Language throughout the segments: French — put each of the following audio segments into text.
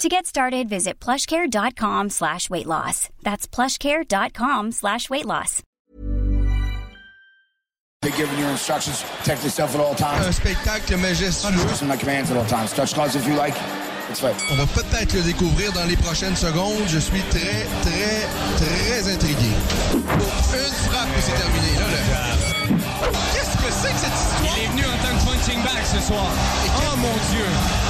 To get started, visit plushcare.com slash weight loss. That's plushcare.com slash weight loss. They're giving you instructions. Protect yourself at all times. Un spectacle majestueux. Listen my commands at all times. Touch gloves if you like. On va peut-être le découvrir dans les prochaines secondes. Je suis très, très, très intrigué. Pour une frappe et c'est terminé. Là, le... Qu'est-ce que c'est que cette histoire? Il est venu en tant que punching bag ce soir. oh mon Dieu!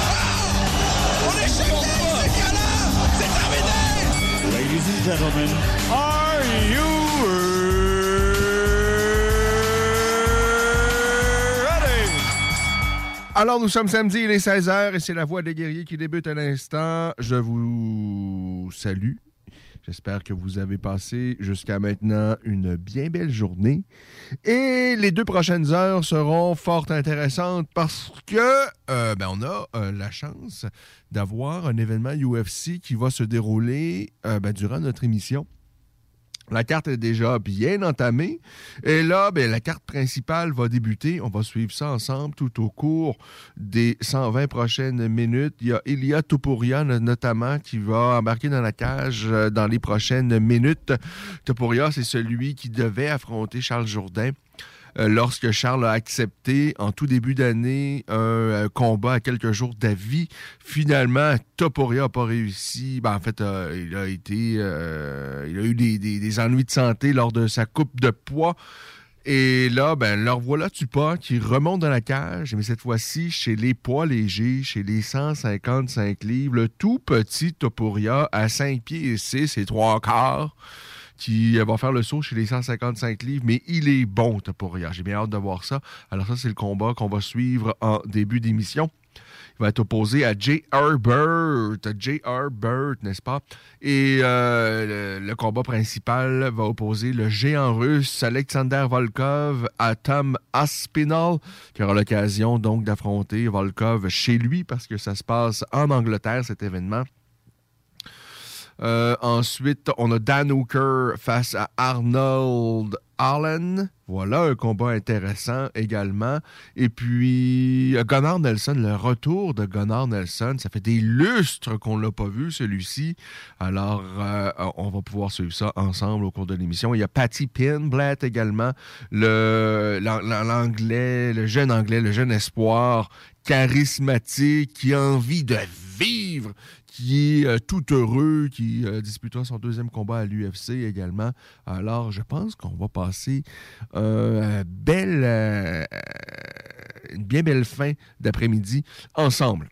Ladies and gentlemen, are you ready? Alors, nous sommes samedi, il est 16h et c'est la voix des guerriers qui débute à l'instant. Je vous salue. J'espère que vous avez passé jusqu'à maintenant une bien belle journée. Et les deux prochaines heures seront fort intéressantes parce que euh, ben, on a euh, la chance d'avoir un événement UFC qui va se dérouler euh, ben, durant notre émission. La carte est déjà bien entamée. Et là, ben, la carte principale va débuter. On va suivre ça ensemble tout au cours des 120 prochaines minutes. Il y a Ilia Topuria notamment qui va embarquer dans la cage euh, dans les prochaines minutes. Topuria, c'est celui qui devait affronter Charles Jourdain. Euh, lorsque Charles a accepté en tout début d'année un, euh, combat à quelques jours d'avis. Finalement, Topuria n'a pas réussi. Ben, en fait, euh, il a été, il a eu des, des- ennuis de santé lors de sa coupe de poids. Et là, ben, leur voilà Tupac qui remonte dans la cage, mais cette fois-ci chez les poids légers, chez les 155 livres, le tout petit Topuria à 5 pieds et 6 et 3 quarts qui euh, va faire le saut chez les 155 livres, mais il est bon, Topuria. J'ai bien hâte de voir ça. Alors ça, c'est le combat qu'on va suivre en début d'émission. Il va être opposé à J.R. Burt. J.R. Burt, n'est-ce pas? Et euh, le combat principal va opposer le géant russe Alexander Volkov à Tom Aspinall, qui aura l'occasion donc d'affronter Volkov chez lui parce que ça se passe en Angleterre, cet événement. Euh, ensuite, on a Dan Hooker face à Arnold Allen. Voilà un combat intéressant également. Et puis, euh, Gunnar Nelson, le retour de Gunnar Nelson. Ça fait des lustres qu'on ne l'a pas vu, celui-ci. Alors, euh, on va pouvoir suivre ça ensemble au cours de l'émission. Il y a Patty Pinblatt également, le- l'an- l'an- l'anglais, le jeune anglais, le jeune espoir charismatique qui a envie de vivre, qui est euh, tout heureux, qui euh, disputera son deuxième combat à l'UFC également. Alors, je pense qu'on va passer euh, belle, euh, une bien belle fin d'après-midi ensemble.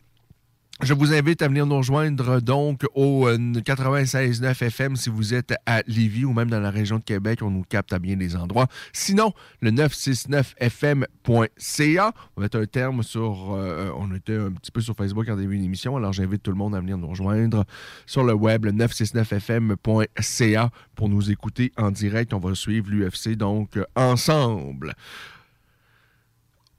Je vous invite à venir nous rejoindre donc au euh, 96.9 FM si vous êtes à Lévis ou même dans la région de Québec. On nous capte à bien des endroits. Sinon, le 969fm.ca. On va mettre un terme sur... euh, on était un petit peu sur Facebook en début d'émission, alors j'invite tout le monde à venir nous rejoindre sur le web, le 969fm.ca pour nous écouter en direct. On va suivre l'UFC donc euh, ensemble.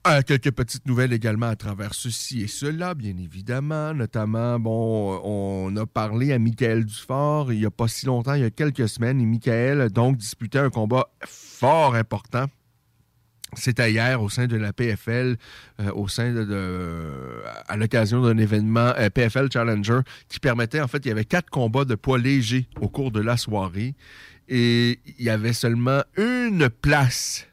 Quelques petites nouvelles également à travers ceci et cela, bien évidemment. Notamment, bon, on a parlé à Michael Dufort il n'y a pas si longtemps, il y a quelques semaines, et Michael donc disputé un combat fort important. C'était hier au sein de la PFL, euh, au sein de, à l'occasion d'un événement euh, PFL Challenger qui permettait, en fait, il y avait quatre combats de poids légers au cours de la soirée et il y avait seulement une place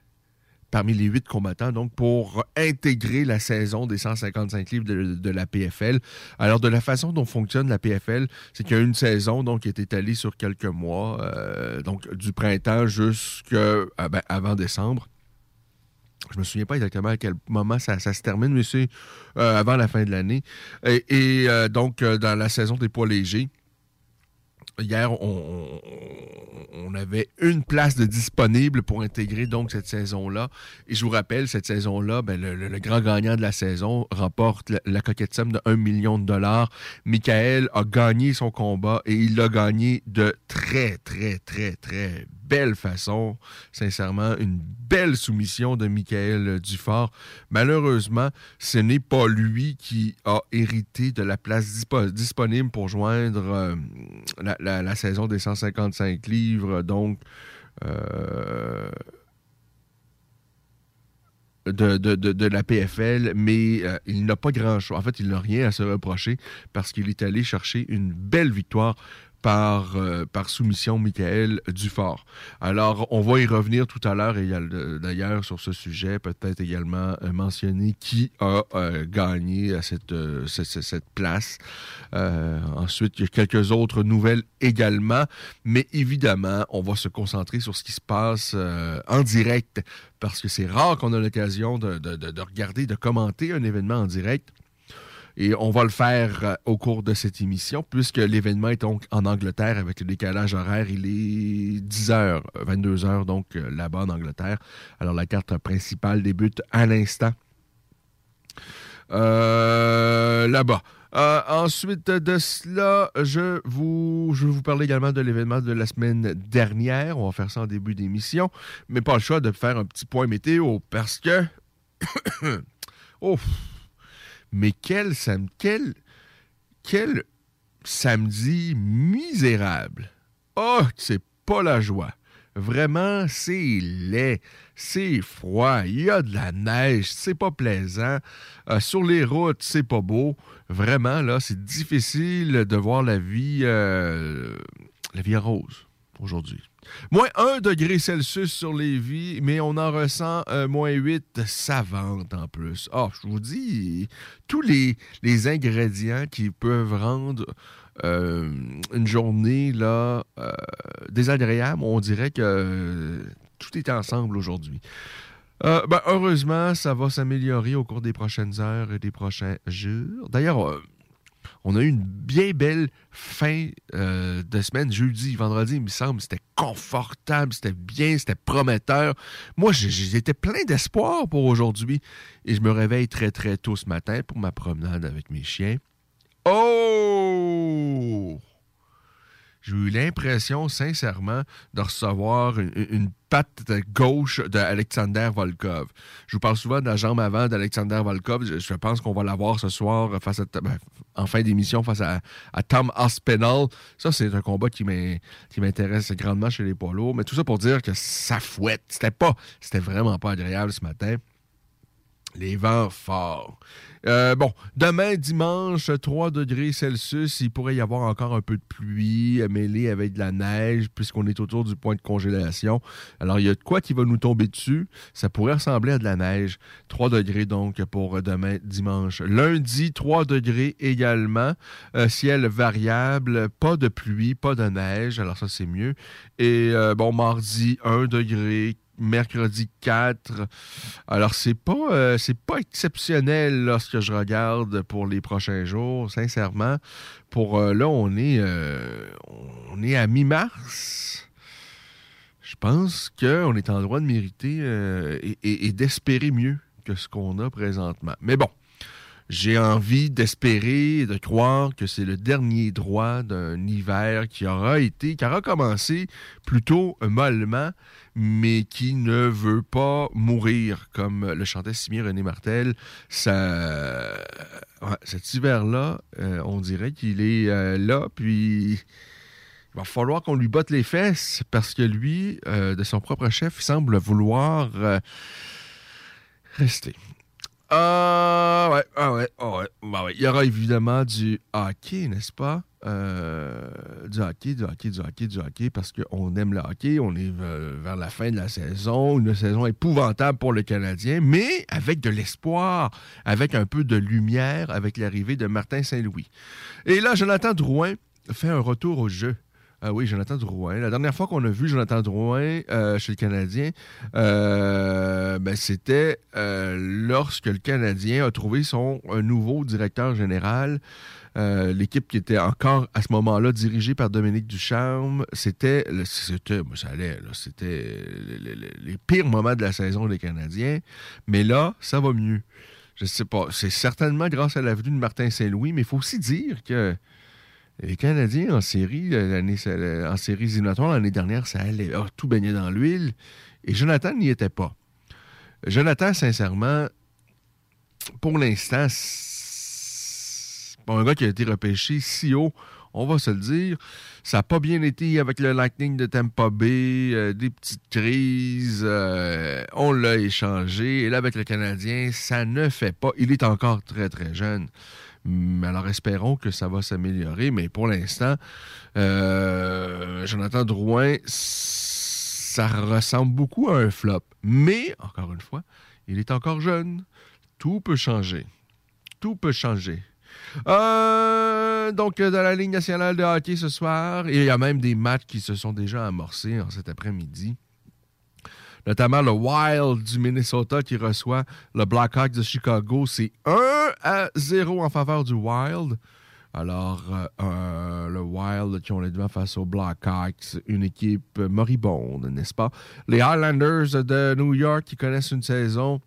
parmi les huit combattants, donc pour intégrer la saison des 155 livres de, la PFL. Alors, de la façon dont fonctionne la PFL, c'est qu'il y a une saison donc, qui est étalée sur quelques mois, euh, donc du printemps jusqu'à ben, avant décembre. Je me souviens pas exactement à quel moment ça, se termine, mais c'est euh, avant la fin de l'année. Et, euh, donc, dans la saison des poids légers, hier, on, avait une place de disponible pour intégrer donc cette saison-là. Et je vous rappelle, cette saison-là, ben, le, grand gagnant de la saison remporte la, coquette somme de 1 million de dollars. Michael a gagné son combat et il l'a gagné de très, très, très, très belle façon. Sincèrement, une belle soumission de Michael Dufort. Malheureusement, ce n'est pas lui qui a hérité de la place disponible pour joindre euh, la, saison des 155 livres. Donc, euh, de, la PFL, mais euh, il n'a pas grand-chose. En fait, il n'a rien à se reprocher parce qu'il est allé chercher une belle victoire par, euh, par soumission Michael Dufort. Alors, on va y revenir tout à l'heure, d'ailleurs, sur ce sujet, peut-être également euh, mentionner qui a euh, gagné cette, cette, place. ensuite, il y a quelques autres nouvelles également, mais évidemment, on va se concentrer sur ce qui se passe en direct, parce que c'est rare qu'on a l'occasion de, de regarder, de commenter un événement en direct. Et on va le faire euh, au cours de cette émission, puisque l'événement est donc en Angleterre avec le décalage horaire. Il est 10h, 22h, donc euh, là-bas en Angleterre. Alors la carte principale débute à l'instant. Euh, là-bas. ensuite de cela, je, vous, je vais vous parler également de l'événement de la semaine dernière. On va faire ça en début d'émission, mais pas le choix de faire un petit point météo parce que... oh, mais quel, quel, quel samedi misérable. Oh, c'est pas la joie. Vraiment, c'est laid, c'est froid, il y a de la neige, c'est pas plaisant. Euh, sur les routes, c'est pas beau. Vraiment, là, c'est difficile de voir la vie, euh, la vie rose aujourd'hui. Moins 1 degré Celsius sur les vies, mais on en ressent euh, moins 8 savantes en plus. Ah, je vous dis, tous les, ingrédients qui peuvent rendre euh, une journée là euh, désagréable, on dirait que tout est ensemble aujourd'hui. Ben, heureusement, ça va s'améliorer au cours des prochaines heures et des prochains jours. D'ailleurs, on a eu une bien belle fin euh, de semaine, jeudi, vendredi, il me semble. C'était confortable, c'était bien, c'était prometteur. Moi, j'étais plein d'espoir pour aujourd'hui. Et je me réveille très, très tôt ce matin pour ma promenade avec mes chiens. Oh! J'ai eu l'impression, sincèrement, de recevoir une, patte gauche d'Alexander Volkov. Je vous parle souvent de la jambe avant d'Alexander Volkov. Je, pense qu'on va l'avoir ce soir face à, ben, en fin d'émission face à, Tom Aspinall. Ça, c'est un combat qui m'intéresse grandement chez les poids lourds. Mais tout ça pour dire que ça fouette. C'était pas, c'était vraiment pas agréable ce matin. Les vents forts. Euh, bon, demain, dimanche, 3 degrés Celsius, il pourrait y avoir encore un peu de pluie mêlée avec de la neige, puisqu'on est autour du point de congélation. Alors, il y a de quoi qui va nous tomber dessus. Ça pourrait ressembler à de la neige. 3 degrés donc pour demain, dimanche. Lundi, 3 degrés également. Euh, ciel variable, pas de pluie, pas de neige. Alors, ça, c'est mieux. Et euh, bon, mardi, 1 degré, mercredi 4. Alors, c'est pas, euh, c'est pas exceptionnel lorsque je regarde pour les prochains jours, sincèrement. Pour euh, là, euh, on est à mi-mars. Je pense qu'on est en droit de mériter et d'espérer mieux que ce qu'on a présentement. Mais bon, j'ai envie d'espérer et de croire que c'est le dernier droit d'un hiver qui aura été, qui aura commencé plutôt mollement, mais qui ne veut pas mourir, comme le chantait Simi René Martel. Ça, cet hiver-là, euh, on dirait qu'il est euh, là, puis il va falloir qu'on lui botte les fesses parce que lui, euh, de son propre chef, il semble vouloir rester. Ah ouais, ah ouais, ah ouais, bah. Il y aura évidemment du hockey, n'est-ce pas? Euh, du hockey, du hockey, du hockey, du hockey, parce qu'on aime le hockey, on est vers la fin de la saison, une saison épouvantable pour le Canadien, mais avec de l'espoir, avec un peu de lumière, avec l'arrivée de Martin Saint-Louis. Et là, Jonathan Drouin fait un retour au jeu. Ah oui, Jonathan Drouin. La dernière fois qu'on a vu Jonathan Drouin euh, chez le Canadien, euh, ben, c'était lorsque le Canadien a trouvé son nouveau directeur général. Euh, l'équipe qui était encore à ce moment-là dirigée par Dominique Ducharme, c'était, c'était, ça allait, c'était les, pires moments de la saison des Canadiens. Mais là, ça va mieux. Je sais pas. C'est certainement grâce à l'avenue de Martin Saint-Louis, mais il faut aussi dire que les Canadiens en série, l'année, en série éliminatoire l'année dernière, ça allait ah, tout baigner dans l'huile. Et Jonathan n'y était pas. Jonathan, sincèrement, pour l'instant, un gars qui a été repêché si haut, on va se le dire. Ça n'a pas bien été avec le Lightning de Tampa Bay, euh, des petites crises, euh, on l'a échangé. Et là, avec le Canadien, ça ne fait pas. Il est encore très, très jeune. Alors, espérons que ça va s'améliorer. Mais pour l'instant, euh, Jonathan Drouin, ça ressemble beaucoup à un flop. Mais, encore une fois, il est encore jeune. Tout peut changer. Tout peut changer. Euh, donc, dans la Ligue nationale de hockey ce soir, il y a même des matchs qui se sont déjà amorcés en cet après-midi. Notamment le Wild du Minnesota qui reçoit le Blackhawks de Chicago. C'est 1 à 0 en faveur du Wild. Alors, euh, euh, le Wild qui ont les devant face aux Blackhawks, une équipe moribonde, n'est-ce pas? Les Highlanders de New York qui connaissent une saison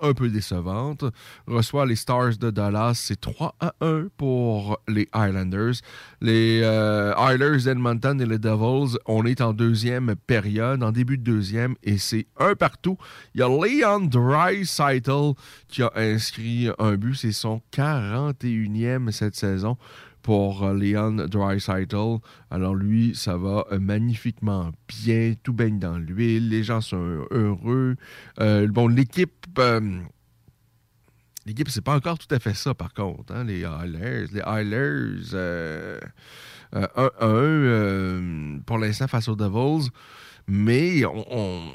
un peu décevante, reçoit les Stars de Dallas. C'est 3 à 1 pour les Islanders. Les euh, Islanders d'Edmonton et les Devils, on est en deuxième période, en début de deuxième, et c'est un partout. Il y a Leon Dreisaitl qui a inscrit un but. C'est son 41e cette saison pour euh, Leon Dreisaitl. Alors lui, ça va euh, magnifiquement bien, tout baigne dans l'huile, les gens sont heureux. Euh, bon, l'équipe... L'équipe, c'est pas encore tout à fait ça, par contre. Hein, les Highlanders, les Highlanders, 1-1 pour l'instant face aux Devils. Mais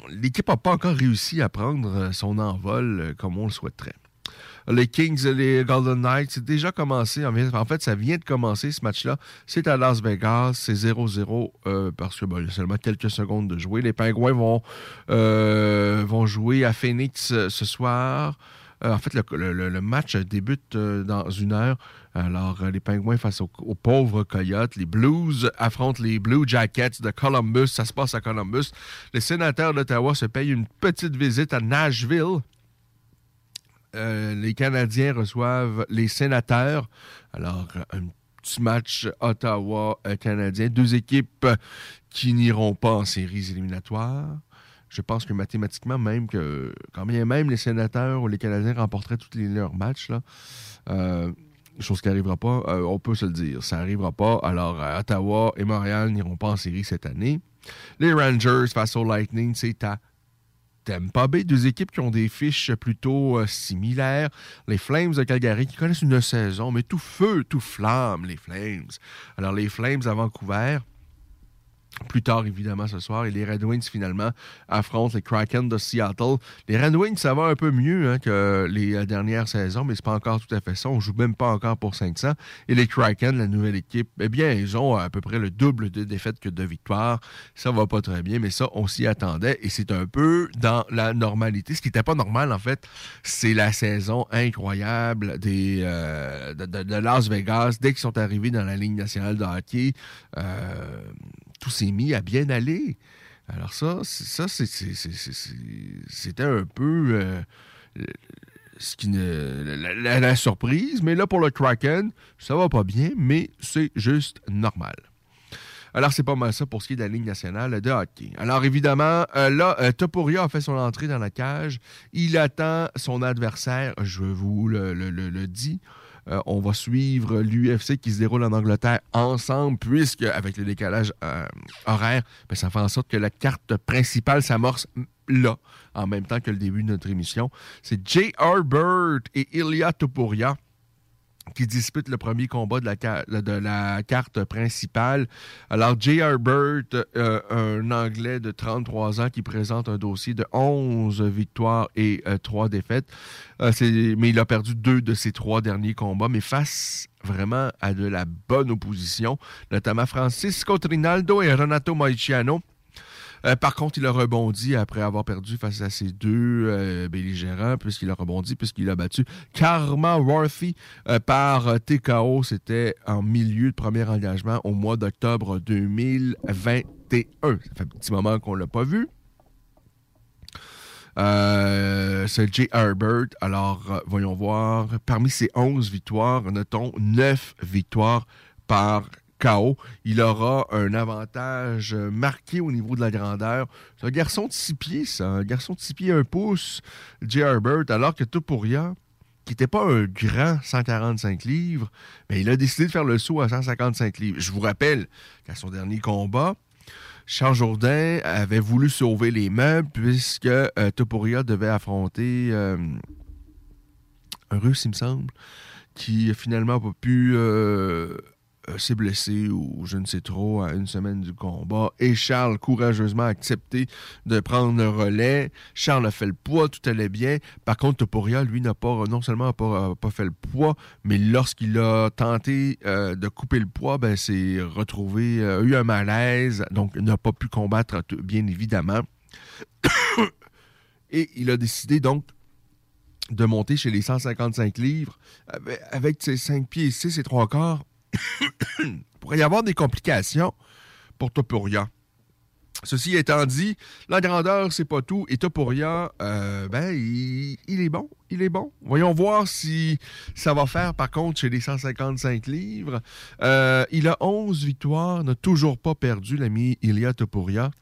l'équipe n'a pas encore réussi à prendre son envol comme on le souhaiterait les Kings et les Golden Knights. C'est déjà commencé. En fait, ça vient de commencer ce match-là. C'est à Las Vegas. C'est 0-0 euh, parce que y a seulement quelques secondes de jouer. Les Pingouins vont, euh, vont jouer à Phoenix euh, ce soir. en fait, le, match débute dans une heure. Alors, les Pingouins face aux, aux, pauvres Coyotes. Les Blues affrontent les Blue Jackets de Columbus. Ça se passe à Columbus. Les sénateurs d'Ottawa se payent une petite visite à Nashville. Euh, les Canadiens reçoivent les sénateurs. Alors, un petit match Ottawa-Canadien. Deux équipes qui n'iront pas en séries éliminatoires. Je pense que mathématiquement, même que quand bien même les sénateurs ou les Canadiens remporteraient tous leurs matchs, là, euh, chose qui n'arrivera pas, euh, on peut se le dire, ça n'arrivera pas. Alors, Ottawa et Montréal n'iront pas en série cette année. Les Rangers face au Lightning, c'est à Tampa Bay, deux équipes qui ont des fiches plutôt euh, similaires. Les Flames de Calgary qui connaissent une saison, mais tout feu, tout flamme, les Flames. Alors, les Flames à Vancouver, plus tard, évidemment, ce soir. Et les Red Wings, finalement, affrontent les Kraken de Seattle. Les Red Wings, ça va un peu mieux hein, que les euh, dernières saisons, mais c'est pas encore tout à fait ça. On joue même pas encore pour 500. Et les Kraken, la nouvelle équipe, eh bien, ils ont à peu près le double de défaites que de victoires. Ça va pas très bien, mais ça, on s'y attendait. Et c'est un peu dans la normalité. Ce qui n'était pas normal, en fait, c'est la saison incroyable des, euh, de, Las Vegas. Dès qu'ils sont arrivés dans la ligne nationale de hockey, euh, s'est mis à bien aller. Alors ça, ça c'était un peu euh, la, surprise. Mais là, pour le Kraken, ça va pas bien, mais c'est juste normal. Alors, c'est pas mal ça pour ce qui est de la Ligue nationale de hockey. Alors, évidemment, euh, là, euh, Topuria a fait son entrée dans la cage. Il attend son adversaire, je vous le, le, le dis. Euh, on va suivre l'UFC qui se déroule en Angleterre ensemble, puisque avec le décalage euh, horaire, ben, ça fait en sorte que la carte principale s'amorce là, en même temps que le début de notre émission. C'est Jay Herbert et Ilya Topuria qui disputent le premier combat de la, carte principale. Alors, Jay Herbert, euh, un Anglais de 33 ans qui présente un dossier de 11 victoires et 3 défaites. mais il a perdu deux de ses trois derniers combats, mais face vraiment à de la bonne opposition, notamment Francisco Trinaldo et Renato Maiciano. Euh, par contre, il a rebondi après avoir perdu face à ses deux euh, belligérants, puisqu'il a rebondi, puisqu'il a battu Karma Worthy euh, par TKO. C'était en milieu de premier engagement au mois d'octobre 2021. Ça fait un petit moment qu'on ne l'a pas vu. c'est Jay Herbert. Alors, voyons voir. Parmi ses 11 victoires, notons 9 victoires par KO. Il aura un avantage marqué au niveau de la grandeur. C'est un garçon de 6 pieds, ça. Un garçon de 6 pieds, 1 pouce, J. Herbert, alors que Topuria, qui n'était pas un grand 145 livres, mais il a décidé de faire le saut à 155 livres. Je vous rappelle qu'à son dernier combat, Charles Jourdain avait voulu sauver les meubles puisque euh, devait affronter euh, un russe, il me semble, qui finalement n'a pas pu euh, euh, s'est blessé ou je ne sais trop à une semaine du combat. Et Charles courageusement accepté de prendre le relais. Charles a fait le poids, tout allait bien. Par contre, Topuria, lui, n'a pas non seulement pas, pas fait le poids, mais lorsqu'il a tenté euh, de couper le poids, ben, s'est retrouvé, a eu un malaise, donc n'a pas pu combattre, bien évidemment. Et il a décidé donc de monter chez les 155 livres avec ses 5 pieds 6 et 3 quarts il pourrait y avoir des complications pour Topuria. Ceci étant dit, la grandeur, c'est pas tout. Et Topuria, euh, ben, il, est bon. Il est bon. Voyons voir si ça va faire, par contre, chez les 155 livres. Euh, il a 11 victoires, n'a toujours pas perdu l'ami Ilya Topuria.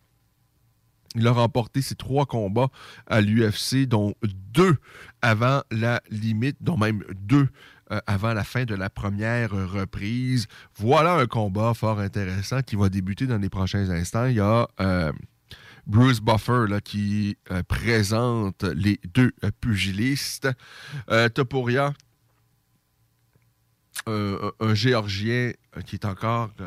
Il a remporté ses trois combats à l'UFC, dont deux avant la limite, dont même deux euh, avant la fin de la première reprise. Voilà un combat fort intéressant qui va débuter dans les prochains instants. Il y a euh, Bruce Buffer là, qui euh, présente les deux pugilistes. Topuria, un Géorgien qui est encore dans,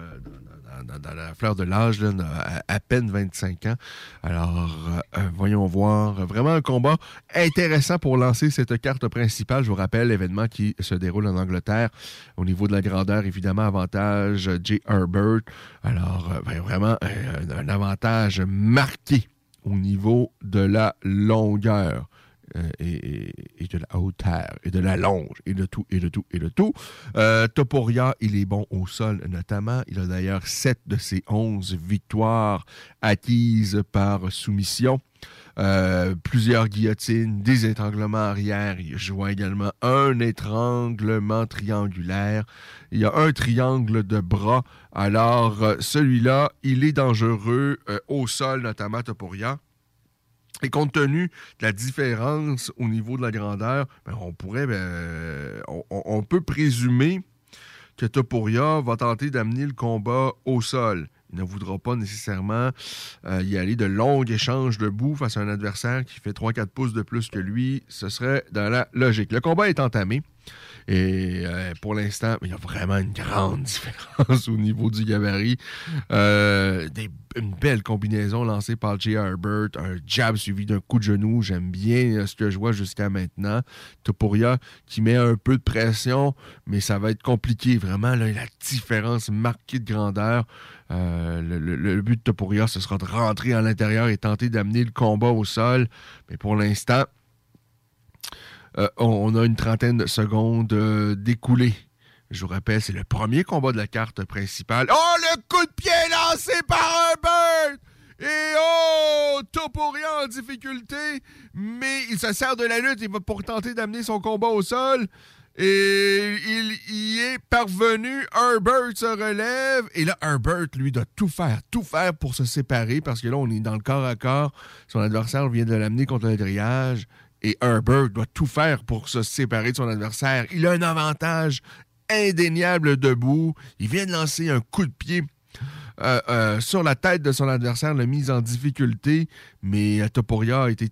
la fleur de l'âge, à, à, peine 25 ans. Alors, euh, euh, voyons voir. Vraiment un combat intéressant pour lancer cette carte principale. Je vous rappelle l'événement qui se déroule en Angleterre. Au niveau de la grandeur, évidemment, avantage J. Herbert. Alors, euh, ben, vraiment un avantage marqué au niveau de la longueur. Euh, et, de la hauteur, et de la longe, et de tout, et de tout, et de tout. Euh, Toporia, il est bon au sol notamment. Il a d'ailleurs 7 de ses 11 victoires acquises par soumission. Euh, plusieurs guillotines, des étranglements arrière. Il joue également un étranglement triangulaire. Il y a un triangle de bras. Alors, celui-là, il est dangereux au sol, notamment Toporia. Et compte tenu de la différence au niveau de la grandeur, ben, on pourrait, ben, peut présumer que Topuria va tenter d'amener le combat au sol. Il ne voudra pas nécessairement euh, y aller de longs échanges de boue face à un adversaire qui fait 3-4 pouces de plus que lui. Ce serait dans la logique. Le combat est entamé. Et euh, pour l'instant, il y a vraiment une grande différence au niveau du gabarit. Euh, une belle combinaison lancée par J. Herbert, un jab suivi d'un coup de genou. J'aime bien euh, ce que je vois jusqu'à maintenant. Topuria qui met un peu de pression, mais ça va être compliqué. Vraiment, la différence marquée de grandeur. le, but de Topuria, ce sera de rentrer à l'intérieur et tenter d'amener le combat au sol. Mais pour l'instant, euh, on, a une trentaine de secondes euh, d'écoulées. Je vous rappelle, c'est le premier combat de la carte principale. Oh, le coup de pied lancé par Herbert! Et oh, Topuria en difficulté, mais il se sert de la lutte, va pour tenter d'amener son combat au sol. Et il y est parvenu. Herbert se relève. Et là, Herbert, lui, doit tout faire, tout faire pour se séparer parce que là, on est dans le corps à corps. Son adversaire vient de l'amener contre le grillage et Herbert doit tout faire pour se séparer de son adversaire. Il a un avantage indéniable debout. Il vient de lancer un coup de pied euh, euh, sur la tête de son adversaire, l'a mise en difficulté, mais Topuria a été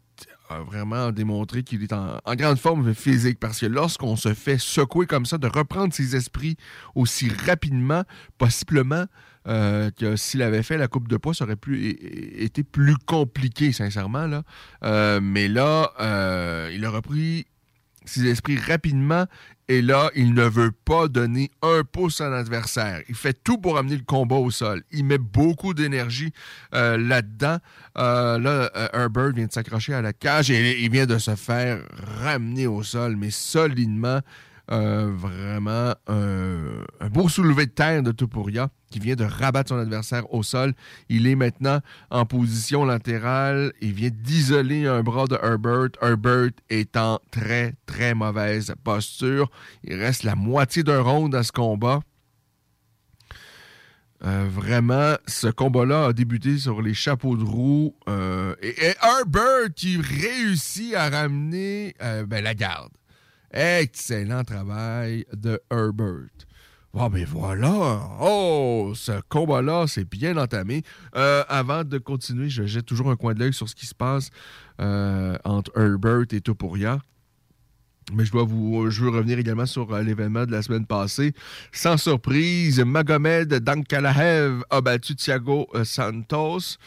vraiment démontré qu'il est en, grande forme physique parce que lorsqu'on se fait secouer comme ça, de reprendre ses esprits aussi rapidement, possiblement euh, que s'il avait fait la coupe de poids, ça aurait été plus compliqué, sincèrement. Là. Euh, mais là, euh, il a repris ses esprits rapidement et là, il ne veut pas donner un pouce à l'adversaire. Il fait tout pour amener le combat au sol. Il met beaucoup d'énergie là-dedans. Là, Herbert vient de s'accrocher à la cage et il vient de se faire ramener au sol, mais solidement. Euh, vraiment un, un, beau soulevé de terre de Topuria qui vient de rabattre son adversaire au sol. Il est maintenant en position latérale. Il vient d'isoler un bras de Herbert. Herbert est en très, très mauvaise posture. Il reste la moitié d'un round à ce combat. Euh, vraiment, ce combat-là a débuté sur les chapeaux de roue. Euh, et, Herbert qui réussit à ramener euh, ben, la garde. Excellent travail de Herbert. Oh, ben voilà! Oh, ce combat-là, c'est bien entamé. Euh, avant de continuer, je jette toujours un coin de l'œil sur ce qui se passe euh, entre Herbert et Topuria. Mais je dois vous, je veux revenir également sur euh, l'événement de la semaine passée. Sans surprise, Magomed Dankalaev a battu Thiago Santos.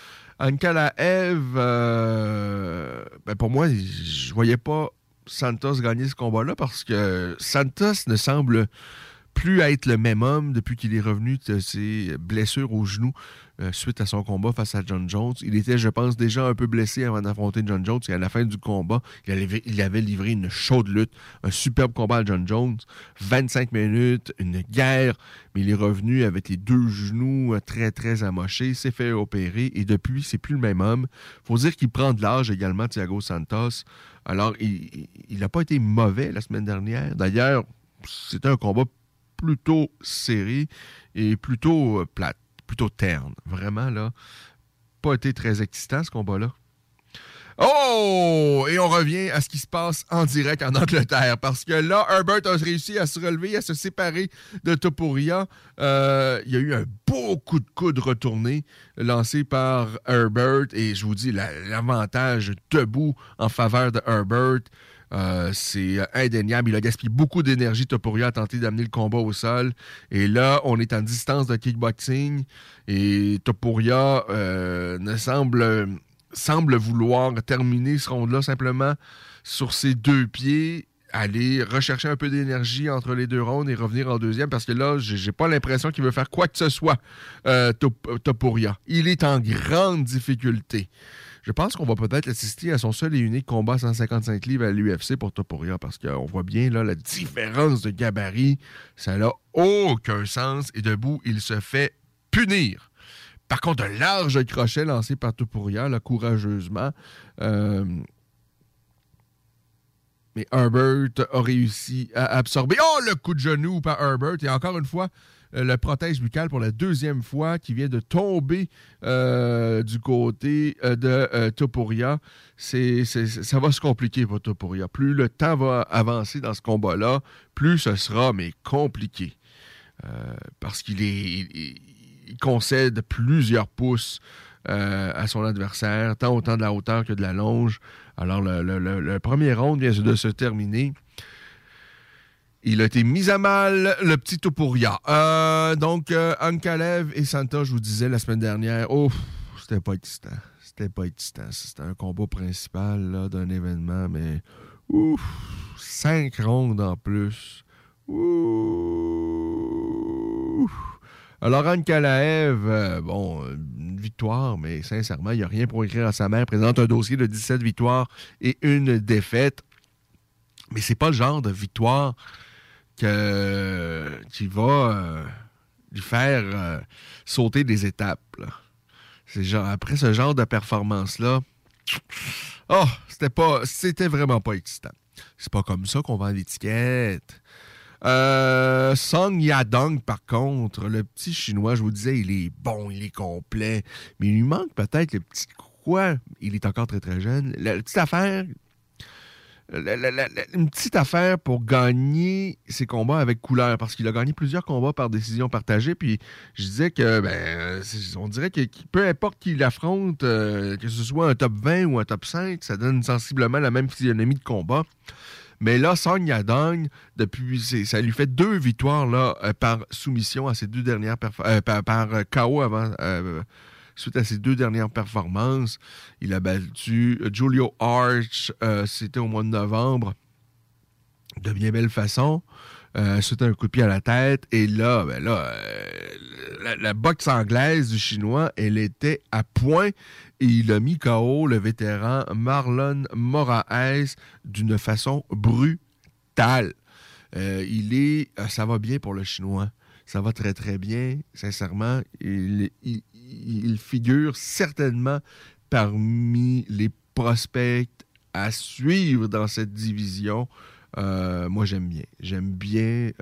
Ankalaev, ben pour moi, je voyais pas Santos gagner ce combat-là parce que Santos ne semble plus être le même homme depuis qu'il est revenu de ses blessures au genou euh, suite à son combat face à John Jones. Il était, je pense, déjà un peu blessé avant d'affronter John Jones et à la fin du combat, il avait, livré une chaude lutte, un superbe combat à John Jones, 25 minutes, une guerre, mais il est revenu avec les deux genoux très, très amochés, s'est fait opérer et depuis, c'est plus le même homme. faut dire qu'il prend de l'âge également, Thiago Santos. Alors, il n'a pas été mauvais la semaine dernière. D'ailleurs, c'était un combat plutôt serré et plutôt plate, plutôt terne. Vraiment, là, pas été très excitant ce combat-là. Oh! Et on revient à ce qui se passe en direct en Angleterre. Parce que là, Herbert a réussi à se relever, à se séparer de Topuria. Euh, il y a eu un beau coup de coude retourné lancé par Herbert. Et je vous dis, l'avantage debout en faveur de Herbert. Euh, c'est indéniable. Il a gaspillé beaucoup d'énergie, Topuria, à tenter d'amener le combat au sol. Et là, on est en distance de kickboxing. Et Topuria euh, ne semble, semble vouloir terminer ce round-là simplement sur ses deux pieds aller rechercher un peu d'énergie entre les deux rounds et revenir en deuxième parce que là, j'ai pas l'impression qu'il veut faire quoi que ce soit, euh, Topuria. Il est en grande difficulté. Je pense qu'on va peut-être assister à son seul et unique combat 155 livres à l'UFC pour Topuria parce qu'on voit bien là, la différence de gabarit. Ça n'a aucun sens et debout, il se fait punir. Par contre, un large crochet lancé par Topuria, là, courageusement. Euh, mais Herbert a réussi à absorber. Oh, le coup de genou par Herbert. Et encore une fois, euh, le protège buccal pour la deuxième fois qui vient de tomber euh, du côté de euh, ça va se compliquer pour Topuria. Plus le temps va avancer dans ce combat-là, plus ce sera mais compliqué. Parce qu'il est, il concède plusieurs pouces euh, à son adversaire, tant autant de la hauteur que de la longe. Alors, le, premier round vient de se terminer. Il a été mis à mal, le petit Topuria. Euh, donc, euh, Ankalev et Santa, je vous disais la semaine dernière, oh, c'était pas excitant. C'était pas excitant. C'était un combat principal d'un événement, mais ouf, cinq rondes en plus. Ouf. Alors, Ankalaev, euh, bon, une victoire, mais sincèrement, il n'y a rien pour écrire à sa mère. présente un dossier de 17 victoires et une défaite. Mais c'est pas le genre de victoire que, qui va euh, lui faire euh, sauter des étapes. C'est genre, après ce genre de performance-là, oh, c'était pas, c'était vraiment pas excitant. C'est pas comme ça qu'on vend l'étiquette. Euh, Song Yadong, par contre, le petit chinois, je vous disais, il est bon, il est complet, mais il lui manque peut-être le petit quoi. Il est encore très très jeune. La, petite affaire, une petite affaire pour gagner ses combats avec couleur, parce qu'il a gagné plusieurs combats par décision partagée. Puis je disais que, ben, on dirait que que peu importe qui l'affronte, euh, que ce soit un top 20 ou un top 5, ça donne sensiblement la même physionomie de combat. Mais là, Song Yadong, depuis, ça lui fait deux victoires euh, par soumission à ses deux dernières euh, par, par, euh, avant, suite à ses deux dernières performances. Il a battu Julio Arch, c'était au mois de novembre, de bien belle façon. Euh, c'était un coup de pied à la tête. Et là, ben là, la, la boxe anglaise du Chinois, elle était à point. Et il a mis KO le vétéran Marlon Moraes d'une façon brutale. Euh, il est, euh, ça va bien pour le Chinois. Ça va très très bien, sincèrement. Il, figure certainement parmi les prospects à suivre dans cette division. Euh, moi, j'aime bien. J'aime bien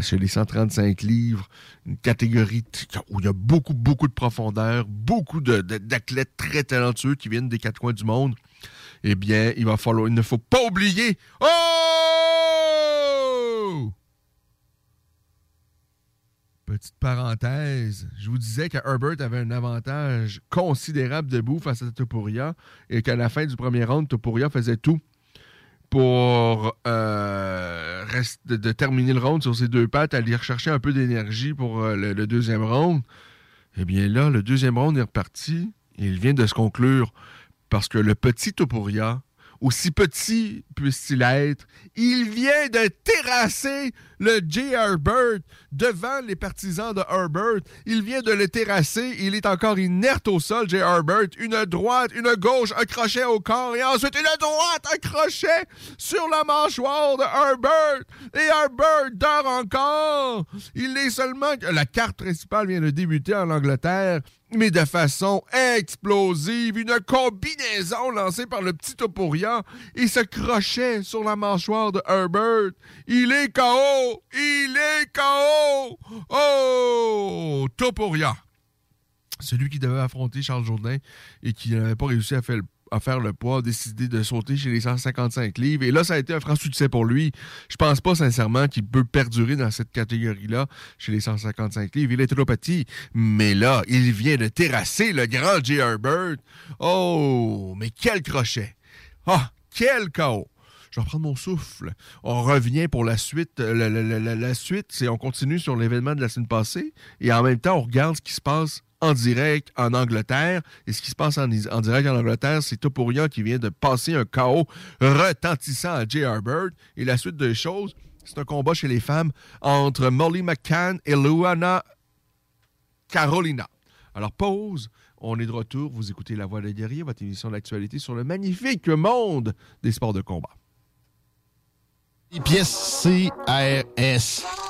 chez les 135 livres, une catégorie où il y a beaucoup, beaucoup de profondeur, beaucoup d'athlètes très talentueux qui viennent des quatre coins du monde. Eh bien, il va falloir, il ne faut pas oublier. Oh! Petite parenthèse, je vous disais que Herbert avait un avantage considérable debout face à Topuria et qu'à la fin du premier round, Topuria faisait tout pour euh, de, terminer le round sur ses deux pattes, aller rechercher un peu d'énergie pour euh, le, deuxième round. Eh bien là, le deuxième round est reparti il vient de se conclure parce que le petit Topuria, aussi petit puisse-t-il être, il vient de terrasser le J. Herbert devant les partisans de Herbert. Il vient de le terrasser. Il est encore inerte au sol, J. Herbert. Une droite, une gauche, un crochet au corps et ensuite une droite, un crochet sur la mâchoire de Herbert. Et Herbert dort encore. Il est seulement... La carte principale vient de débuter en Angleterre mais de façon explosive. Une combinaison lancée par le petit Topuria et ce crochet sur la mâchoire de Herbert. Il est KO! Il est KO! Oh! Topuria. Celui qui devait affronter Charles Jourdain et qui n'avait pas réussi à faire le à faire le poids, a décidé de sauter chez les 155 livres. Et là, ça a été un franc succès pour lui. Je pense pas sincèrement qu'il peut perdurer dans cette catégorie-là chez les 155 livres. Il est trop petit. Mais là, il vient de terrasser le grand J. Herbert. Oh, mais quel crochet! Ah, quel chaos! Je vais reprendre mon souffle. On revient pour la suite. La suite, c'est on continue sur l'événement de la semaine passée et en même temps, on regarde ce qui se passe en direct en Angleterre. Et ce qui se passe en, direct en Angleterre, c'est Topuria qui vient de passer un chaos retentissant à Jay Herbert. Et la suite des choses, c'est un combat chez les femmes entre Molly McCann et Luana Carolina. Alors, pause. On est de retour. Vous écoutez La Voix des guerriers, votre émission d'actualité sur le magnifique monde des sports de combat. Les pièces CRS.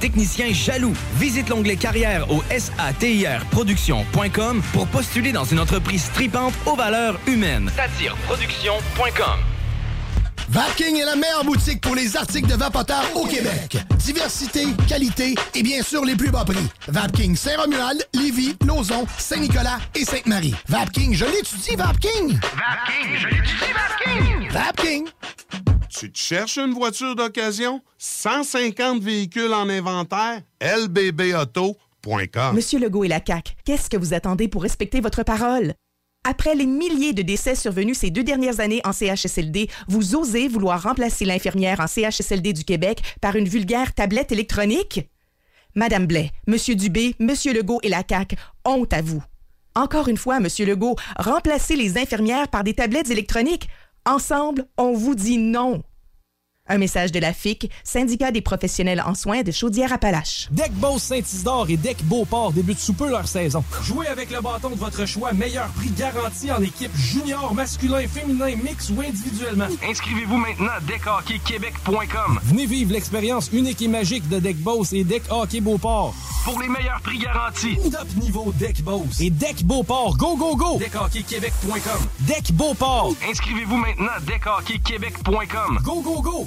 techniciens jaloux. Visite l'onglet carrière au satirproduction.com pour postuler dans une entreprise stripante aux valeurs humaines. Satireproduction.com Vapking est la meilleure boutique pour les articles de vapoteurs au Québec. Diversité, qualité et bien sûr les plus bas prix. Vapking Saint-Romuald, Lévis, Lauson, Saint-Nicolas et Sainte-Marie. Vapking, je l'étudie, Vapking! Vapking, je l'étudie, Vapking! Vapking! Tu te cherches une voiture d'occasion? 150 véhicules en inventaire? lbbauto.com Monsieur Legault et la CAQ, qu'est-ce que vous attendez pour respecter votre parole? Après les milliers de décès survenus ces deux dernières années en CHSLD, vous osez vouloir remplacer l'infirmière en CHSLD du Québec par une vulgaire tablette électronique? Madame Blais, Monsieur Dubé, Monsieur Legault et la CAQ, honte à vous. Encore une fois, Monsieur Legault, remplacez les infirmières par des tablettes électroniques. Ensemble, on vous dit non. Un message de la FIC, syndicat des professionnels en soins de Chaudière-Appalaches. Deck Boss Saint-Isidore et Deck Beauport débutent sous peu leur saison. Jouez avec le bâton de votre choix, meilleur prix garanti en équipe junior, masculin, féminin, mix ou individuellement. Inscrivez-vous maintenant à deckhockeyquebec.com. Venez vivre l'expérience unique et magique de Deck Boss et Deck Hockey Beauport. Pour les meilleurs prix garantis. Top niveau Deck Boss et Deck Beauport. Go, go, go! Deckhockeyquebec.com. Deck Beauport. Inscrivez-vous maintenant à deckhockeyquebec.com. Go, go, go!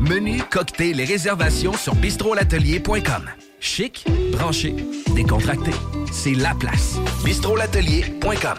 Menu, cocktail et réservations sur bistrolatelier.com. Chic, branché, décontracté. C'est la place. bistrolatelier.com.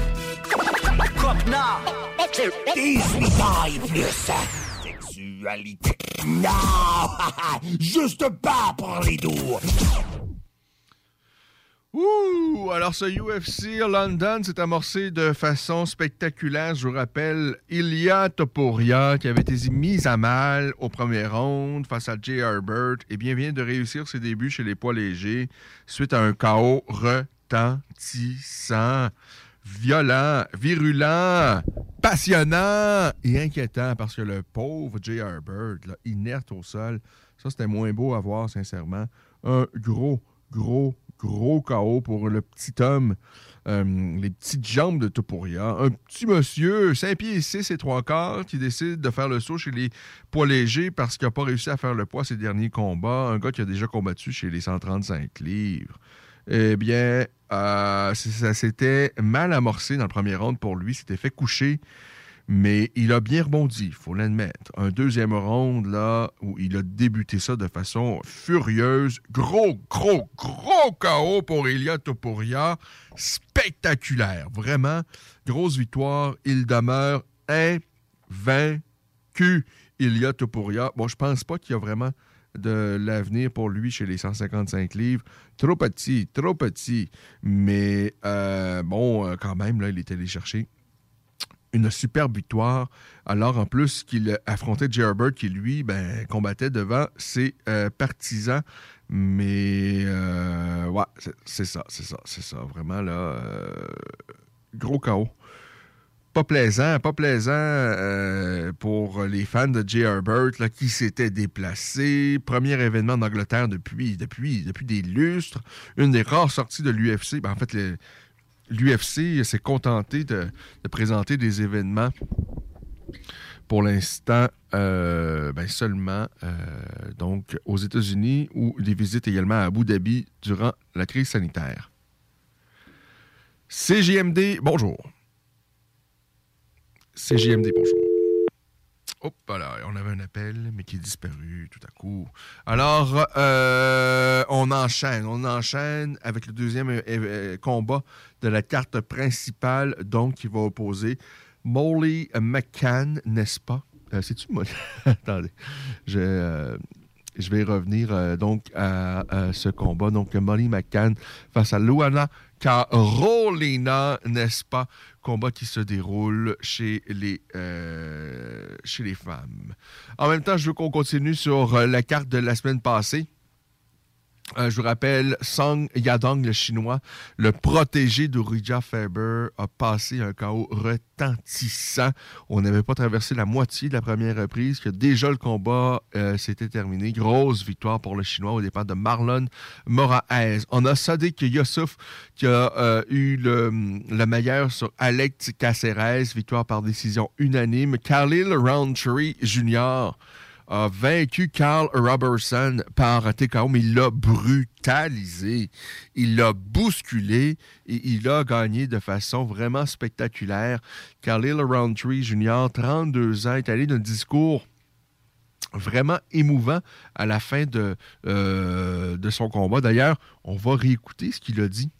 Copna 18 ans et plus Sexualité. Non! Juste pas pour les doux. Ouh! Alors, ce UFC London s'est amorcé de façon spectaculaire. Je vous rappelle, Ilya Topuria, qui avait été mise à mal au premier round face à Jay Herbert, et bien vient de réussir ses débuts chez les poids légers suite à un chaos retentissant, violent, virulent, passionnant et inquiétant parce que le pauvre Jay Herbert, là, inerte au sol, ça c'était moins beau à voir, sincèrement. Un gros, gros, gros chaos pour le petit homme. Euh, les petites jambes de Topuria. Un petit monsieur, 5 pieds 6 et 3 quarts, qui décide de faire le saut chez les poids légers parce qu'il n'a pas réussi à faire le poids ses derniers combats. Un gars qui a déjà combattu chez les 135 livres. Eh bien, euh, ça s'était mal amorcé dans le premier round pour lui. S'était fait coucher mais il a bien rebondi, il faut l'admettre. Un deuxième round, là, où il a débuté ça de façon furieuse. Gros, gros, gros chaos pour Elia Topuria. Spectaculaire, vraiment. Grosse victoire. Il demeure invaincu, Elia Topuria. Bon, je pense pas qu'il y a vraiment de l'avenir pour lui chez les 155 livres. Trop petit, trop petit. Mais euh, bon, quand même, là, il est allé chercher une superbe victoire. Alors, en plus, qu'il affrontait J. Herbert, qui lui, ben, combattait devant ses euh, partisans. Mais, euh, ouais, c'est- ça, c'est ça, c'est ça. Vraiment, là, euh, gros chaos. Pas plaisant, pas plaisant euh, pour les fans de J. Herbert là, qui s'étaient déplacés. Premier événement en Angleterre depuis, depuis, depuis des lustres. Une des rares sorties de l'UFC. Ben, en fait, l'UFC s'est contenté de, de présenter des événements pour l'instant euh, ben, seulement euh, donc aux États-Unis ou des visites également à Abu Dhabi durant la crise sanitaire. CGMD, bonjour. CGMD, bonjour. Hop, voilà, on avait un appel, mais qui est disparu tout à coup. Alors, euh, on enchaîne, on enchaîne avec le deuxième euh, euh, combat de la carte principale, donc qui va opposer Molly McCann, n'est-ce pas? C'est-tu Molly? Attendez, je, vais revenir donc à, à ce combat. Donc, Molly McCann face à Luana Carolina, n'est-ce pas? Combat qui se déroule chez les, euh, chez les femmes. En même temps, je veux qu'on continue sur euh, la carte de la semaine passée. Euh, je vous rappelle, Song Yadong, le chinois, le protégé de Rija Faber, a passé un chaos retentissant. On n'avait pas traversé la moitié de la première reprise, que déjà le combat euh, s'était terminé. Grosse victoire pour le chinois au départ de Marlon Moraes. On a Sadiq Youssouf qui a euh, eu le, le meilleur sur Alex Caceres, victoire par décision unanime. Khalil Roundtree Jr a vaincu Carl Robertson par TKO, mais il l'a brutalisé. Il l'a bousculé et il a gagné de façon vraiment spectaculaire. Khalil Roundtree Jr., 32 ans, est allé d'un discours vraiment émouvant à la fin de, euh, de son combat. D'ailleurs, on va réécouter ce qu'il a dit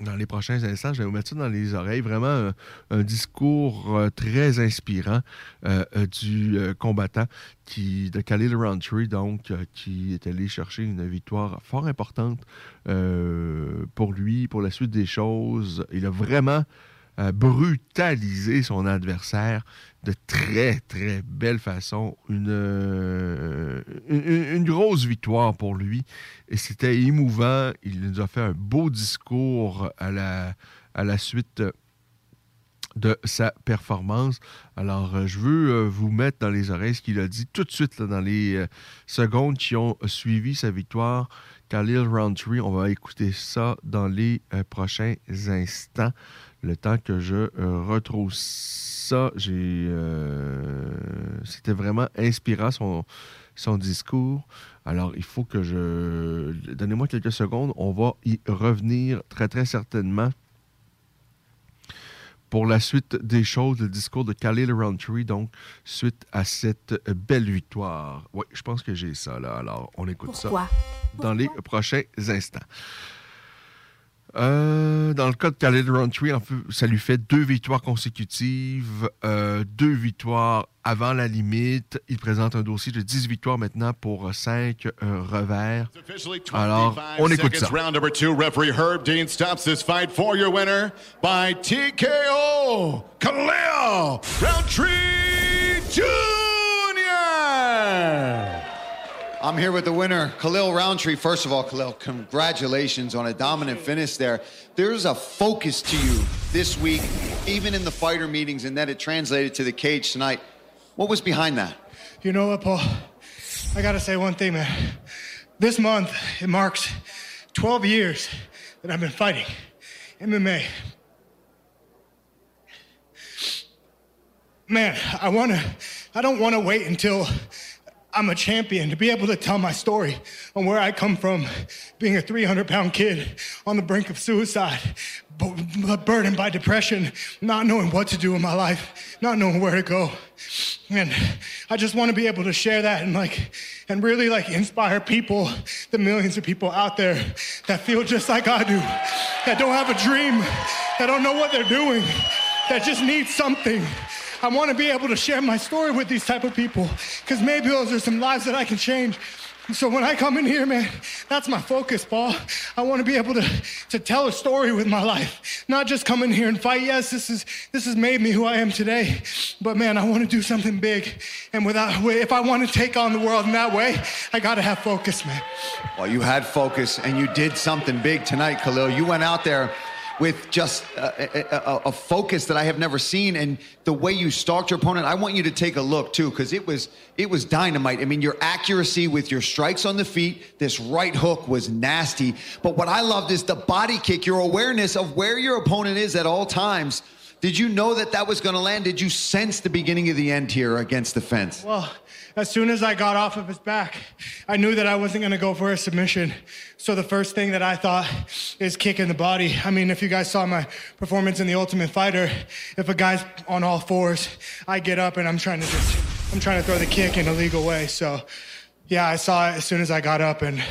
dans les prochains instants. Je vais vous mettre ça dans les oreilles. Vraiment un, discours euh, très inspirant euh, euh, du combattant qui, de Khalil Roundtree, donc, qui est allé chercher une victoire fort importante pour lui, pour la suite des choses. Il a vraiment brutalisé son adversaire de très, très belle façon. Une, euh, une, une grosse victoire pour lui. Et c'était émouvant. Il nous a fait un beau discours à la, à la suite de sa performance. Alors, euh, je veux euh, vous mettre dans les oreilles ce qu'il a dit tout de suite dans les secondes qui ont suivi sa victoire. Khalil Roundtree, on va écouter ça dans les prochains instants. Le temps que je euh, retrouve ça, j'ai, euh, c'était vraiment inspirant son, son discours. Alors, il faut que je... Donnez-moi quelques secondes, on va y revenir très, très certainement pour la suite des choses, le discours de Khalil Roundtree, donc, suite à cette belle victoire. Oui, je pense que j'ai ça, là. Alors, on écoute Pourquoi? ça dans les prochains instants. Euh, dans le cas de Khalil Roundtree, en fait, ça lui fait deux victoires consécutives, euh, deux victoires avant la limite. Il présente un dossier de 10 victoires maintenant pour 5 revers. Alors, on écoute ça. Round number two. Referee Herb Dean stops this fight for your winner by TKO. Khalil Roundtree Jr. I'm here with the winner, Khalil Roundtree. First of all, Khalil, congratulations on a dominant finish there. There's a focus to you this week, even in the fighter meetings, and then it translated to the cage tonight. What was behind that? You know what, Paul? I gotta say one thing, man. This month, it marks 12 years that I've been fighting MMA. Man, I wanna, I don't wanna wait until I'm a champion to be able to tell my story on where I come from, being a 300 pound kid on the brink of suicide, bu- bu- burdened by depression, not knowing what to do in my life, not knowing where to go. And I just want to be able to share that and like, and really like inspire people, the millions of people out there that feel just like I do, that don't have a dream, that don't know what they're doing, that just need something. I want to be able to share my story with these type of people because maybe those are some lives that I can change. So when I come in here, man, that's my focus, Paul. I want to be able to, to tell a story with my life, not just come in here and fight. Yes, this is this has made me who I am today, but man, I want to do something big. And without, if I want to take on the world in that way, I got to have focus, man. Well, you had focus and you did something big tonight, Khalil. You went out there with just a, a, a, focus that I have never seen, and the way you stalked your opponent. I want you to take a look too, because it was it was dynamite. I mean, your accuracy with your strikes on the feet, this right hook was nasty. But what I loved is the body kick, your awareness of where your opponent is at all times. Did you know that that was going to land? Did you sense the beginning of the end here against the fence? Well, as soon as I got off of his back, I knew that I wasn't going to go for a submission. So the first thing that I thought is kick in the body. I mean, if you guys saw my performance in the Ultimate Fighter, if a guy's on all fours, I get up and I'm trying to just, I'm trying to throw the kick in a legal way. So, yeah, I saw it as soon as I got up and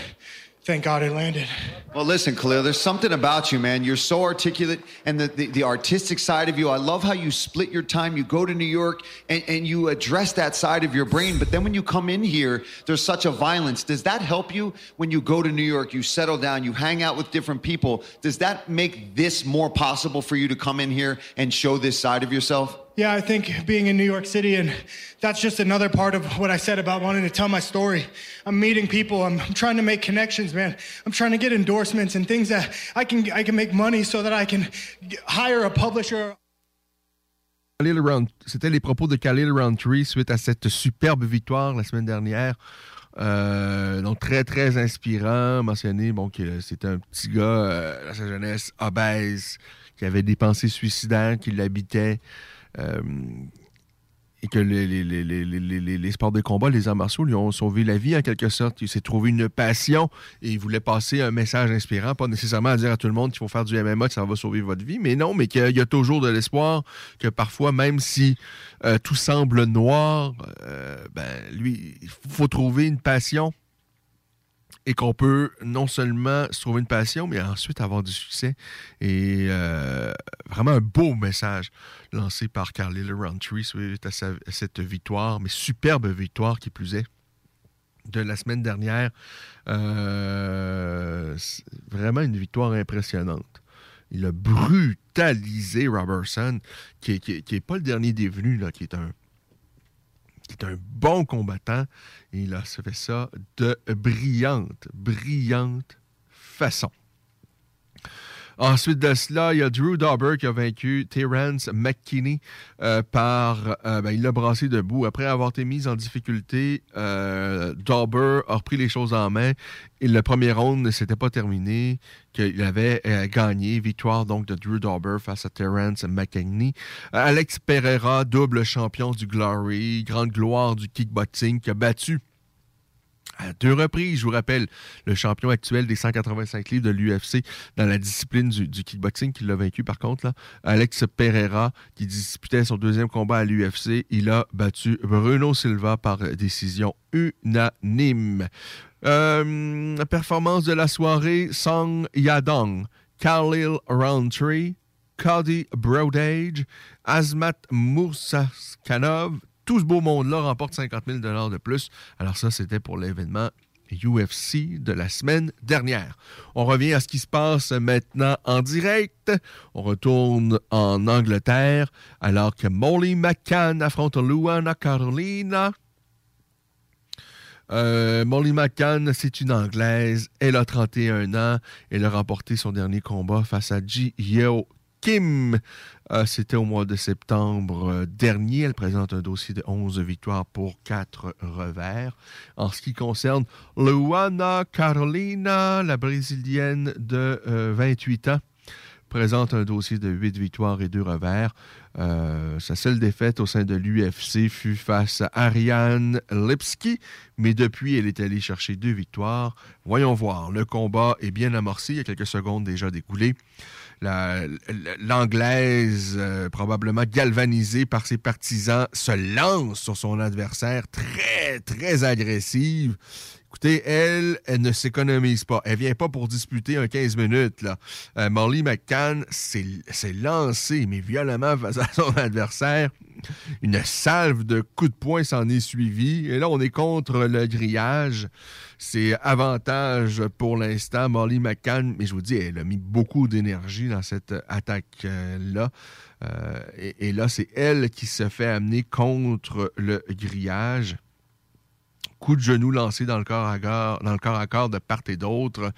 thank God it landed. Well, listen, Khalil, there's something about you, man. You're so articulate and the, the, the, artistic side of you. I love how you split your time. You go to New York and, and you address that side of your brain. But then when you come in here, there's such a violence. Does that help you when you go to New York? You settle down, you hang out with different people. Does that make this more possible for you to come in here and show this side of yourself? Yeah, I think being in New York City, and that's just another part of what I said about wanting to tell my story. I'm meeting people. I'm, I'm, trying to make connections, man. I'm trying to get endorsements and things that I can I can make money so that I can hire a publisher. C'était les propos de Khalil Roundtree suite à cette superbe victoire la semaine dernière. Euh, donc très très inspirant, mentionné bon que c'était un petit gars euh, à sa jeunesse obèse qui avait des pensées suicidaires, qui l'habitaient. Euh, et que les, sports de combat, les arts martiaux lui ont sauvé la vie en quelque sorte. Il s'est trouvé une passion et il voulait passer un message inspirant, pas nécessairement à dire à tout le monde qu'il faut faire du MMA, que ça va sauver votre vie, mais non, mais qu'il y a toujours de l'espoir, que parfois, même si euh, tout semble noir, euh, ben, lui, il faut trouver une passion et qu'on peut non seulement se trouver une passion, mais ensuite avoir du succès. Et euh, vraiment un beau message lancé par Carly Roundtree suite à, cette victoire, mais superbe victoire qui plus est de la semaine dernière. Euh, vraiment une victoire impressionnante. Il a brutalisé Robertson, qui n'est pas le dernier des venus, là, qui est un qui est un bon combattant. Et il a fait ça de brillante, brillante façon. Ensuite de cela, il y a Drew Dauber qui a vaincu Terence McKinney euh, par. Euh, ben, il l'a brassé debout. Après avoir été mis en difficulté, euh, Dauber a repris les choses en main. Et le premier round ne s'était pas terminé, qu'il avait gagné. Victoire donc de Drew Dauber face à Terence McKinney. Alex Pereira, double champion du Glory, grande gloire du kickboxing, qui a battu à deux reprises. Je vous rappelle, le champion actuel des 185 livres de l'UFC dans la discipline du, kickboxing, qui l'a vaincu par contre, là, Alex Pereira, qui disputait son deuxième combat à l'UFC, il a battu Bruno Silva par décision unanime. Euh, performance de la soirée, Song Yadong, Khalil Roundtree, Cody Brodage, Azmat Moussaskanov, tout ce beau monde-là remporte 50 000 de plus. Alors ça, c'était pour l'événement UFC de la semaine dernière. On revient à ce qui se passe maintenant en direct. On retourne en Angleterre alors que Molly McCann affronte Luana Carolina. Euh, Molly McCann, c'est une Anglaise. Elle a 31 ans. Elle a remporté son dernier combat face à Ji Yeo Kim. Euh, c'était au mois de septembre euh, dernier. Elle présente un dossier de 11 victoires pour 4 revers. En ce qui concerne Luana Carolina, la brésilienne de 28 euh, ans, présente un dossier de 8 victoires et 2 revers. sa seule défaite au sein de l'UFC fut face à Ariane Lipski, mais depuis, elle est allée chercher deux victoires. Voyons voir, le combat est bien amorcé, il y a quelques secondes déjà découlées l'anglaise, euh, probablement galvanisée par ses partisans, se lance sur son adversaire très, très agressive. Écoutez, elle, elle ne s'économise pas. Elle vient pas pour disputer un 15 minutes. Là. Euh, McCann s'est lancée, mais violemment face à son adversaire. Une salve de coups de poing s'en est suivie. Et là, on est contre le grillage. C'est avantage pour l'instant. Molly McCann, mais je vous dis, elle a mis beaucoup d'énergie dans cette attaque-là. Euh, et, et là, c'est elle qui se fait amener contre le grillage coup de genou lancé dans le corps à corps, de part et d'autre.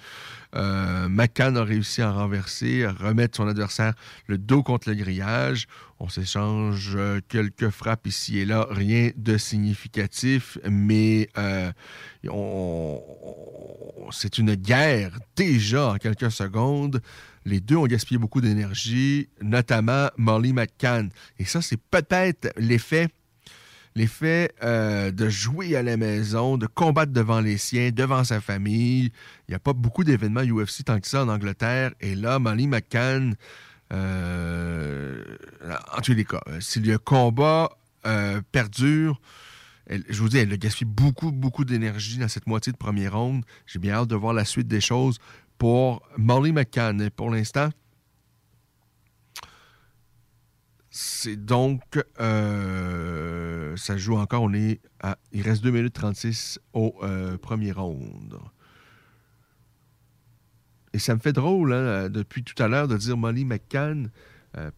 Euh, McCann a réussi à renverser, à remettre son adversaire le dos contre le grillage. On s'échange euh, quelques frappes ici et là, rien de significatif, mais euh, c'est une guerre déjà en quelques secondes. Les deux ont gaspillé beaucoup d'énergie, notamment Molly McCann. Et ça, c'est peut-être l'effet l'effet euh, de jouer à la maison, de combattre devant les siens, devant sa famille. Il n'y a pas beaucoup d'événements UFC tant que ça en Angleterre. Et là, Molly McCann, euh, en tous les cas, euh, si le combat perdure, je vous dis, elle a gaspillé beaucoup, beaucoup d'énergie dans cette moitié de première ronde. J'ai bien hâte de voir la suite des choses pour Molly McCann. Et pour l'instant, c'est donc. euh, ça joue encore. On est à. Il reste 2 minutes 36 au euh, premier round. Et ça me fait drôle, hein, depuis tout à l'heure, de dire Molly McCann, euh,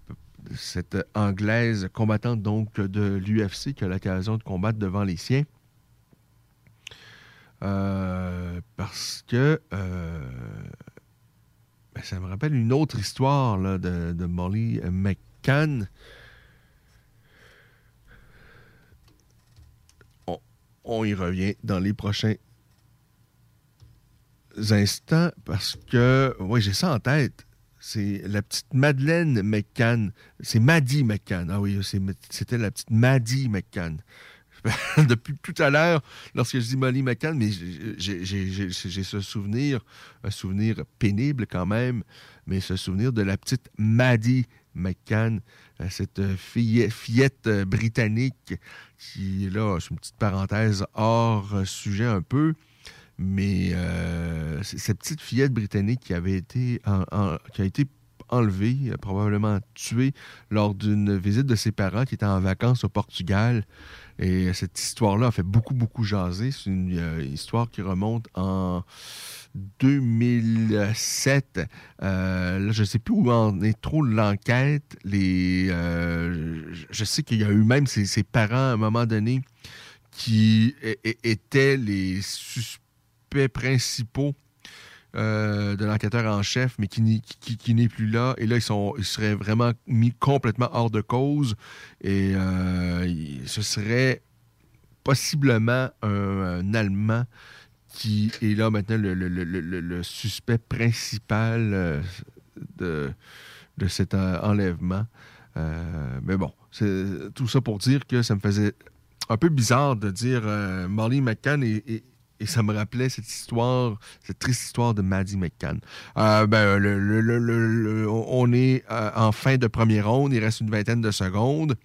cette anglaise combattante donc de l'UFC qui a l'occasion de combattre devant les siens. Parce que ben, ça me rappelle une autre histoire de Molly McCann. On, on y revient dans les prochains instants parce que, oui, j'ai ça en tête. C'est la petite Madeleine McCann. C'est Maddie McCann. Ah oui, c'était la petite Maddie McCann. Depuis tout à l'heure, lorsque je dis Molly McCann, mais j'ai ce souvenir, un souvenir pénible quand même, mais ce souvenir de la petite Maddie McCann, euh, cette fille- fillette euh, britannique qui, là, c'est une petite parenthèse hors euh, sujet un peu, mais euh, cette petite fillette britannique qui avait été, qui a été enlevée, euh, probablement tuée lors d'une visite de ses parents qui étaient en vacances au Portugal. Et cette histoire-là a fait beaucoup, beaucoup jaser. C'est une euh, histoire qui remonte en 2007. Euh, là, je ne sais plus où en est trop l'enquête. Euh, je- sais qu'il y a eu même ses, parents à un moment donné qui étaient les suspects principaux euh, de l'enquêteur en chef, mais qui, n'est- plus là. Et là, ils, seraient vraiment mis complètement hors de cause. Et euh, ce serait possiblement un, Allemand qui est là maintenant le, suspect principal euh, de, cet enlèvement. Mais bon, tout ça pour dire que ça me faisait un peu bizarre de dire euh, McCann et- et ça me rappelait cette histoire, cette triste histoire de Maddie McCann. Euh, ben, le- on est euh, en fin de première ronde, il reste une vingtaine de secondes.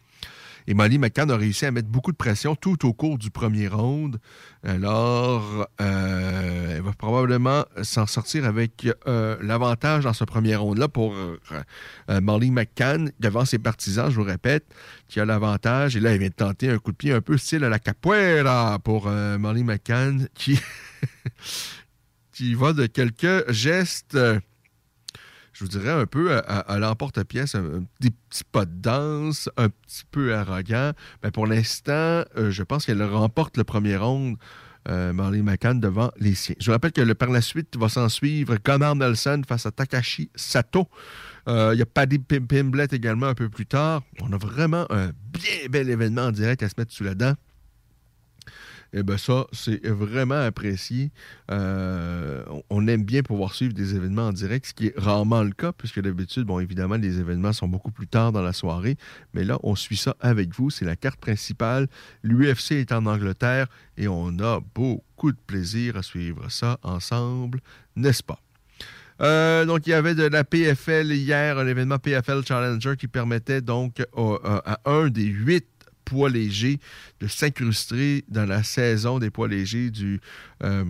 Et Molly McCann a réussi à mettre beaucoup de pression tout au cours du premier round. Alors, euh, elle va probablement s'en sortir avec euh, l'avantage dans ce premier round-là pour euh, euh, Molly McCann devant ses partisans, je vous répète, qui a l'avantage. Et là, elle vient de tenter un coup de pied un peu style à la capoeira pour Molly McCann qui, qui va de quelques gestes. Je vous dirais un peu à, l'emporte-pièce, des petits pas de danse, un petit peu arrogant. Mais pour l'instant, euh, je pense qu'elle remporte le premier round, euh, Marley McCann, devant les siens. Je vous rappelle que le- par la suite va s'en suivre Gunnar Nelson face à Takashi Sato. Euh, Il y a Paddy Pim Pimblett également un peu plus tard. On a vraiment un bien bel événement en direct à se mettre sous la dent. Eh bien, ça, c'est vraiment apprécié. Euh, on- aime bien pouvoir suivre des événements en direct, ce qui est rarement le cas, puisque d'habitude, bon, évidemment, les événements sont beaucoup plus tard dans la soirée. Mais là, on suit ça avec vous. C'est la carte principale. L'UFC est en Angleterre et on a beaucoup de plaisir à suivre ça ensemble, n'est-ce pas? Euh, donc, il y avait de la PFL hier, un événement PFL Challenger qui permettait donc à à un des huit poids légers, de s'incruster dans la saison des poids légers du, euh,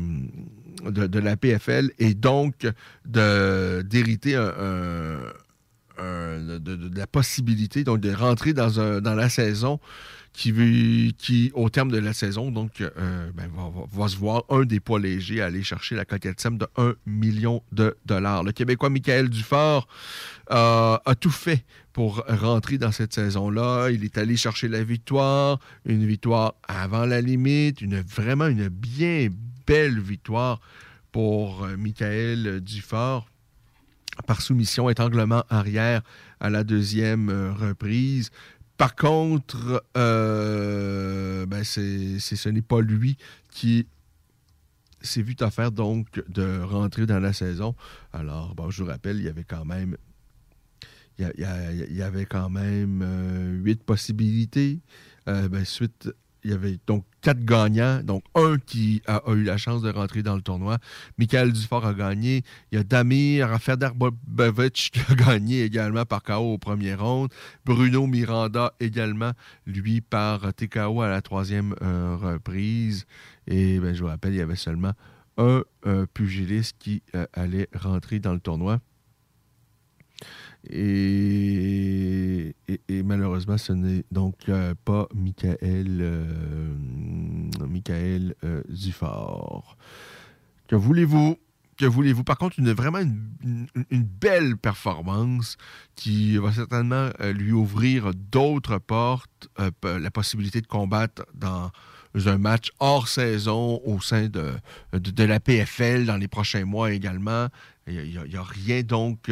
de, la PFL et donc d'hériter un- de, la possibilité donc de rentrer dans, un, dans la saison qui, qui, au terme de la saison, donc, euh, ben, va, se voir un des poids légers aller chercher la coquette de 1 million de dollars. Le Québécois Michael Dufort euh, a tout fait pour rentrer dans cette saison-là. Il est allé chercher la victoire, une victoire avant la limite, une, vraiment une bien belle victoire pour euh, Michael Dufort par soumission, étranglement arrière à la deuxième euh, reprise. Par contre, euh, ben c'est, ce n'est pas lui qui s'est vu offert donc de rentrer dans la saison. Alors, bon, je vous rappelle, il y avait quand même il y, avait quand même euh, huit possibilités. Euh, ben, suite, il y avait donc quatre gagnants, donc un qui a, eu la chance de rentrer dans le tournoi. Michael Dufort a gagné. Il y a Damir Federbovic qui a gagné également par KO au premier round. Bruno Miranda également, lui, par TKO à la troisième euh, reprise. Et ben, je vous rappelle, il y avait seulement un pugiliste qui allait rentrer dans le tournoi. Et, malheureusement, ce n'est donc euh, pas Michael, euh, Michael euh. Que voulez-vous? Que voulez-vous? Par contre, une, vraiment une, belle performance qui va certainement euh, lui ouvrir d'autres portes, la possibilité de combattre dans un match hors saison au sein de, de la PFL dans les prochains mois également. Il n'y a, rien donc...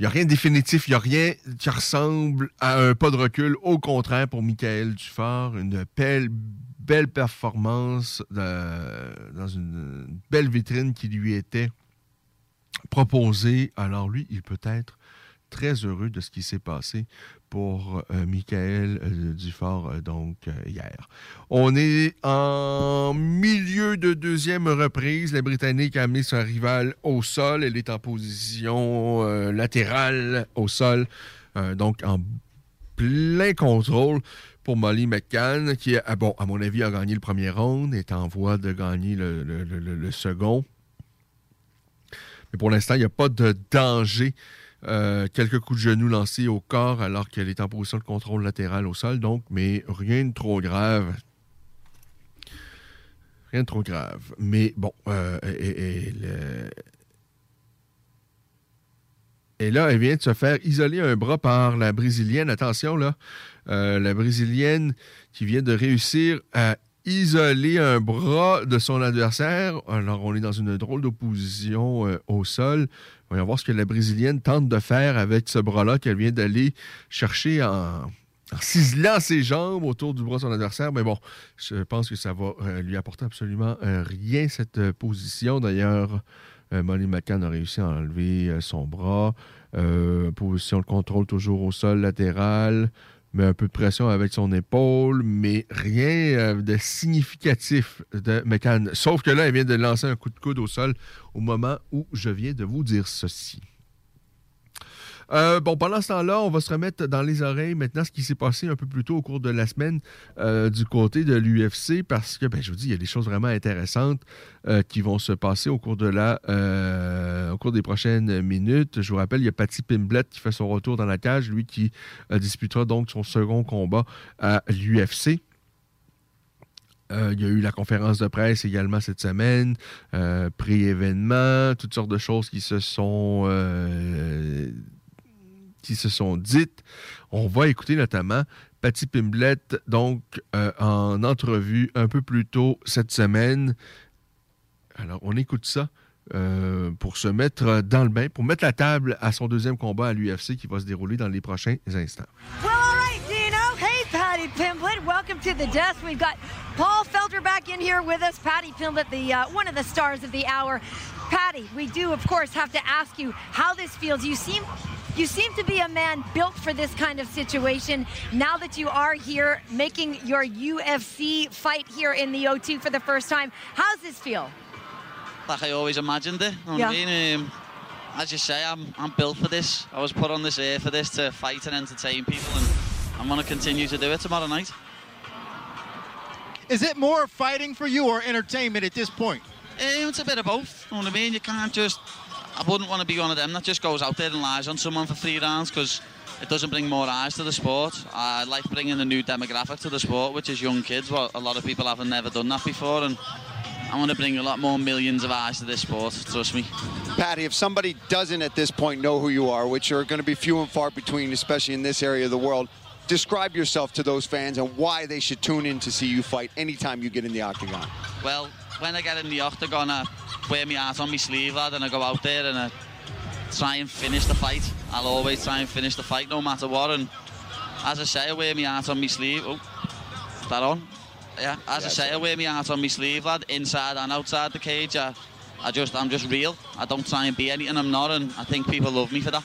euh, il n'y a rien définitif, il n'y a rien qui ressemble à un pas de recul. Au contraire, pour Michael Dufort, une belle, belle performance de- dans une belle vitrine qui lui était proposée. Alors lui, il peut être très heureux de ce qui s'est passé pour euh, Michael euh, Dufort, euh, donc euh, hier. On est en milieu de deuxième reprise. La Britannique a amené son rival au sol. Elle est en position latérale au sol, donc en plein contrôle pour Molly McCann, qui, bon, à mon avis, a gagné le premier round, est en voie de gagner le second. Mais pour l'instant, il n'y a pas de danger. Euh, quelques coups de genoux lancés au corps alors qu'elle est en position de contrôle latéral au sol, donc, mais rien de trop grave. Rien de trop grave. Mais bon, euh, et, là, elle vient de se faire isoler un bras par la Brésilienne. Attention, là. Euh, la Brésilienne qui vient de réussir à isoler un bras de son adversaire. Alors, on est dans une drôle d'opposition au sol. Voyons voir ce que la Brésilienne tente de faire avec ce bras-là qu'elle vient d'aller chercher en, ciselant ses jambes autour du bras de son adversaire. Mais bon, je pense que ça va euh, lui apporter absolument euh, rien, cette euh, position. D'ailleurs, Molly McCann a réussi à enlever son bras. Position de contrôle toujours au sol latéral. Mais un peu de pression avec son épaule, mais rien euh, de significatif de McCann. Sauf que là, elle vient de lancer un coup de coude au sol au moment où je viens de vous dire ceci. Euh, bon, pendant ce temps-là, on va se remettre dans les oreilles maintenant ce qui s'est passé un peu plus tôt au cours de la semaine euh, du côté de l'UFC parce que, ben, je vous dis, il y a des choses vraiment intéressantes euh, qui vont se passer au cours, de la, au cours des prochaines minutes. Je vous rappelle, il y a Patty Pimblett qui fait son retour dans la cage, lui qui disputera donc son second combat à l'UFC. Il y a eu la conférence de presse également cette semaine, euh, pré-événement, toutes sortes de choses qui se sont qui se sont dites. On va écouter notamment Patty Pimblett, donc euh, en entrevue un peu plus tôt cette semaine. Alors, on écoute ça euh, pour se mettre dans le bain, pour mettre la table à son deuxième combat à l'UFC qui va se dérouler dans les prochains instants. Well, all right, Dino. Hey, Patty Pimblett. Welcome to the desk. We've got Paul Felter back in here with us. Patty Pimblett, the uh, one of the stars of the hour. Patty, we do, of course, have to ask you how this feels. You seem, you seem to be a man built for this kind of situation. Now that you are here, making your UFC fight here in the O2 for the first time, how's this feel? like I always imagined it. You know what I mean? Um, as you say, I'm, I'm built for this. I was put on this earth for this to fight and entertain people. And I'm going to continue to do it tomorrow night. Is it more fighting for you or entertainment at this point? Eh, it's a bit of both. You know what I mean? You can't just. I wouldn't want to be one of them that just goes out there and lies on someone for three rounds because it doesn't bring more eyes to the sport. I like bringing a new demographic to the sport, which is young kids. Well, a lot of people haven't never done that before, and I want to bring a lot more millions of eyes to this sport. Trust me. Patty, if somebody doesn't at this point know who you are, which are going to be few and far between, especially in this area of the world, describe yourself to those fans and why they should tune in to see you fight anytime you get in the octagon. Well, when I get in the octagon, I wear my heart on my sleeve, lad, and I go out there and I try and finish the fight. I'll always try and finish the fight no matter what. And as I say, I wear my heart on my sleeve. Oh, is that on? Yeah, as I say, I wear my heart on my sleeve, lad, inside and outside the cage. I, I just, I'm just real. I don't try and be anything I'm not, and I think people love me for that.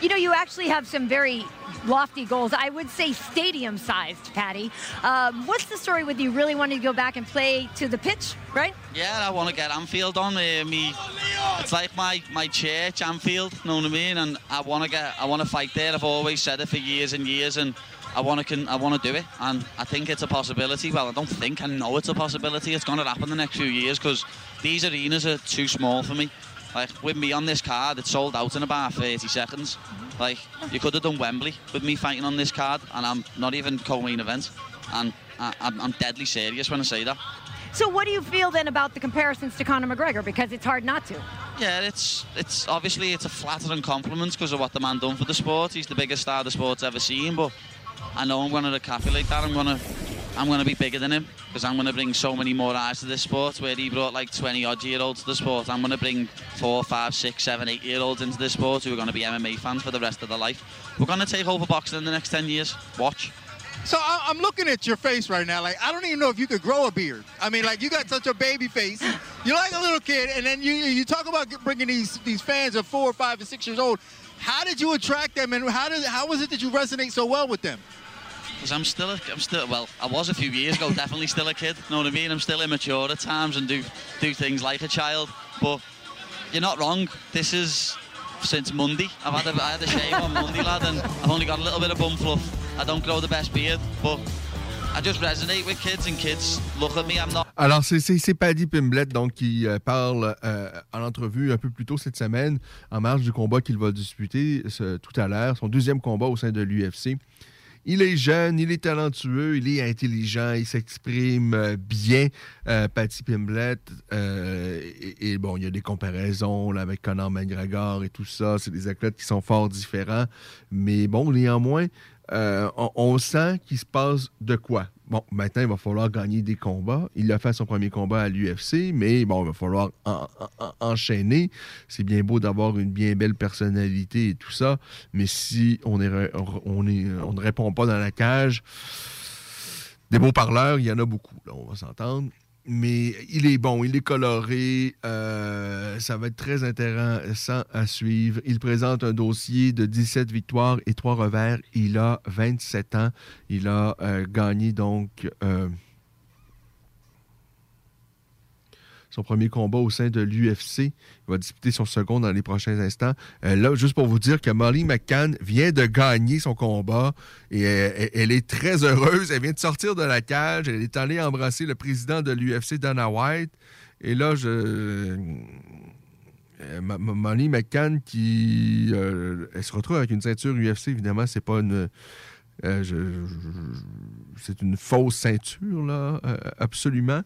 You know, you actually have some very lofty goals. I would say stadium sized, Patty. Um, what's the story with you really wanting to go back and play to the pitch, right? Yeah, I want to get Anfield on. Uh, me, it's like my, my church, Anfield. Know what I mean? And I want to get, I want to fight there. I've always said it for years and years, and I want to, can, I want to do it. And I think it's a possibility. Well, I don't think I know it's a possibility. It's going to happen the next few years because these arenas are too small for me. Like with me on this card, it sold out in about 30 seconds. Like you could have done Wembley with me fighting on this card, and I'm not even co-main event. And I, I'm, I'm deadly serious when I say that. So, what do you feel then about the comparisons to Conor McGregor? Because it's hard not to. Yeah, it's it's obviously it's a flattering compliment because of what the man done for the sport. He's the biggest star the sport's ever seen, but I know I'm going to recapitulate that. I'm going to I'm going to be bigger than him because I'm going to bring so many more eyes to this sport. Where he brought like 20 odd year olds to the sport, I'm going to bring four, five, six, seven, eight year olds into this sport who are going to be MMA fans for the rest of their life. We're going to take over boxing in the next 10 years. Watch. So I'm looking at your face right now. Like I don't even know if you could grow a beard. I mean, like you got such a baby face. You're like a little kid, and then you you talk about bringing these these fans of four, five, and six years old. How did you attract them, and how did how was it that you resonate so well with them? Because I'm still, a, I'm still, well, I was a few years ago, definitely still a kid. Know what I mean? I'm still immature at times and do do things like a child. But you're not wrong. This is since Monday. I've had a, I had a shave on Monday, lad, and I've only got a little bit of bum fluff. I don't grow the best beard, but I just resonate with kids, and kids look at me. I'm not. Alors, c'est Paddy Pimblett donc, qui euh, parle euh, en entrevue un peu plus tôt cette semaine, en marge du combat qu'il va disputer ce- tout à l'heure, son deuxième combat au sein de l'UFC. Il est jeune, il est talentueux, il est intelligent, il s'exprime euh, bien, euh, Patty Pimblett. euh, et, et bon, il y a des comparaisons là, avec Conor McGregor et tout ça. C'est des athlètes qui sont fort différents. Mais bon, néanmoins, euh, on, on sent qu'il se passe de quoi. Bon, maintenant, il va falloir gagner des combats. Il a fait son premier combat à l'UFC, mais bon, il va falloir en- en- en- enchaîner. C'est bien beau d'avoir une bien belle personnalité et tout ça, mais si on, est, on, ne répond pas dans la cage, des beaux parleurs, il y en a beaucoup, on va s'entendre. Mais il est bon, il est coloré, euh, ça va être très intéressant à suivre. Il présente un dossier de 17 victoires et 3 revers. Il a 27 ans. Il a euh, gagné donc euh, son premier combat au sein de l'UFC. Il va disputer son second dans les prochains instants. Euh, là, juste pour vous dire que Molly McCann vient de gagner son combat et euh, elle, est très heureuse. Elle vient de sortir de la cage. Elle est allée embrasser le président de l'UFC, Dana White. Et là, je. euh, Molly McCann qui elle se retrouve avec une ceinture UFC évidemment c'est pas une euh, c'est une fausse ceinture là euh, absolument.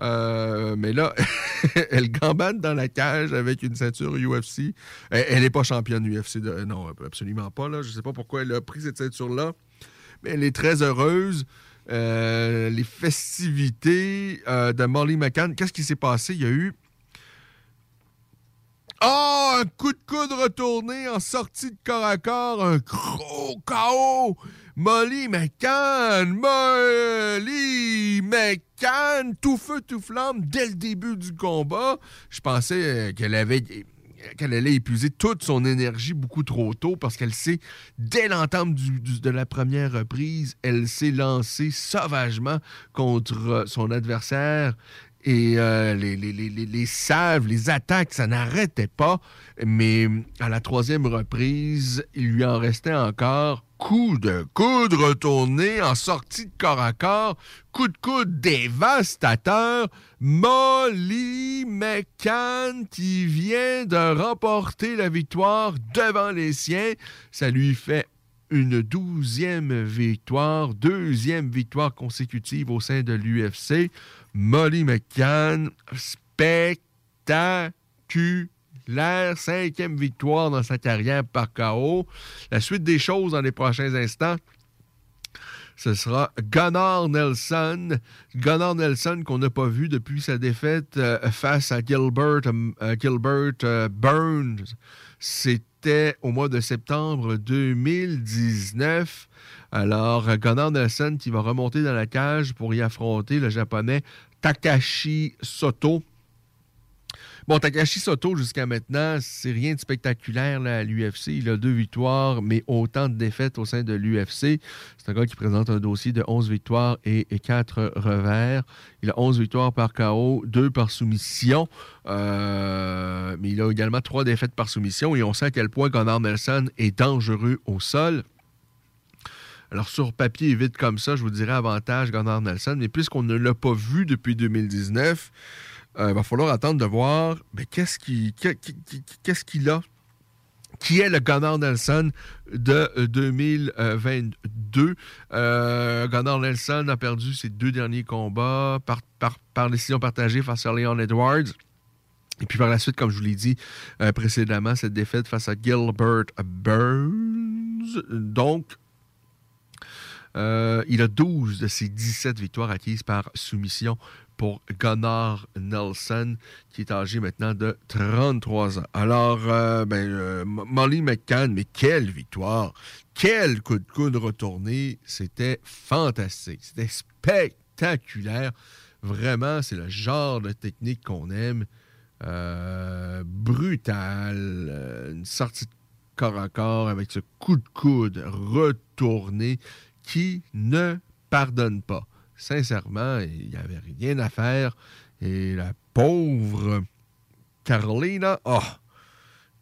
Euh, mais là elle gambade dans la cage avec une ceinture UFC elle n'est pas championne UFC non absolument pas je sais pas pourquoi elle a pris cette ceinture là mais elle est très heureuse. Les festivités de Molly McCann qu'est-ce qui s'est passé? Il y a eu Oh, un coup de coude retourné en sortie de corps à corps, un gros KO. Molly McCann, Molly McCann, tout feu, tout flamme dès le début du combat. Je pensais euh, qu'elle avait qu'elle allait épuiser toute son énergie beaucoup trop tôt parce qu'elle s'est, dès l'entame de la première reprise, elle s'est lancée sauvagement contre son adversaire. Et euh, les, les, les, les- les attaques, ça n'arrêtait pas. Mais à la troisième reprise, il lui en restait encore coup de coude retourné en sortie de corps à corps, coup de coude dévastateur, Molly McCann qui vient de remporter la victoire devant les siens. Ça lui fait une douzième victoire, deuxième victoire consécutive au sein de l'UFC. Molly McCann, spectaculaire, cinquième victoire dans sa carrière par KO. La suite des choses dans les prochains instants, ce sera Gunnar Nelson. Gunnar Nelson qu'on n'a pas vu depuis sa défaite euh, face à Gilbert, euh, Gilbert euh, Burns. C'était au mois de septembre 2019. Alors, Gunnar Nelson qui va remonter dans la cage pour y affronter le japonais Takashi Soto. Bon, Takashi Soto, jusqu'à maintenant, c'est rien de spectaculaire là, à l'UFC. Il a deux victoires, mais autant de défaites au sein de l'UFC. C'est un gars qui présente un dossier de 11 victoires et, 4 revers. Il a 11 victoires par KO, 2 par soumission. Euh, mais il a également 3 défaites par soumission. Et on sait à quel point Gunnar Nelson est dangereux au sol. Alors, sur papier, vite comme ça, je vous dirais avantage Gunnar Nelson. Mais puisqu'on ne l'a pas vu depuis 2019, euh, il va falloir attendre de voir ben, qu'est-ce qu'il a? Qui est le Gunnar Nelson de 2022? Euh, Gunnar Nelson a perdu ses deux derniers combats par, par, décision partagée face à Leon Edwards. Et puis par la suite, comme je vous l'ai dit euh, précédemment, cette défaite face à Gilbert Burns. Donc, euh, il a 12 de ses 17 victoires acquises par soumission pour Gunnar Nelson, qui est âgé maintenant de 33 ans. Alors, euh, ben, euh, Molly McCann, mais quelle victoire! Quel coup de coude retourné! C'était fantastique. C'était spectaculaire. Vraiment, c'est le genre de technique qu'on aime. Euh, brutal. une sortie de corps à corps avec ce coup de coude retourné qui ne pardonne pas sincèrement, il n'y avait rien à faire. Et la pauvre Carolina, oh,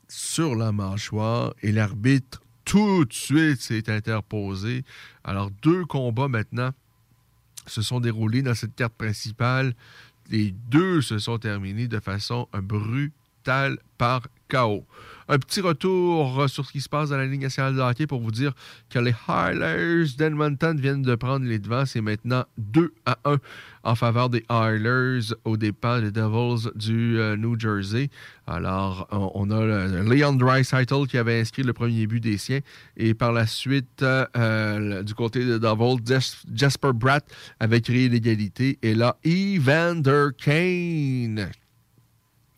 sur la mâchoire, et l'arbitre tout de suite s'est interposé. Alors, deux combats maintenant se sont déroulés dans cette carte principale. Les deux se sont terminés de façon brutale par Un petit retour sur ce qui se passe dans la Ligue nationale de hockey pour vous dire que les Highlanders d'Edmonton viennent de prendre les devants. C'est maintenant 2 à 1 en faveur des Highlanders au départ des Devils du euh, New Jersey. Alors, on, a Leon Dreisaitl qui avait inscrit le premier but des siens. Et par la suite, euh, euh, du côté des Devils, Jasper Bratt avait créé l'égalité. Et là, Evander Kane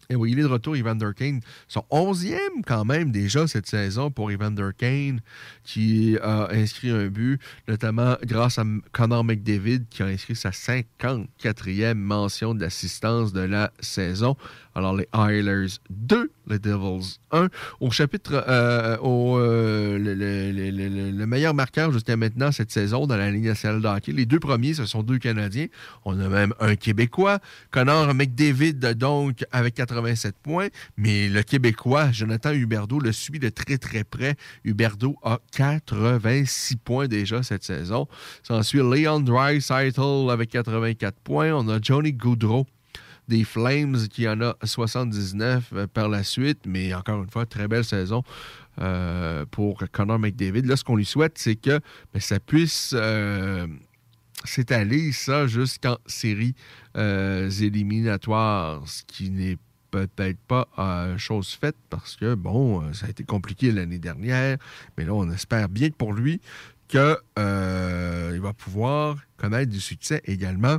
et oui, il est de retour, Evander Kane. Son 11e quand même déjà cette saison pour Evander Kane, qui a inscrit un but, notamment grâce à Connor McDavid, qui a inscrit sa 54e mention d'assistance de la saison. Alors, les Oilers 2, les Devils 1. Au chapitre, euh, euh, le, meilleur marqueur jusqu'à maintenant cette saison dans la Ligue nationale de hockey, les deux premiers, ce sont deux Canadiens. On a même un Québécois, Connor McDavid, donc, avec 87 points. Mais le Québécois, Jonathan Huberdeau, le suit de très, très près. Huberdeau a 86 points déjà cette saison. S'ensuit Leon Dreisaitl avec 84 points. On a Johnny Goudreau des Flames qui en a 79 euh, par la suite, mais encore une fois, très belle saison euh, pour Connor McDavid. Là, ce qu'on lui souhaite, c'est que ben, ça puisse euh, s'étaler, ça, jusqu'en séries éliminatoires, ce qui n'est peut-être pas chose faite parce que, bon, ça a été compliqué l'année dernière, mais là, on espère bien pour lui qu'il va pouvoir connaître du succès également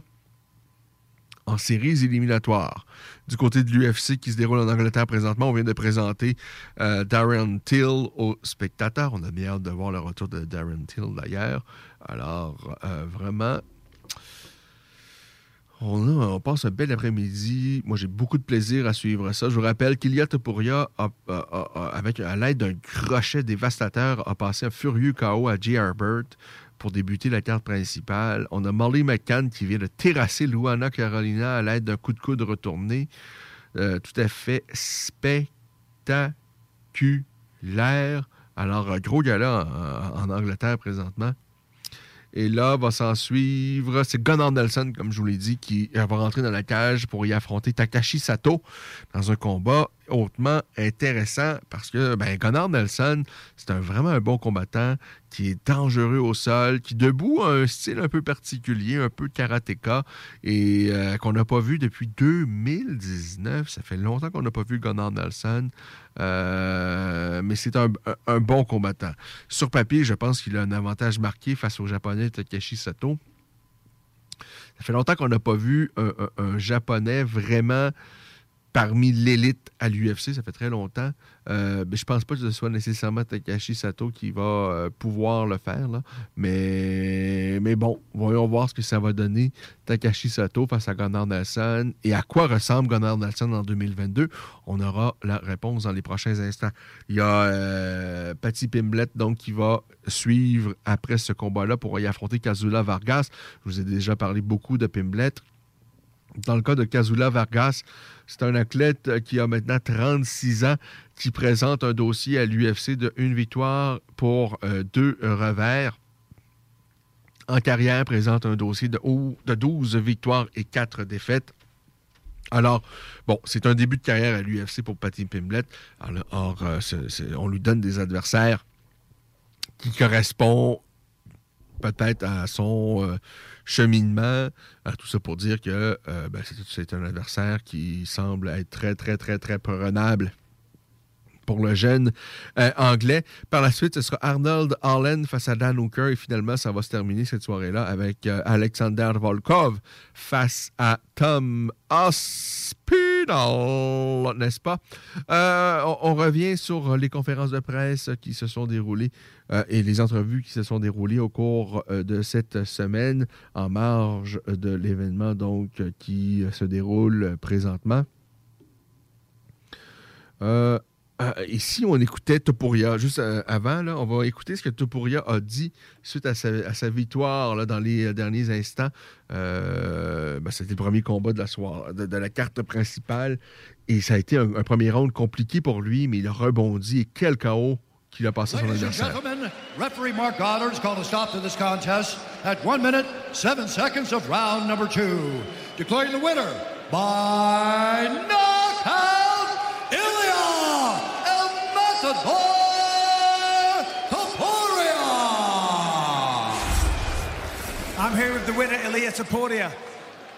en séries éliminatoires. Du côté de l'UFC qui se déroule en Angleterre présentement, on vient de présenter euh, Darren Till aux spectateurs. On a bien hâte de voir le retour de Darren Till d'ailleurs. Alors, euh, vraiment, on, passe un bel après-midi. Moi, j'ai beaucoup de plaisir à suivre ça. Je vous rappelle qu'Ilia Topuria, avec à l'aide d'un crochet dévastateur, a passé un furieux KO à J. Herbert pour débuter la carte principale. On a Molly McCann qui vient de terrasser Luana Carolina à l'aide d'un coup de coude retourné. Euh, tout à fait spectaculaire. Alors, euh, gros gala en Angleterre présentement. Et là, va s'en suivre. C'est Gunnar Nelson, comme je vous l'ai dit, qui va rentrer dans la cage pour y affronter Takashi Sato dans un combat hautement intéressant parce que ben, Gunnar Nelson, c'est un, vraiment un bon combattant qui est dangereux au sol, qui debout a un style un peu particulier, un peu karatéka et euh, qu'on n'a pas vu depuis 2019. Ça fait longtemps qu'on n'a pas vu Gunnar Nelson. Euh, mais c'est un, bon combattant. Sur papier, je pense qu'il a un avantage marqué face au japonais Takashi Sato. Ça fait longtemps qu'on n'a pas vu un japonais vraiment parmi l'élite à l'UFC. Ça fait très longtemps. Euh, mais je pense pas que ce soit nécessairement Takashi Sato qui va euh, pouvoir le faire. là. Mais, mais bon, voyons voir ce que ça va donner Takashi Sato face à Gunnar Nelson et à quoi ressemble Gunnar Nelson en 2022. On aura la réponse dans les prochains instants. Il y a euh, Patty Pimblett donc, qui va suivre après ce combat-là pour y affronter Kazula Vargas. Je vous ai déjà parlé beaucoup de Pimblett. Dans le cas de Kazula Vargas, c'est un athlète euh, qui a maintenant 36 ans, qui présente un dossier à l'UFC de une victoire pour euh, deux revers. En carrière, présente un dossier de, de 12 victoires et 4 défaites. Alors, bon, c'est un début de carrière à l'UFC pour Patty Pimblett. Alors, or, euh, on lui donne des adversaires qui correspondent peut-être à son euh, cheminement. Euh, tout ça pour dire que euh, ben, c'est- un adversaire qui semble être très, très, très, très prenable pour le jeune anglais. Par la suite, ce sera Arnold Allen face à Dan Hooker. Et finalement, ça va se terminer cette soirée-là avec Alexander Volkov face à Tom N'est-ce pas? Euh, on, revient sur les conférences de presse qui se sont déroulées euh, et les entrevues qui se sont déroulées au cours euh, de cette semaine en marge de l'événement donc qui se déroule présentement. Euh, et si on écoutait Topuria, juste euh, avant, là, on va écouter ce que Topuria a dit suite à sa, à sa victoire là, dans les euh, derniers instants. Euh, ben, C'était le premier combat de la, soirée, de, de la carte principale. Et ça a été un, un premier round compliqué pour lui, mais il a rebondi. Et quel chaos qu'il a passé son adversaire. gentlemen, referee Mark Goddard's called a stop to this contest at 1 minute, 7 seconds of round number 2. Declaring the winner by knockout, Topuria! I'm here with the winner, Ilya Taporia.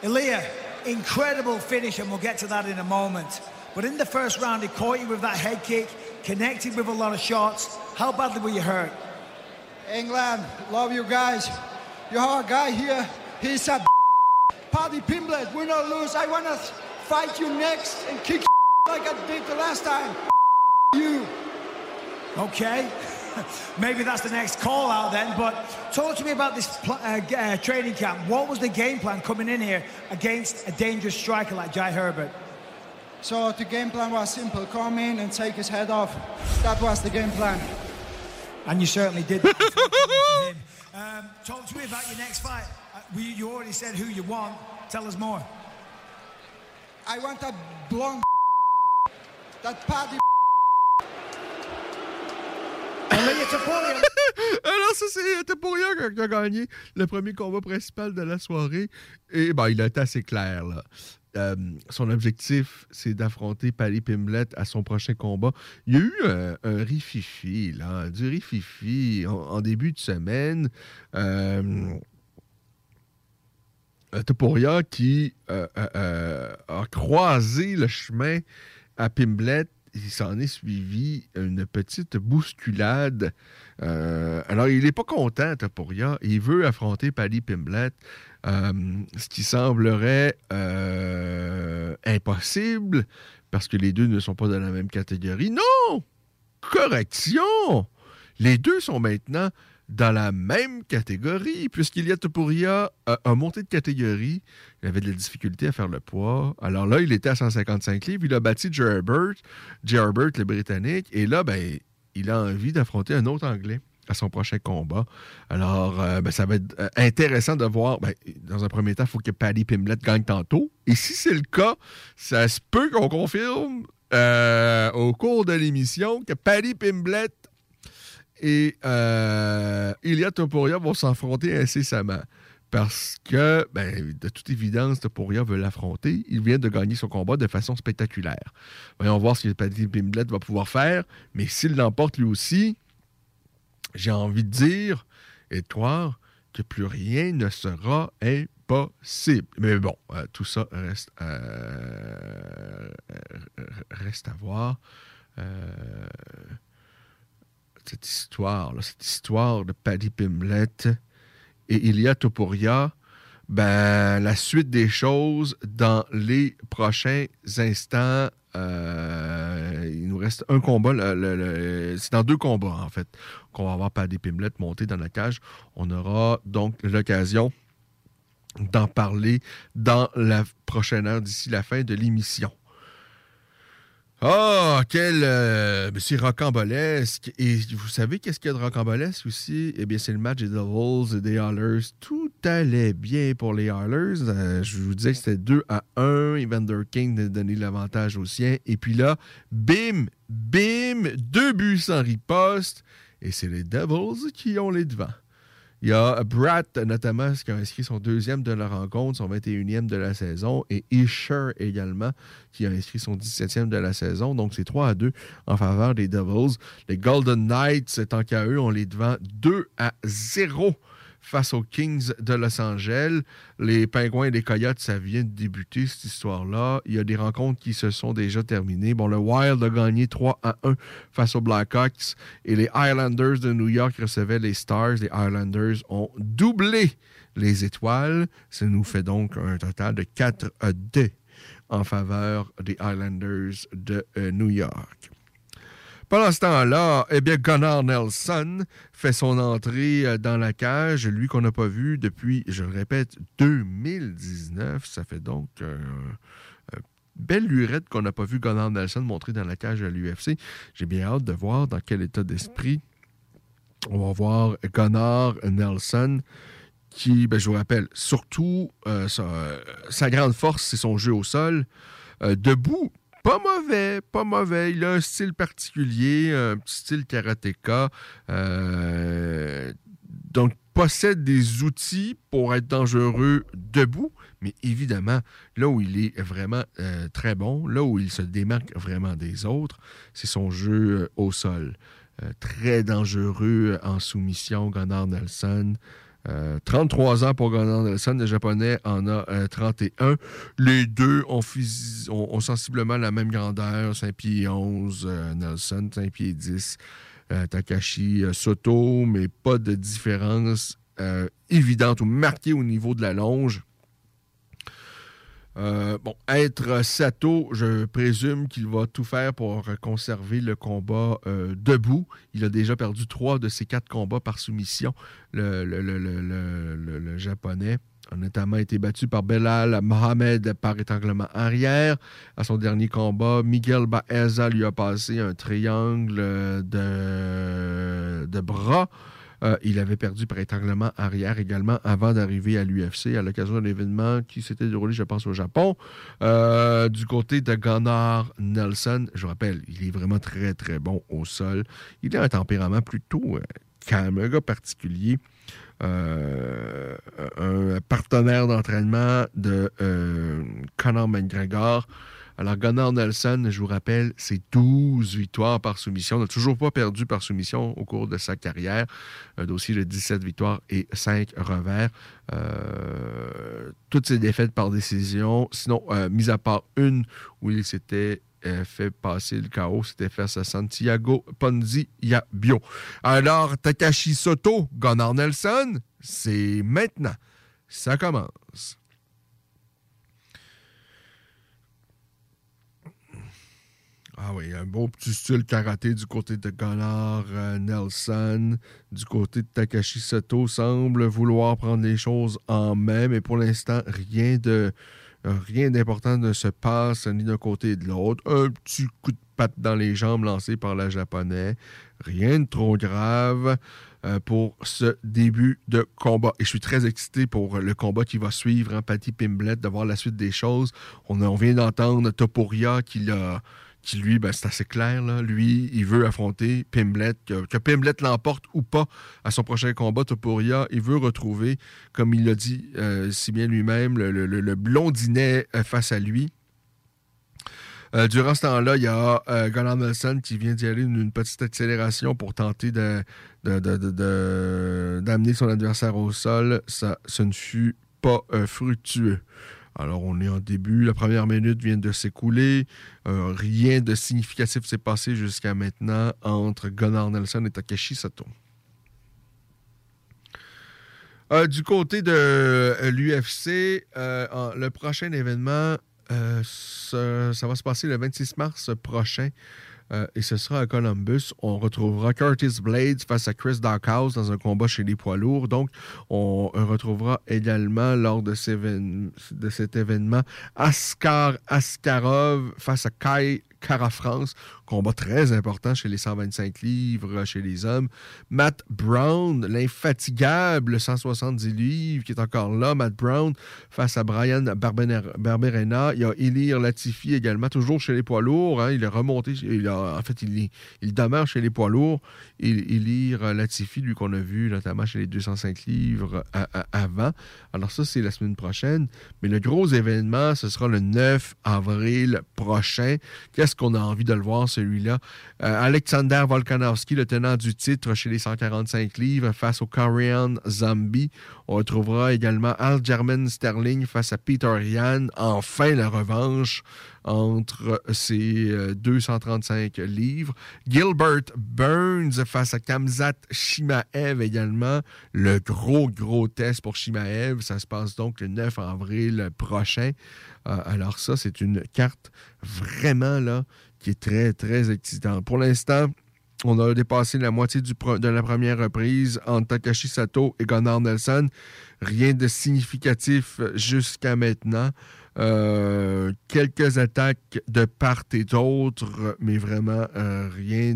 Ilya, incredible finish, and we'll get to that in a moment. But in the first round, he caught you with that head kick, connected with a lot of shots. How badly were you hurt? England, love you guys. You have a guy here, he's a Paddy Pimblett, win or lose. I want to fight you next and kick like I did the last time. You. Okay. Maybe that's the next call out then. But talk to me about this uh, uh, training camp. What was the game plan coming in here against a dangerous striker like Jai Herbert? So the game plan was simple come in and take his head off. That was the game plan. And you certainly did um, talk to me about your next fight. Uh, we, you already said who you want. Tell us more. I want that blonde that Paddy Alors, ça, Topuria qui a- qui a gagné le premier combat principal de la soirée. Et ben, il a été assez clair, là. Euh, son objectif, c'est d'affronter Paddy Pimblett à son prochain combat. Il y a eu euh, un rififi, là, du rififi en, début de semaine. Euh, euh, qui euh, euh, euh, a croisé le chemin à Pimblett. Il s'en est suivi une petite bousculade. Euh, alors, il n'est pas content, Topuria. Il veut affronter Paddy Pimblett, euh, ce qui semblerait euh, impossible parce que les deux ne sont pas dans la même catégorie. Non! Correction! Les deux sont maintenant dans la même catégorie, puisqu'Ilia Topuria a, a monté de catégorie. Il avait de la difficulté à faire le poids. Alors là, il était à 155 livres. Il a battu Jay Herbert, le Britannique. Et là, ben, il a envie d'affronter un autre Anglais à son prochain combat. Alors, euh, ben, ça va être euh, intéressant de voir. Ben, dans un premier temps, il faut que Paddy Pimblett gagne tantôt. Et si c'est le cas, ça se peut qu'on confirme euh, au cours de l'émission que Paddy Pimblett et euh, Ilya Topuria vont s'affronter incessamment. Parce que, ben, de toute évidence, Topuria veut l'affronter. Il vient de gagner son combat de façon spectaculaire. Voyons voir ce que Paddy Pimblett va pouvoir faire. Mais s'il l'emporte lui aussi, j'ai envie de dire, Étoire, que plus rien ne sera impossible. Mais bon, euh, tout ça reste, euh, reste à voir. Euh, cette histoire, là, cette histoire de Paddy Pimblett et Ilya Topuria, ben, la suite des choses dans les prochains instants. euh, il nous reste un combat. c'est dans deux combats, en fait, qu'on va avoir Paddy Pimblett monté dans la cage. On aura donc l'occasion d'en parler dans la prochaine heure d'ici la fin de l'émission. Ah, quel. euh, mais c'est rocambolesque. Et vous savez qu'est-ce qu'il y a de rocambolesque aussi? Eh bien, c'est le match des Devils et des Oilers. Tout allait bien pour les Oilers. Euh, je vous disais que c'était 2 à 1. Evander King a donné l'avantage aux siens. Et puis là, bim, bim, deux buts sans riposte. Et c'est les Devils qui ont les devants. Il y a Bratt, notamment, qui a inscrit son deuxième de la rencontre, son 21e de la saison, et Isher également, qui a inscrit son 17e de la saison. Donc, c'est 3 à 2 en faveur des Devils. Les Golden Knights, tant qu'à eux, on les devant 2 à 0 face aux Kings de Los Angeles. Les Pingouins et les Coyotes, ça vient de débuter, cette histoire-là. Il y a des rencontres qui se sont déjà terminées. Bon, le Wild a gagné 3 à 1 face aux Blackhawks et les Islanders de New York recevaient les Stars. Les Islanders ont doublé les étoiles. Ça nous fait donc un total de 4 à 2 en faveur des Islanders de euh, New York. Pendant ce temps-là, eh bien, Gunnar Nelson fait son entrée euh, dans la cage, lui qu'on n'a pas vu depuis, je le répète, 2019. Ça fait donc euh, euh, belle lurette qu'on n'a pas vu Gunnar Nelson montrer dans la cage à l'UFC. J'ai bien hâte de voir dans quel état d'esprit on va voir Gunnar Nelson qui, ben, je vous rappelle, surtout sa, grande force, c'est son jeu au sol. Debout, pas mauvais, pas mauvais. Il a un style particulier, un style karatéka. Euh, donc, possède des outils pour être dangereux debout, mais évidemment, là où il est vraiment euh, très bon, là où il se démarque vraiment des autres, c'est son jeu euh, au sol. Très dangereux en soumission, Gunnar Nelson. Euh, 33 ans pour Gunnar Nelson. Le japonais en a euh, 31. Les deux ont, sensiblement la même grandeur. 5 pieds 11, euh, Nelson, 5 pieds 10. euh, Takashi euh, Soto, mais pas de différence euh, évidente ou marquée au niveau de la longe. Euh, bon, être Sato, je présume qu'il va tout faire pour conserver le combat euh, debout. Il a déjà perdu trois de ses quatre combats par soumission, le, le- le- le- japonais a notamment été battu par Belal Mohamed par étranglement arrière. À son dernier combat, Miguel Baeza lui a passé un triangle de, de bras. Euh, il avait perdu par étranglement arrière également avant d'arriver à l'UFC à l'occasion d'un événement qui s'était déroulé, je pense, au Japon. Euh, du côté de Gunnar Nelson, je rappelle, il est vraiment très, très bon au sol. Il a un tempérament plutôt euh, calme, un gars particulier. Un partenaire d'entraînement de Conor McGregor. Alors, Gunnar Nelson, je vous rappelle, c'est 12 victoires par soumission. N'a toujours pas perdu par soumission au cours de sa carrière. Un dossier de 17 victoires et 5 revers. Euh, toutes ses défaites par décision. Sinon, euh, mis à part une où il s'était euh, fait passer le chaos, c'était face à Santiago Ponzi Yabio. Alors, Takashi Soto, Gunnar Nelson, c'est maintenant. Ça commence. Ah oui, un beau petit style karaté du côté de Gunnar euh, Nelson. Du côté de Takashi Sato semble vouloir prendre les choses en main, mais pour l'instant, rien de rien d'important ne se passe ni d'un côté ni de l'autre. Un petit coup de patte dans les jambes lancé par la japonais. Rien de trop grave euh, pour ce début de combat. Et je suis très excité pour le combat qui va suivre, hein, Patty Pimblett, de voir la suite des choses. On, on vient d'entendre Topuria qui l'a qui lui, ben, c'est assez clair. Lui, il veut affronter Pimblet. Que, Pimblet l'emporte ou pas à son prochain combat, Topuria, il veut retrouver, comme il l'a dit euh, si bien lui-même, le, blondinet euh, face à lui. Euh, durant ce temps-là, il y a euh, Gunnar Nelson qui vient d'y aller une petite accélération pour tenter d'amener son adversaire au sol. Ça, ce ne fut pas fructueux. Alors, on est en début. La première minute vient de s'écouler. Euh, rien de significatif s'est passé jusqu'à maintenant entre Gunnar Nelson et Takeshi Sato. Euh, du côté de l'UFC, le prochain événement, euh, ça va se passer le 26 mars prochain. Euh, et ce sera à Columbus. On retrouvera Curtis Blades face à Chris Darkhouse dans un combat chez les poids lourds. Donc, on retrouvera également lors de, cet événement Askar Askarov face à Kai Kara France. Combat très important chez les 125 livres chez les hommes. Matt Brown, l'infatigable 170 livres qui est encore là. Matt Brown face à Brian Barberena. Il y a Elir Latifi également, toujours chez les poids lourds. hein. Il est remonté. il a- en fait, il, il demeure chez les poids lourds. Elir Latifi, lui qu'on a vu notamment chez les 205 livres à- à- avant. Alors ça, c'est la semaine prochaine. Mais le gros événement, ce sera le 9 avril prochain. Qu'est-ce qu'on a envie de le voir, celui-là? Euh, Alexander Volkanovski, le tenant du titre chez les 145 livres, face au Korean Zombie. On retrouvera également Aljamain Sterling face à Peter Yan. Enfin, la revanche entre ces euh, 235 livres. Gilbert Burns face à Kamzat Shimaev également. Le gros, gros test pour Shimaev. Ça se passe donc le 9 avril prochain. Euh, alors ça, c'est une carte vraiment là qui est très, très excitante. Pour l'instant, on a dépassé la moitié de la première reprise entre Takashi Sato et Gunnar Nelson. Rien de significatif jusqu'à maintenant. Euh, quelques attaques de part et d'autre, mais vraiment euh, rien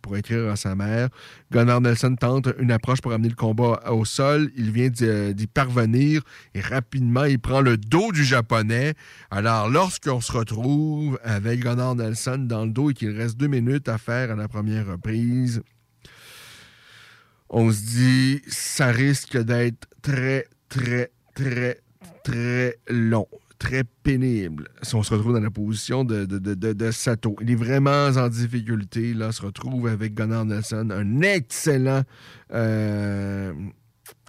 pour écrire à sa mère. Gunnar Nelson tente une approche pour amener le combat au sol. Il vient d'y d'y parvenir et rapidement, il prend le dos du japonais. Alors, lorsqu'on se retrouve avec Gunnar Nelson dans le dos et qu'il reste deux minutes à faire à la première reprise, on se dit, ça risque d'être très, très, très, très long, très pénible. Si on se retrouve dans la position de, Sato, il est vraiment en difficulté. Là, se retrouve avec Gunnar Nelson, un excellent euh,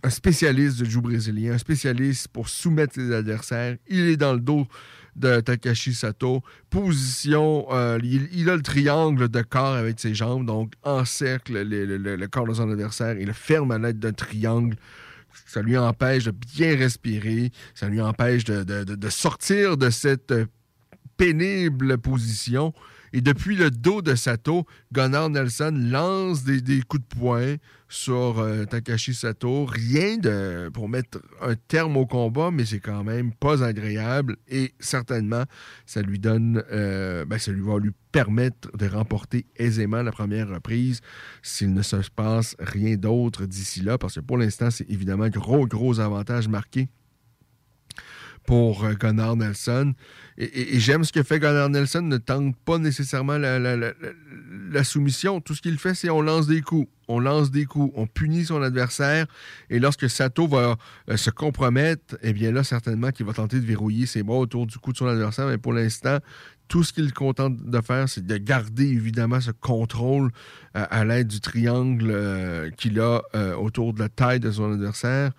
un spécialiste de jiu brésilien, un spécialiste pour soumettre ses adversaires. Il est dans le dos de Takashi Sato. Position, euh, il, a le triangle de corps avec ses jambes, donc encercle le, le- le- le corps de son adversaire et le ferme à l'aide d'un triangle. Ça lui empêche de bien respirer, ça lui empêche de, de- sortir de cette euh, pénible position. Et depuis le dos de Sato, Gunnar Nelson lance des, coups de poing sur euh, Takashi Sato. Rien pour mettre un terme au combat, mais c'est quand même pas agréable. Et certainement, ça lui donne, euh, ben, ça lui va lui permettre de remporter aisément la première reprise s'il ne se passe rien d'autre d'ici là, parce que pour l'instant, c'est évidemment gros, gros avantage marqué pour euh, Gunnar Nelson. Et, j'aime ce que fait Gunnar Nelson, ne tente pas nécessairement la, la- la- soumission. Tout ce qu'il fait, c'est on lance des coups. On lance des coups, on punit son adversaire. Et lorsque Sato va euh, se compromettre, eh bien là, certainement qu'il va tenter de verrouiller ses bras autour du cou de son adversaire. Mais pour l'instant, tout ce qu'il contente de faire, c'est de garder évidemment ce contrôle euh, à l'aide du triangle qu'il a autour de la taille de son adversaire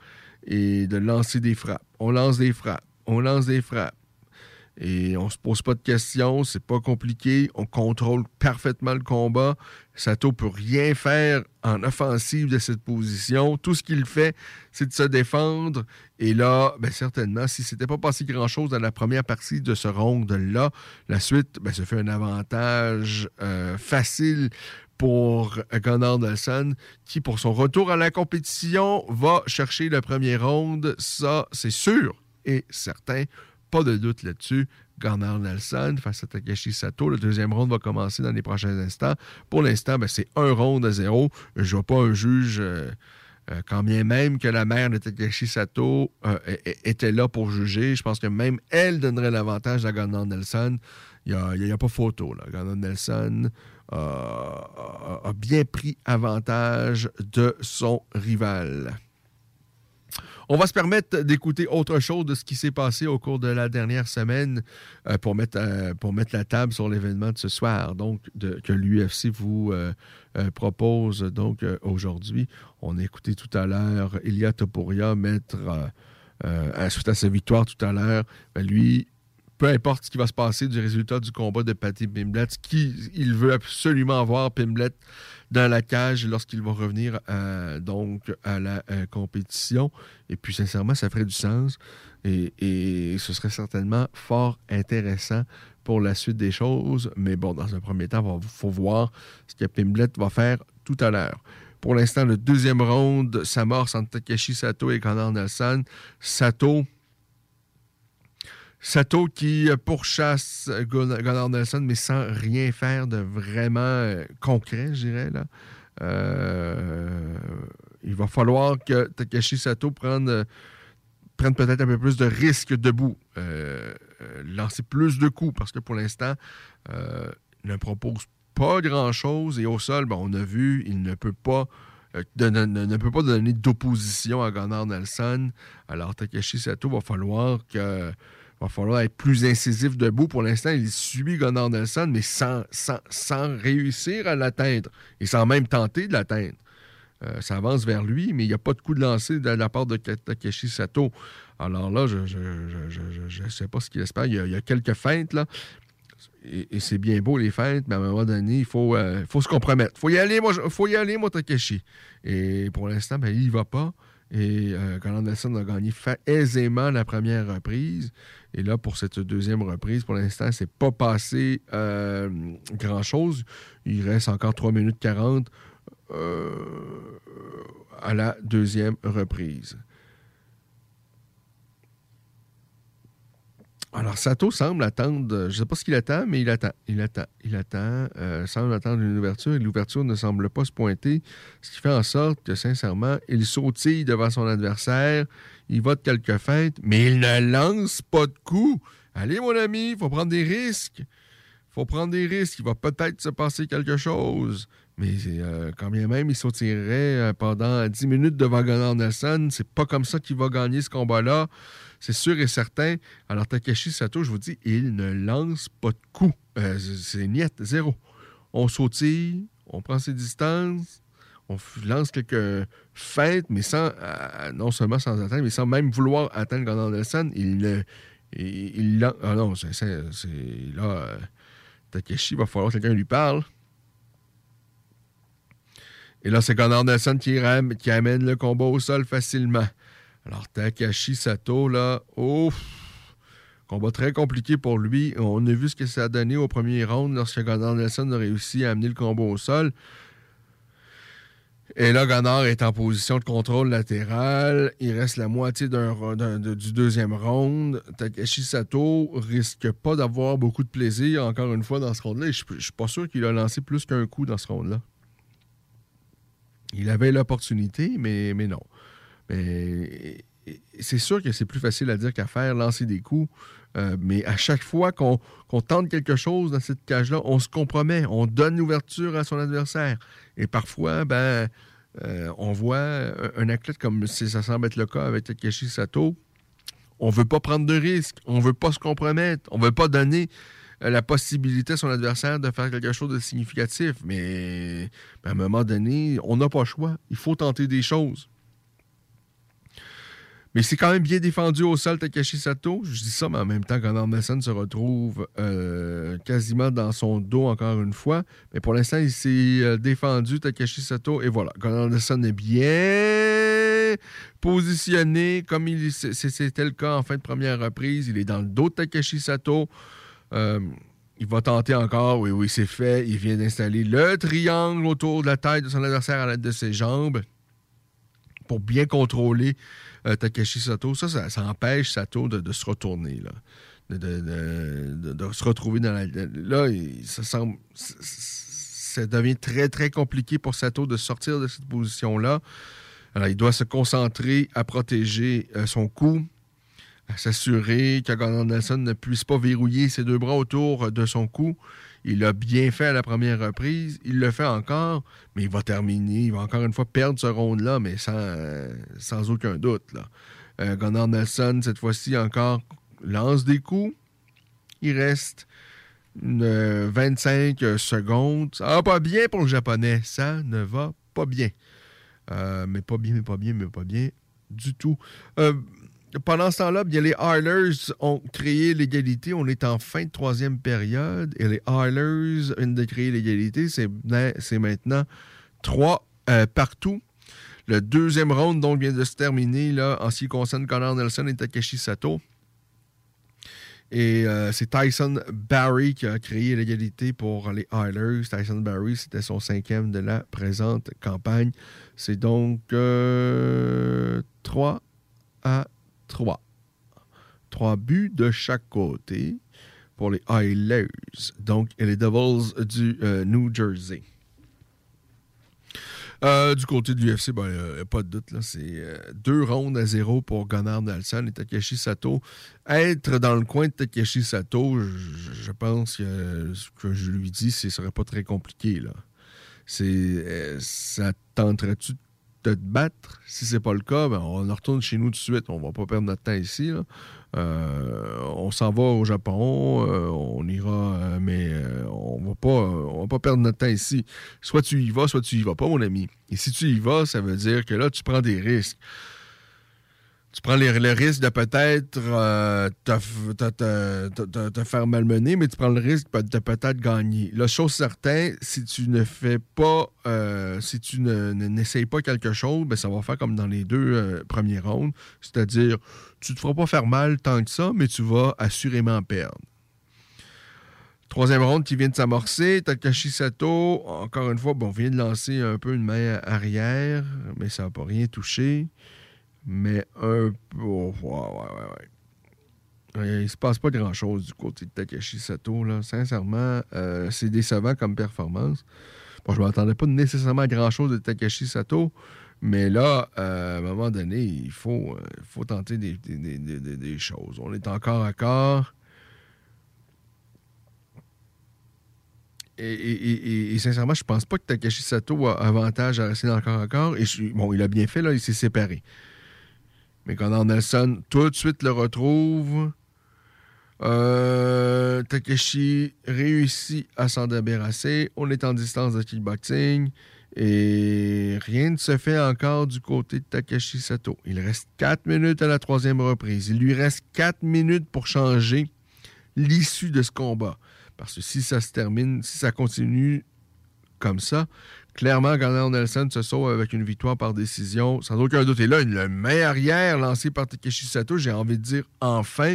et de lancer des frappes. On lance des frappes. On lance des frappes. Et on se pose pas de questions, c'est pas compliqué, on contrôle parfaitement le combat. Sato peut rien faire en offensive de cette position. Tout ce qu'il fait, c'est de se défendre. Et là, ben, certainement, si c'était pas passé grand-chose dans la première partie de ce round-là, la suite ben, se fait un avantage euh, facile pour Gunnar Nelson, qui, pour son retour à la compétition, va chercher le premier round. Ça, c'est sûr et certain. Pas de doute là-dessus. Gunnar Nelson face à Takeshi Sato. Le deuxième round va commencer dans les prochains instants. Pour l'instant, ben, c'est un round à zéro. Je ne vois pas un juge euh, Euh, quand bien même que la mère de Takeshi Sato euh, était là pour juger, je pense que même elle donnerait l'avantage à Gunnar Nelson. Il n'y a, pas photo. Là. Gunnar Nelson a bien pris avantage de son rival. On va se permettre d'écouter autre chose de ce qui s'est passé au cours de la dernière semaine euh, pour, mettre, euh, pour mettre la table sur l'événement de ce soir, donc que l'UFC vous euh, propose donc aujourd'hui. On a écouté tout à l'heure Ilia Topuria mettre, suite à sa victoire tout à l'heure, ben, lui, peu importe ce qui va se passer du résultat du combat de Patty Pimblett, qui- il veut absolument voir Pimblett dans la cage lorsqu'il va revenir euh, donc à la euh, compétition. Et puis, sincèrement, ça ferait du sens. Et, ce serait certainement fort intéressant pour la suite des choses. Mais bon, dans un premier temps, il faut voir ce que Pimblett va faire tout à l'heure. Pour l'instant, le deuxième round s'amorce entre Takeshi Sato et Connor Nelson. Sato, Sato qui euh, pourchasse Gun- Gunnar Nelson, mais sans rien faire de vraiment euh, concret, je dirais. Là. Euh, il va falloir que Takeshi Sato prenne, prenne peut-être un peu plus de risques debout, lancer plus de coups, parce que pour l'instant, il ne propose pas grand-chose. Et au sol, ben, on a vu, il ne peut pas ne, ne- peut pas donner d'opposition à Gunnar Nelson. Alors, Takeshi Sato va falloir que va falloir être plus incisif debout. Pour l'instant, il suit Gunnar Nelson, mais sans, sans, sans réussir à l'atteindre et sans même tenter de l'atteindre. Euh, ça avance vers lui, mais il n'y a pas de coup de lancer de la part de Takeshi Sato. Alors là, je ne sais pas ce qu'il espère. Il y, a, il y a quelques feintes, là. Et, c'est bien beau, les feintes, mais à un moment donné, il faut, euh, faut se compromettre. Il faut y aller, moi, je- Takeshi. Et pour l'instant, ben, il y va pas. Et euh, Conor Nelson a gagné aisément la première reprise. Et là, pour cette deuxième reprise, pour l'instant, c'est pas passé euh, grand-chose. Il reste encore 3 minutes 40 euh, à la deuxième reprise. Alors, Sato semble attendre, je ne sais pas ce qu'il attend, mais il attend, il attend, il attend, euh, semble attendre une ouverture et l'ouverture ne semble pas se pointer, ce qui fait en sorte que, sincèrement, il sautille devant son adversaire, il va de quelques feintes, mais il ne lance pas de coups. Allez, mon ami, il faut prendre des risques. Faut prendre des risques, il va peut-être se passer quelque chose. Mais euh, quand bien même, il sautirait euh, pendant 10 minutes devant Gunnar Nelson, c'est pas comme ça qu'il va gagner ce combat-là. C'est sûr et certain. Alors, Takeshi Sato, je vous dis, il ne lance pas de coups. Euh, c'est niet, zéro. On sautille, on prend ses distances, on lance quelques feintes, mais sans, euh, non seulement sans atteindre, mais sans même vouloir atteindre Gunnar Nelson. Il ne. Il, il lan- ah non, c'est là. euh, Takeshi, il va falloir que quelqu'un lui parle. Et là, c'est Gunnar Nelson qui, qui amène le combat au sol facilement. Alors, Takashi Sato, là, ouf, combat très compliqué pour lui. On a vu ce que ça a donné au premier round lorsque Gunnar Nelson a réussi à amener le combat au sol. Et là, Gunnar est en position de contrôle latéral. Il reste la moitié du deuxième round. Takeshi Sato risque pas d'avoir beaucoup de plaisir, encore une fois, dans ce round-là. Je je suis pas sûr qu'il a lancé plus qu'un coup dans ce round-là. Il avait l'opportunité, mais non. Mais c'est sûr que c'est plus facile à dire qu'à faire, lancer des coups. Euh, mais à chaque fois qu'on tente quelque chose dans cette cage-là, on se compromet, on donne l'ouverture à son adversaire. Et parfois, ben, euh, on voit un, athlète comme ça semble être le cas avec Takeshi Sato. On veut pas prendre de risques, on veut pas se compromettre, on veut pas donner euh, la possibilité à son adversaire de faire quelque chose de significatif. Mais ben, à un moment donné, on n'a pas le choix. Il faut tenter des choses. Mais c'est quand même bien défendu au sol, Takeshi Sato. Je dis ça, mais en même temps, Conor Nelson se retrouve euh, quasiment dans son dos encore une fois. Mais pour l'instant, il s'est euh, défendu, Takeshi Sato. Et voilà, Conor Nelson est bien positionné, comme c'était le cas en fin de première reprise. Il est dans le dos de Takeshi Sato. Euh, il va tenter encore. Oui, oui, c'est fait. Il vient d'installer le triangle autour de la tête de son adversaire à l'aide de ses jambes pour bien contrôler euh, Takeshi Sato. Ça, empêche Sato de, se retourner. De, se retrouver dans la. là, ça semble. Ça devient très, très compliqué pour Sato de sortir de cette position-là. Alors, il doit se concentrer à protéger euh, son cou, à s'assurer Gunnar Nelson ne puisse pas verrouiller ses deux bras autour de son cou. Il l'a bien fait à la première reprise. Il le fait encore, mais il va terminer. Il va encore une fois perdre ce round-là, mais sans, euh, aucun doute. Là. Euh, Gunnar Nelson, cette fois-ci encore, lance des coups. Il reste une, euh, 25 secondes. Ça va pas bien pour le japonais. Ça ne va pas bien. Euh, mais pas bien, mais pas bien, mais pas bien du tout. Euh, pendant ce temps-là, bien, les Oilers ont créé l'égalité. On est en fin de troisième période et les Oilers viennent de créer l'égalité. C'est c'est maintenant trois euh, partout. Le deuxième round donc vient de se terminer là, en ce qui concerne Connor Nelson et Takeshi Sato. Et euh, c'est Tyson Barry qui a créé l'égalité pour les Oilers. Tyson Barry, c'était son cinquième de la présente campagne. C'est donc 3 à 3. Trois buts de chaque côté pour les Oilers. Donc, les Devils du euh, New Jersey. Euh, du côté de l'UFC, n'y a pas de doute. là, C'est euh, deux rondes à zéro pour Gunnar Nelson et Takeshi Sato. Être dans le coin de Takeshi Sato, je, pense que ce que je lui dis, ce serait pas très compliqué. Là. C'est, euh, ça tenterait-tu de te battre? Si c'est pas le cas, ben, on retourne chez nous tout de suite. On va pas perdre notre temps ici. Euh, on s'en va au Japon, euh, on ira, euh, mais on va pas, on va pas perdre notre temps ici. Soit tu y vas, soit tu y vas pas, mon ami. Et si tu y vas, ça veut dire que là, tu prends des risques. Tu prends le risque de peut-être euh, te, faire malmener, mais tu prends le risque de peut-être gagner. La chose certaine, si tu ne fais pas, euh, si tu ne- ne- n'essayes pas quelque chose, ben, ça va faire comme dans les deux euh, premiers rounds. C'est-à-dire, tu te feras pas faire mal tant que ça, mais tu vas assurément perdre. Troisième round qui vient de s'amorcer. Takashi Sato, encore une fois, bon, vient de lancer un peu une main arrière, mais ça n'a pas rien touché. Mais un peu. oh, ouais, ouais, ouais, ouais. Il se passe pas grand-chose du côté de Takashi Sato. Là. Sincèrement, euh, c'est décevant comme performance. Bon, je m'attendais pas nécessairement à grand-chose de Takashi Sato, mais là, euh, à un moment donné, il faut, euh, faut tenter des, des- des- des- choses. On est encore à corps. Et, et- et- sincèrement, je pense pas que Takashi Sato a avantage à rester dans corps à corps. Et bon, il a bien fait, là, il s'est séparé. Mais quand Nelson tout de suite le retrouve, euh, Takeshi réussit à s'en débarrasser. On est en distance de kickboxing. Et rien ne se fait encore du côté de Takeshi Sato. Il reste 4 minutes à la troisième reprise. Il lui reste 4 minutes pour changer l'issue de ce combat. Parce que si ça se termine, si ça continue comme ça, clairement, Gunnar Nelson se sauve avec une victoire par décision, sans aucun doute. Et là, une main arrière lancée par Takeshi Sato, j'ai envie de dire enfin,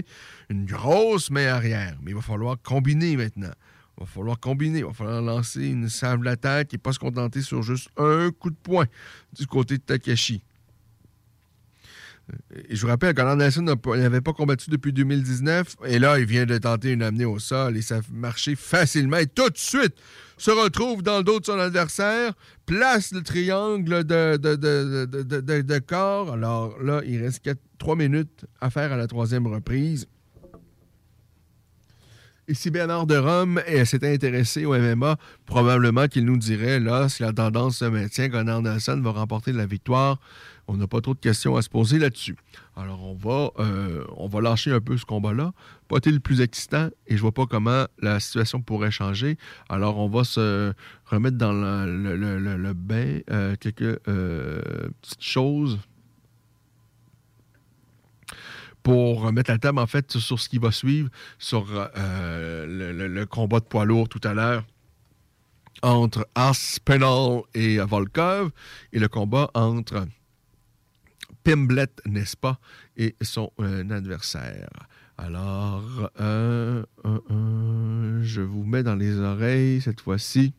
une grosse main arrière. Mais il va falloir combiner maintenant. Il va falloir combiner. Il va falloir lancer une salve d'attaque et pas se contenter sur juste un coup de poing du côté de Takeshi. Et je vous rappelle, Gunnar Nelson n'avait pas combattu depuis 2019. Et là, il vient de tenter une amenée au sol et ça a facilement. Et tout de suite, se retrouve dans le dos de son adversaire, place le triangle de, corps. Alors là, il reste 3 minutes à faire à la troisième reprise. Si Bernard de Rome s'était intéressé au MMA, probablement qu'il nous dirait, là, si la tendance se maintient, Gunnar Nelson va remporter la victoire. On n'a pas trop de questions à se poser là-dessus. Alors, on va, euh, on va lâcher un peu ce combat-là. Pas été le plus excitant et je vois pas comment la situation pourrait changer. Alors, on va se remettre dans le, bain euh, quelques euh, petites choses pour remettre la table, en fait, sur ce qui va suivre, sur le combat de poids lourd tout à l'heure entre Aspinall et Volkov et le combat entre Pimblet, n'est-ce pas, et son euh, adversaire. Alors, euh, euh, je vous mets dans les oreilles cette fois-ci.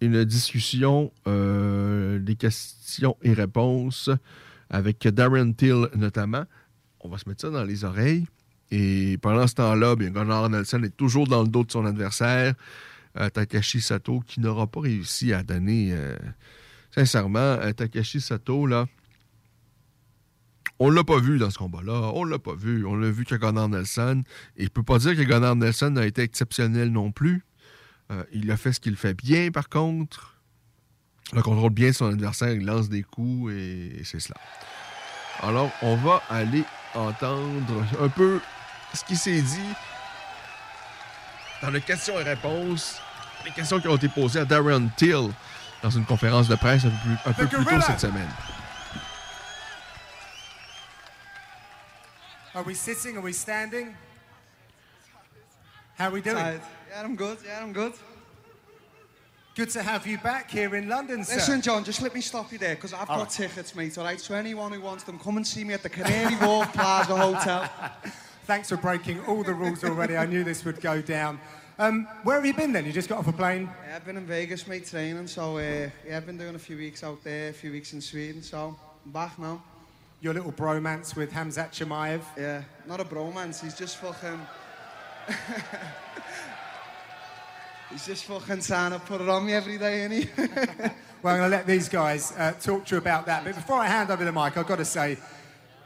Une discussion, des questions et réponses avec Darren Till notamment. On va se mettre ça dans les oreilles. Et pendant ce temps-là, bien, Gunnar Nelson est toujours dans le dos de son adversaire. Euh, Takashi Sato, qui n'aura pas réussi à donner. euh, sincèrement, euh, Takashi Sato, là. On l'a pas vu dans ce combat-là. On l'a pas vu. On l'a vu que Gunnar Nelson. Et je peux pas dire que Gunnar Nelson a été exceptionnel non plus. Il a fait ce qu'il fait bien, par contre. Il contrôle bien son adversaire, il lance des coups et, et c'est cela. Alors, on va aller entendre un peu ce qui s'est dit dans les questions et réponses, les questions qui ont été posées à Darren Till dans une conférence de presse un peu plus, un peu plus tôt cette semaine. Are we sitting? Are we standing? How are we doing? Tired. Yeah, I'm good. Yeah, I'm good. Good to have you back here in London, sir. Listen, John, just let me stop you there because I've All got right. tickets, mate. All right, so anyone who wants them, come and see me at the Canary Wharf Plaza Hotel. Thanks for breaking all the rules already. I knew this would go down. Um, where have you been then? You just got off a plane? Yeah, I've been in Vegas, mate, training. So uh, yeah, I've been doing a few weeks out there, a few weeks in Sweden. So I'm back now. Your little bromance with Hamzat Chimaev? Yeah, not a bromance. He's just fucking. he's just fucking trying to put it on me every day, ain't he? Well, I'm going to let these guys uh, talk to you about that. But before I hand over the mic, I've got to say,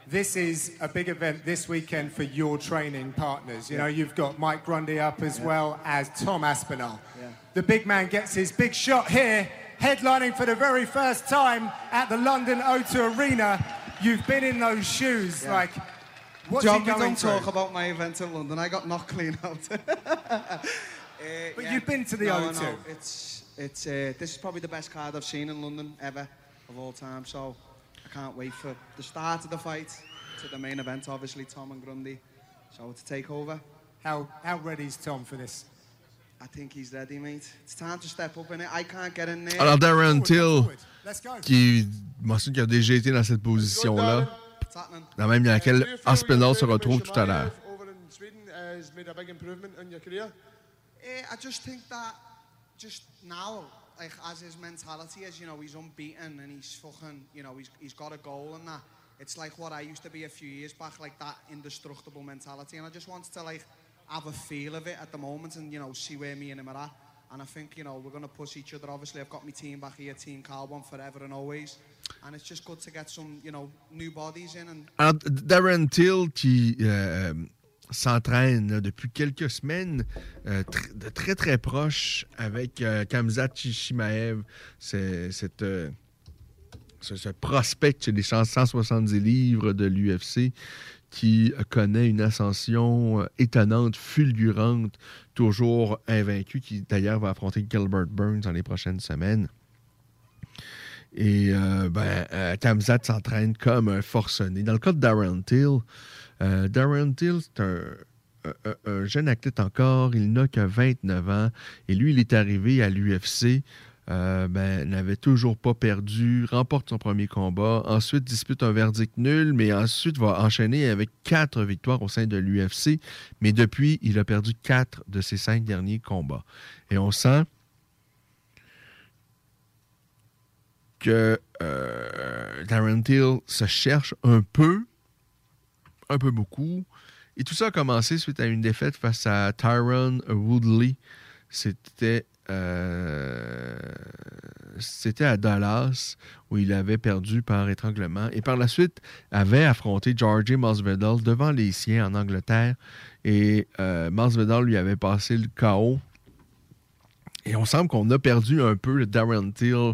this is a big event this weekend for your training partners. You know, you've got Mike Grundy up as Yeah. well as Tom Aspinall. Yeah. The big man gets his big shot here, headlining for the very first time at the London O2 Arena. You've been in those shoes, Yeah. like, what's John, he we going don't through? talk about my event in London. I got knocked clean out. Uh, But you've been to the no, O2. No, it's it's uh, this is probably the best card I've seen in London ever of all time. So I can't wait for the start of the fight to the main event. Obviously, Tom and Grundy. So to take over? How how ready is Tom for this? I think he's ready, mate. It's time to step up in it. I can't get in there. Alors, Darren Till, qui mentionne qu'il a déjà été dans cette position-là, dans même dans laquelle Aspinall se retrouve tout à l'heure. Eh, I just think that just now, like as his mentality is, you know, he's unbeaten and he's fucking, you know, he's, he's got a goal and that. It's like what I used to be a few years back, like that indestructible mentality. And I just wanted to like have a feel of it at the moment and, you know, see where me and him are at. And I think, you know, we're to push each other. Obviously, I've got my team back here, Team Carbon, forever and always. And it's just good to get some, you know, new bodies in and Alors, Darren Till, euh, s'entraîne depuis quelques semaines, euh, de très très proche avec euh, Kamzat Chimaev, cette, euh, ce, prospect les 170 livres de l'UFC qui connaît une ascension euh, étonnante, fulgurante, toujours invaincu, qui d'ailleurs va affronter Gilbert Burns dans les prochaines semaines. Et euh, ben, euh, s'entraîne comme un forcené. Dans le cas de Darren Till, euh, Darren Till, c'est un jeune athlète encore. Il n'a que 29 ans. Et lui, il est arrivé à l'UFC. euh, ben, n'avait toujours pas perdu, remporte son premier combat, ensuite dispute un verdict nul, mais ensuite va enchaîner avec quatre victoires au sein de l'UFC. Mais depuis, il a perdu quatre de ses cinq derniers combats. Et on sent que euh, Darren Till se cherche un peu, un peu beaucoup. Et tout ça a commencé suite à une défaite face à Tyron Woodley. C'était euh, c'était à Dallas où il avait perdu par étranglement et par la suite avait affronté Georgie Masvidal devant les siens en Angleterre et euh, lui avait passé le KO et on semble qu'on a perdu un peu le Darren Till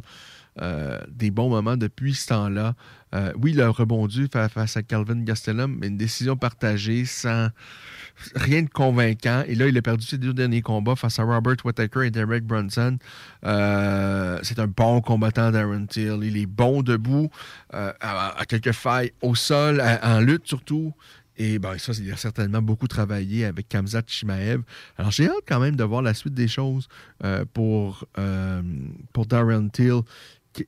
euh, des bons moments depuis ce temps-là. Euh, oui, il a rebondi fa- face à Calvin Gastelum, mais une décision partagée sans rien de convaincant. Et là, il a perdu ses deux derniers combats face à Robert Whittaker et Derek Brunson. Euh, c'est un bon combattant, Darren Till. Il est bon debout, à, quelques failles au sol, en lutte surtout. Et ben, ça, il a certainement beaucoup travaillé avec Kamzat Chimaev. Alors, j'ai hâte quand même de voir la suite des choses pour, pour Darren Till.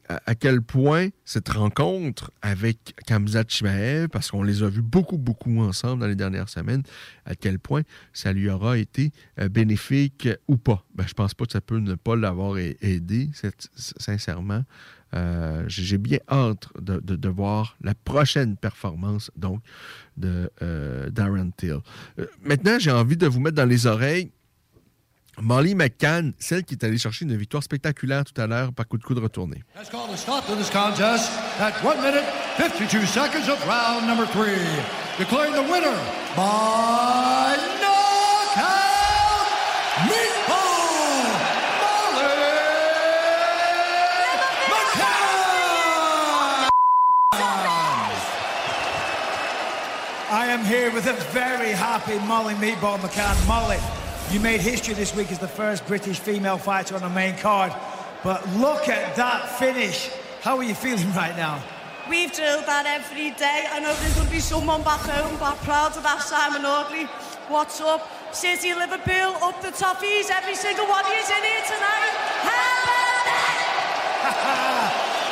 À, quel point cette rencontre avec Kamzat Chimaev, parce qu'on les a vus beaucoup, beaucoup ensemble dans les dernières semaines, à quel point ça lui aura été euh, bénéfique ou pas? Ben, je pense pas que ça peut ne pas l'avoir aidé, sincèrement. Euh, j'ai bien hâte de, voir la prochaine performance donc de euh, Darren Till. Maintenant, j'ai envie de vous mettre dans les oreilles Molly McCann, celle qui est allée chercher une victoire spectaculaire tout à l'heure par coup de coude retourné. Let's call a stop to this contest at 1 minute 52 seconds of round number three. Declaring the winner by knockout, Meatball Molly I am here with a very happy Molly Meatball McCann. Molly, you made history this week as the first British female fighter on the main card. But look at that finish. How are you feeling right now? We've drilled that every day. I know there's going to be someone back home back proud of that Simon Audley. What's up? City, Liverpool, up the toffees. Every single one of you's in here tonight.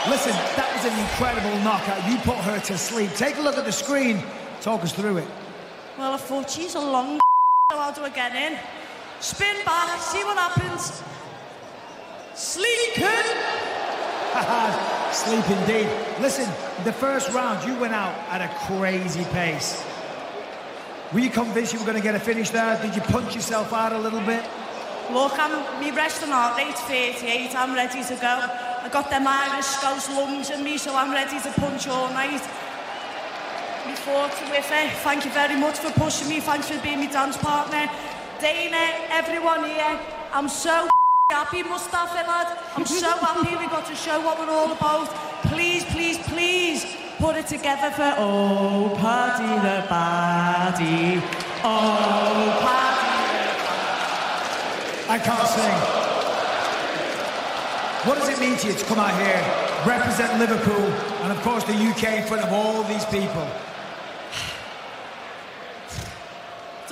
Listen, that was an incredible knockout. You put her to sleep. Take a look at the screen. Talk us through it. Well, I thought she's a long so how do I get in? Spin back, see what happens. Sleep, Sleep indeed. Listen, the first round, you went out at a crazy pace. Were you convinced you were going to get a finish there? Did you punch yourself out a little bit? Look, I'm, my resting heart rate's 38. I'm ready to go. I got them Irish Scouse lungs in me, so I'm ready to punch all night. Me fought with it. Thank you very much for pushing me. Thanks for being my dance partner. Dana, everyone here, I'm so happy, Mustafa lad. I'm so happy we got to show what we're all about. Please, please, please put it together for Oh, Paddy the Paddy. Oh, Paddy I can't sing. What does it mean to you to come out here, represent Liverpool, and of course the UK in front of all these people?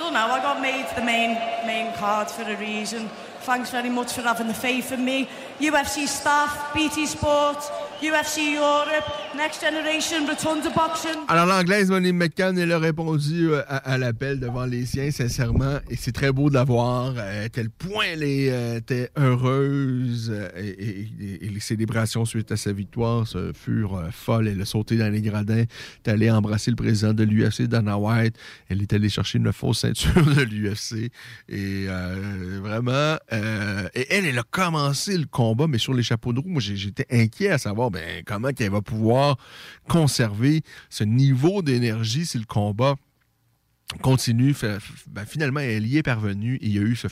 So now I got made the main, main card for a reason. Thanks very much for having the faith in me. UFC staff, BT Sport, UFC Europe, Next Generation, Rotunda Boxing. Alors, l'anglaise Molly McCann, elle a répondu euh, à, l'appel devant les siens, sincèrement, et c'est très beau de la voir. euh, à quel point elle euh, était heureuse et, les célébrations suite à sa victoire furent folles. Elle a sauté dans les gradins, est allée embrasser le président de l'UFC, Dana White. Elle est allée chercher une fausse ceinture de l'UFC. Et vraiment, et elle, elle a commencé le combat, mais sur les chapeaux de roue, moi, j'étais inquiet à savoir ben, comment qu'elle va pouvoir conserver ce niveau d'énergie si le combat continue. Ben, finalement, elle y est parvenue. Il y a eu ce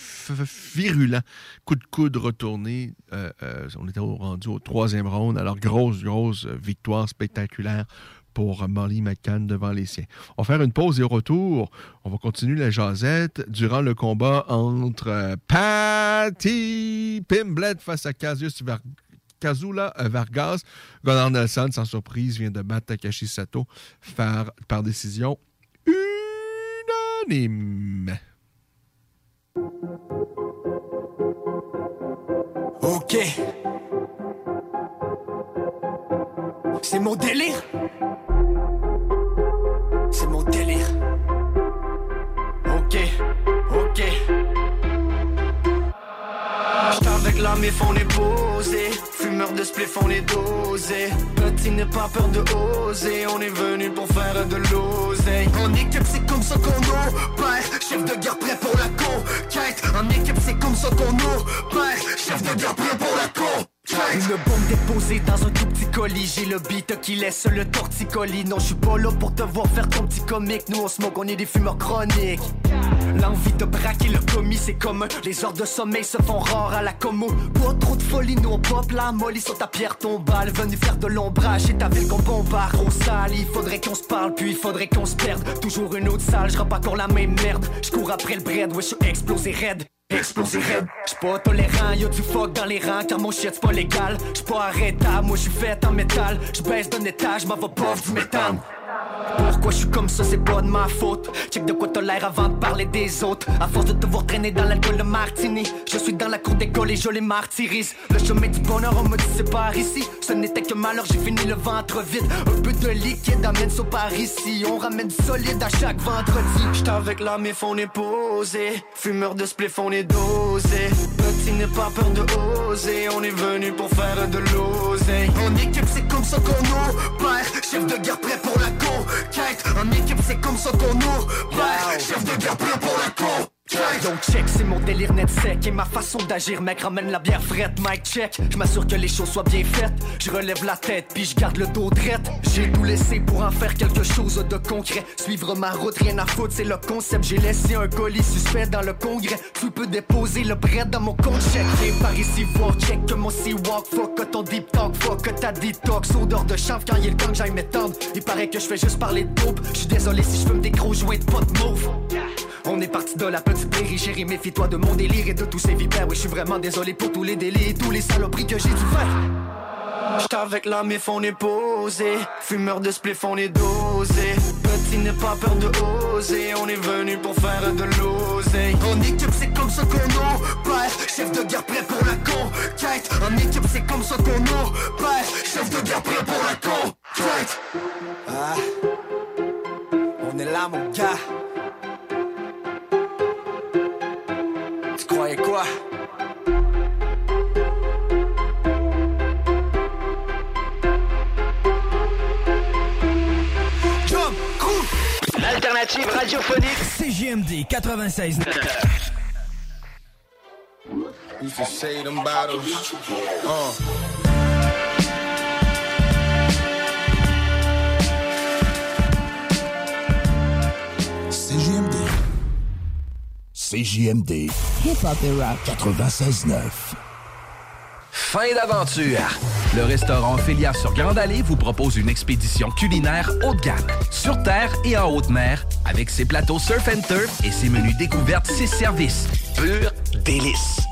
virulent coup de coude retourné. Euh, euh, on était rendu au troisième round. Alors, grosse, grosse victoire spectaculaire pour Molly McCann devant les siens. On va faire une pause et retour, on va continuer la jasette durant le combat entre euh, Patty Pimblett face à Casius Var- Kazula euh, Vargas. Gunnar Nelson, sans surprise, vient de battre Takashi Sato par, par décision unanime. Ok. C'est mon délire. C'est mon délire. Ok, ok. La. Fumeur de spliff, on est dosé. Petit n'est pas peur de oser. On est venu pour faire de l'oseille. En équipe, c'est comme ça qu'on opère. Chef de guerre prêt pour la conquête. En équipe, c'est comme ça qu'on opère. Chef de guerre prêt pour la conquête. Une bombe déposée dans un tout petit colis J'ai le beat qui laisse le torticolis Non je suis pas là pour te voir faire ton petit comique Nous on smoke, on est des fumeurs chroniques L'envie de braquer le commis c'est commun Les heures de sommeil se font rares à la commo. Pas trop de folie, nous on pop la molly sur ta pierre tombale. Venu faire de l'ombrage et ta ville qu'on bombarde. Gros sale, il faudrait qu'on se parle puis il faudrait qu'on se perde. Toujours une autre salle, je pas encore la même merde. Je cours après le bread, ouais je suis explosé raide. Explosé raide. J'suis pas tolérant, y'a du fuck dans les rangs Car mon shit c'est pas légal. J'suis pas arrêtable, moi j'suis fait en métal. J'baisse d'un étage, m'en va pas du méthane pourquoi je suis comme ça, c'est pas de ma faute. Check de quoi t'as l'air avant de parler des autres. À force de te voir traîner dans l'alcool de martini, je suis dans la cour d'école et je les martyrise. Le chemin du bonheur, on me dit par ici. Ce n'était que malheur, j'ai fini le ventre vide. Un peu de liquide amène ça par ici. On ramène du solide à chaque vendredi. J'suis avec la mif, on est posé. Fumeur de spliff, on est Petit n'est pas peur de oser. On est venu pour faire de l'oseille. En équipe, c'est comme ça qu'on opère. Chef de guerre prêt pour la conquête. En équipe, c'est comme ça qu'on opère. Chef de guerre prêt pour la conquête. Yo check, c'est mon délire net sec Et ma façon d'agir. Mec ramène la bière frette Mike check, je m'assure que les choses soient bien faites. Je relève la tête puis je garde le dos drette J'ai tout laissé pour en faire quelque chose de concret. Suivre ma route, rien à foutre, c'est le concept. J'ai laissé un colis suspect dans le congrès. Tu peux déposer le bread dans mon compte check Et par ici voir check que mon sea-walk Fuck que ton deep talk, fuck que ta detox. Odeur de chanvre quand il est le temps que j'aille m'étendre. Il paraît que je fais juste parler de dope Je suis désolé si je fume des gros jouets de pot mauve on est parti de la petite prairie, chérie, méfie-toi de mon délire et de tous ces vipères. Oui, je suis vraiment désolé pour tous les délits et tous les saloperies que j'ai dû faire. J'étais avec la mif, on est posé. Fumeur de spliff, on est dosé. Petit n'est pas peur de oser. On est venu pour faire de l'oseille. En équipe, c'est comme ça qu'on opère. Chef de guerre prêt pour la conquête. En équipe, c'est comme ça qu'on opère. Chef de guerre prêt pour la conquête. Ah. On est là, mon gars. Quoi? Jump, crew. L'alternative radiophonique. CJMD 96. Used to say them bottles. Uh. CJMD. Hip-hop et rap. 96.9. Fin d'aventure! Le restaurant Ophélia sur Grande Allée vous propose une expédition culinaire haut de gamme, sur terre et en haute mer, avec ses plateaux surf and turf et ses menus découvertes, ses services. Pur délice!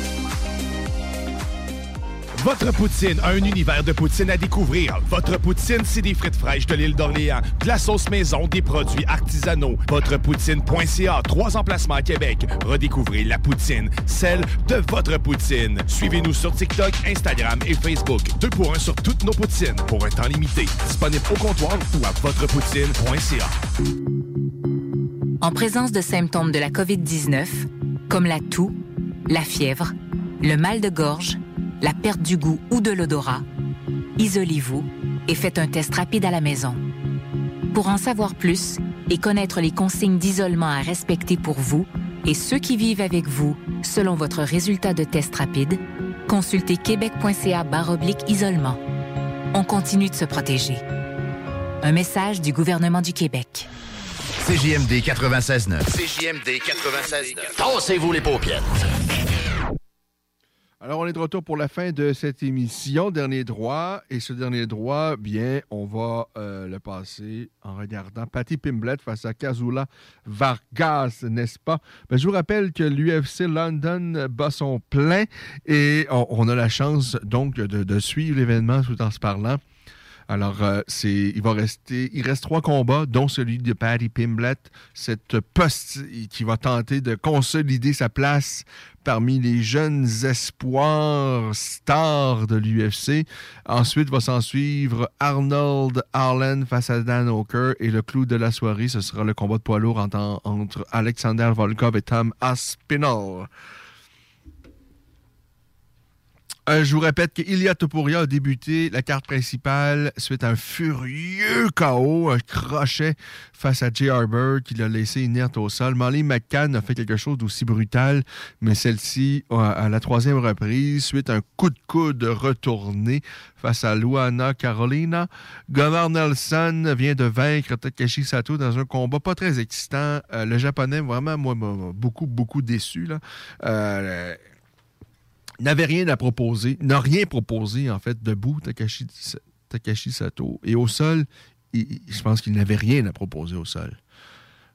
Votre poutine, un univers de poutine à découvrir. Votre poutine, c'est des frites fraîches de l'île d'Orléans, de la sauce maison, des produits artisanaux. Votrepoutine.ca, trois emplacements à Québec. Redécouvrez la poutine, celle de votre poutine. Suivez-nous sur TikTok, Instagram et Facebook. Deux pour un sur toutes nos poutines, pour un temps limité. Disponible au comptoir ou à votrepoutine.ca. En présence de symptômes de la COVID-19, comme la toux, la fièvre, le mal de gorge, la perte du goût ou de l'odorat, isolez-vous et faites un test rapide à la maison. Pour en savoir plus et connaître les consignes d'isolement à respecter pour vous et ceux qui vivent avec vous selon votre résultat de test rapide, consultez québec.ca oblique isolement. On continue de se protéger. Un message du gouvernement du Québec. CJMD 96.9. CJMD 96.9. Tassez-vous les paupières. Alors, on est de retour pour la fin de cette émission, Dernier droit. Et ce dernier droit, bien, on va euh, le passer en regardant Patty Pimblett face à Kazula Vargas, n'est-ce pas? Ben, je vous rappelle que l'UFC London bat son plein et on, a la chance donc de, de suivre l'événement tout en se parlant. Alors, euh, c'est, il va rester, il reste trois combats, dont celui de Patty Pimblett, cette poste qui va tenter de consolider sa place parmi les jeunes espoirs stars de l'UFC. Ensuite, va s'en suivre Arnold Arlen face à Dan Hooker et le clou de la soirée, ce sera le combat de poids lourd entre, entre Alexander Volkov et Tom Aspinall. Euh, je vous répète que Ilya Topuria a débuté la carte principale suite à un furieux KO, un crochet face à Jay Arbor qui l'a laissé inerte au sol. Molly McCann a fait quelque chose d'aussi brutal, mais celle-ci, à la troisième reprise, suite à un coup de coude retourné face à Luana Carolina. Gunnar Nelson vient de vaincre Takeshi Sato dans un combat pas très excitant. Euh, le japonais, vraiment, moi, beaucoup, beaucoup déçu. Là. Euh, n'avait rien à proposer, n'a rien proposé en fait debout, Takashi Takashi Sato. Et au sol, je pense qu'il n'avait rien à proposer au sol.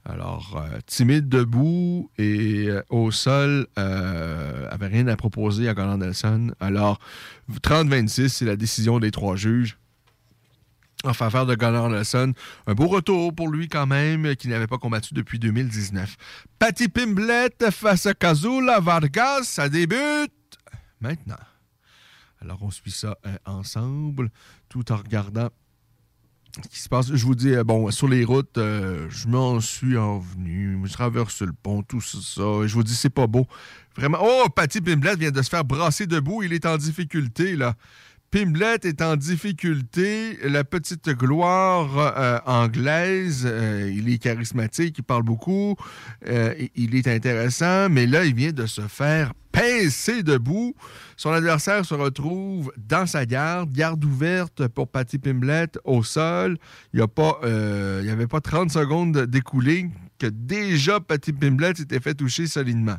Alors, euh, timide debout et euh, au sol, euh, avait rien à proposer à Gunnar Nelson. Alors, 30-26, c'est la décision des trois juges en faveur de Gunnar Nelson. Un beau retour pour lui quand même, qui n'avait pas combattu depuis 2019. Patty Pimblett face à Kazula Vargas, ça débute maintenant. Alors, on suit ça euh, ensemble, tout en regardant ce qui se passe. Je vous dis, euh, bon, sur les routes, euh, je m'en suis envenu, je traverse le pont, tout ça. Et je vous dis, c'est pas beau. Vraiment. Oh, Patty Pimblett vient de se faire brasser debout. Il est en difficulté, là. Pimblett est en difficulté. La petite gloire anglaise, il est charismatique, il parle beaucoup, il est intéressant, mais là, il vient de se faire pincer debout. Son adversaire se retrouve dans sa garde, garde ouverte pour Patty Pimblett au sol. Il n'y avait pas 30 secondes d'écoulé que déjà Patty Pimblett s'était fait toucher solidement.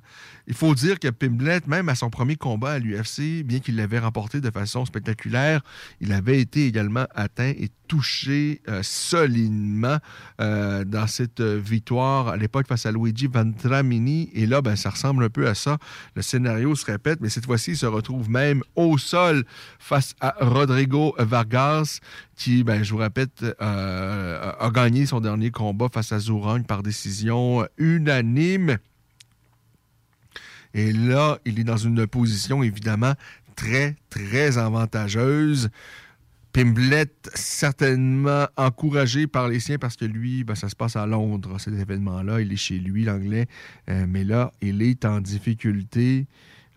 Il faut dire que Pimblett, même à son premier combat à l'UFC, bien qu'il l'avait remporté de façon spectaculaire, il avait été également atteint et touché euh, solidement euh, dans cette euh, victoire à l'époque face à Luigi Ventramini. Et là, ben, ça ressemble un peu à ça. Le scénario se répète, mais cette fois-ci, il se retrouve même au sol face à Rodrigo Vargas, qui, ben, je vous répète, euh, a gagné son dernier combat face à Zourang par décision unanime. Et là, il est dans une position évidemment très, très avantageuse. Pimblett, certainement encouragé par les siens parce que lui, ben, ça se passe à Londres, cet événement-là. Il est chez lui, l'anglais. Euh, mais là, il est en difficulté,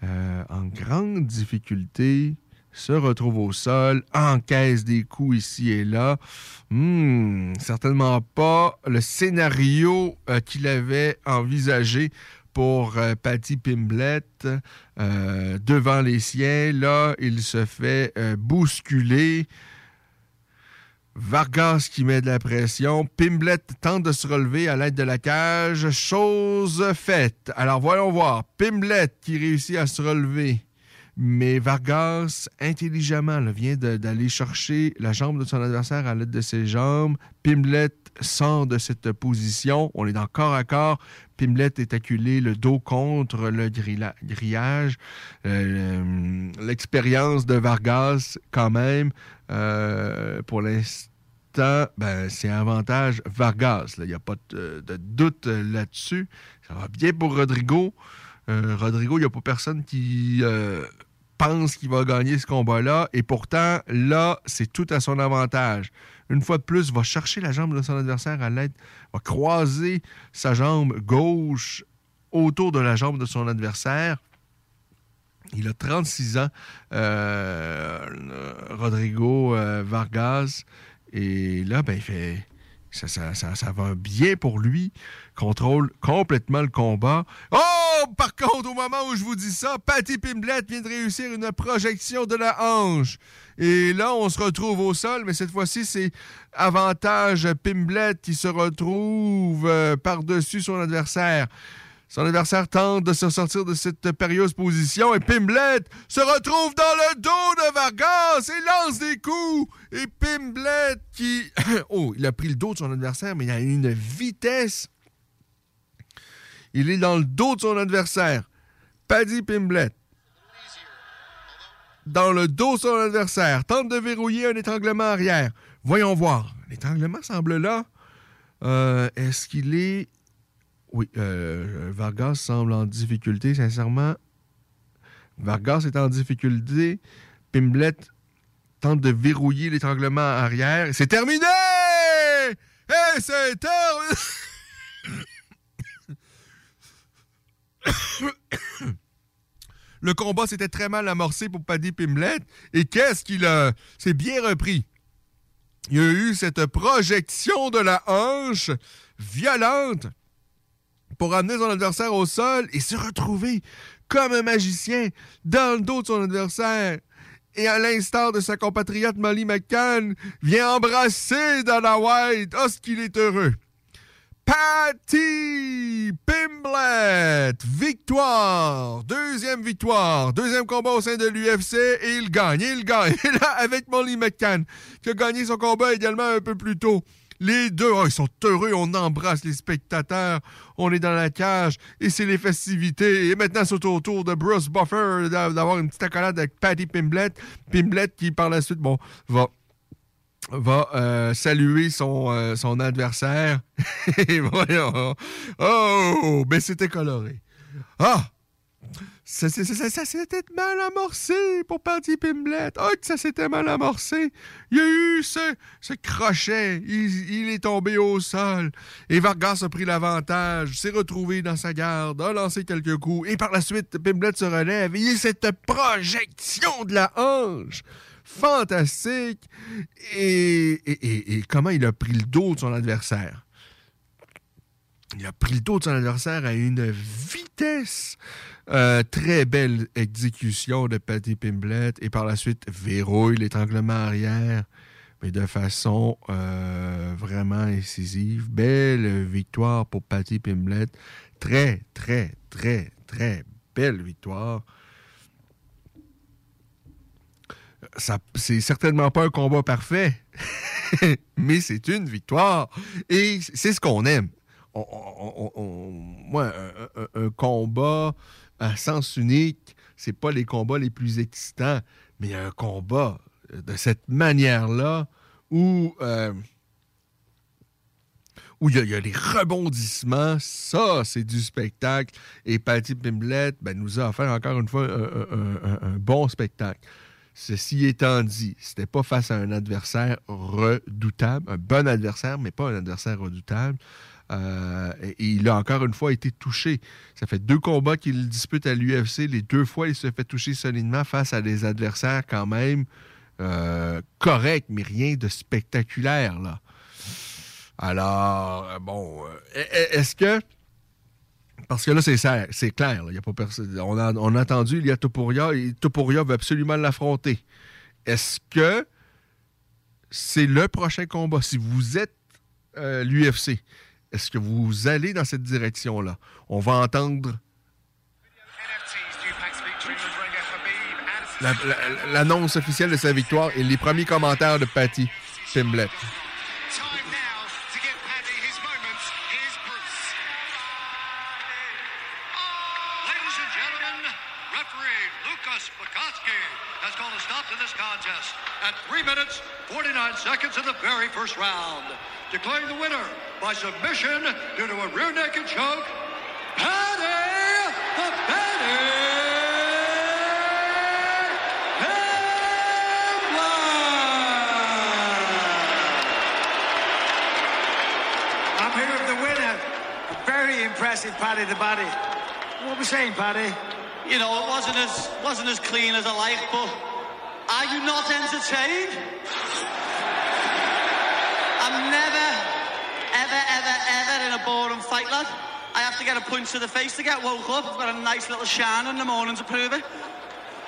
euh, en grande difficulté, se retrouve au sol, encaisse des coups ici et là. Hmm, certainement pas le scénario euh, qu'il avait envisagé pour euh, Patty Pimblett euh, devant les siens. Là, il se fait bousculer. Vargas qui met de la pression. Pimblett tente de se relever à l'aide de la cage. Chose faite. Alors voyons voir. Pimblett qui réussit à se relever. Mais Vargas, intelligemment, vient d'aller chercher la jambe de son adversaire à l'aide de ses jambes. Pimblett sort de cette position. On est dans corps à corps. Pimblett est acculé le dos contre le grilla- grillage. Euh, L'expérience de Vargas, quand même, euh, pour l'instant, ben, c'est avantage Vargas. Il n'y a pas de, doute euh, là-dessus. Ça va bien pour Rodrigo. Euh, Rodrigo, il n'y a pas personne qui euh, pense qu'il va gagner ce combat-là. Et pourtant, là, c'est tout à son avantage. Une fois de plus, va chercher la jambe de son adversaire à l'aide, va croiser sa jambe gauche autour de la jambe de son adversaire. Il a 36 ans, euh, Rodrigo Vargas. Et là, ben, il fait. Ça- ça va bien pour lui. Contrôle complètement le combat. Oh! Par contre, au moment où je vous dis ça, Patty Pimblett vient de réussir une projection de la hanche. Et là, on se retrouve au sol, mais cette fois-ci, c'est avantage Pimblett qui se retrouve euh, par-dessus son adversaire. Son adversaire tente de se sortir de cette périlleuse position et Pimblett se retrouve dans le dos de Vargas et lance des coups. Et Pimblett qui... oh, il a pris le dos de son adversaire, mais il a une vitesse. Il est dans le dos de son adversaire. Paddy Pimblett. Dans le dos de son adversaire. Tente de verrouiller un étranglement arrière. Voyons voir. L'étranglement semble là. Euh, Est-ce qu'il est... Oui, euh, Vargas semble en difficulté, sincèrement. Vargas est en difficulté. Pimblett tente de verrouiller l'étranglement arrière. C'est terminé! C'est terminé! Le combat s'était très mal amorcé pour Paddy Pimblett. Et qu'est-ce qu'il a... C'est bien repris. Il y a eu cette projection de la hanche violente pour amener son adversaire au sol et se retrouver comme un magicien dans le dos de son adversaire. Et à l'instar de sa compatriote Molly McCann, vient embrasser Dana White. Oh, ce qu'il est heureux. Patty Pimblett, victoire, deuxième victoire, deuxième combat au sein de l'UFC et il gagne, il gagne. Et là, avec Molly McCann, qui a gagné son combat également un peu plus tôt. Les deux, oh, ils sont heureux, on embrasse les spectateurs, on est dans la cage et c'est les festivités. Et maintenant, c'est au tour de Bruce Buffer d'avoir une petite accolade avec Patty Pimblett. Pimblett qui, par la suite, bon, va va euh, saluer son, euh, adversaire. Et voyons. Oh, mais c'était coloré. Ah! Ça, s'était mal amorcé pour Patty Pimblett. Oh, que ça s'était mal amorcé. Il y a eu ce, crochet. Il, il, est tombé au sol. Et Vargas a pris l'avantage, s'est retrouvé dans sa garde, a lancé quelques coups. Et par la suite, Pimblett se relève. Il y a cette projection de la hanche fantastique. Et, comment il a pris le dos de son adversaire? Il a pris le dos de son adversaire à une vitesse. Euh, très belle exécution de Patty Pimblett. Et par la suite, verrouille l'étranglement arrière, mais de façon euh, vraiment incisive. Belle victoire pour Patty Pimblett. Très, très, très, très belle victoire c'est certainement pas un combat parfait, mais c'est une victoire et c'est ce qu'on aime. moi, un, combat à sens unique, c'est pas les combats les plus excitants, mais un combat de cette manière-là où euh, où il y, a les rebondissements, ça, c'est du spectacle. Et Patty Pimblett ben, nous a offert encore une fois un bon spectacle. Ceci étant dit, c'était pas face à un adversaire redoutable, un bon adversaire, mais pas un adversaire redoutable. Euh, et, il a encore une fois été touché. Ça fait deux combats qu'il dispute à l'UFC. Les deux fois, il se fait toucher solidement face à des adversaires quand même euh, corrects, mais rien de spectaculaire. Là. Alors, euh, bon, est-ce que parce que là, c'est clair. y a pas On, a, entendu, il y a Topuria et Topuria veut absolument l'affronter. Est-ce que c'est le prochain combat? Si vous êtes euh, l'UFC, est-ce que vous allez dans cette direction-là? On va entendre l'annonce officielle de sa victoire et les premiers commentaires de Patty Pimblett. First round. Declaring the winner by submission due to a rear naked choke, Patty the Patty! I'm here with the winner. A very impressive Paddy the Body. What were we saying, Paddy? You know, it wasn't as wasn't as clean as I like, but are you not entertained? I'm never, ever, ever, ever in a lad. I have to get a punch to the face to get woke up. I've got a nice little shine in the morning to prove it.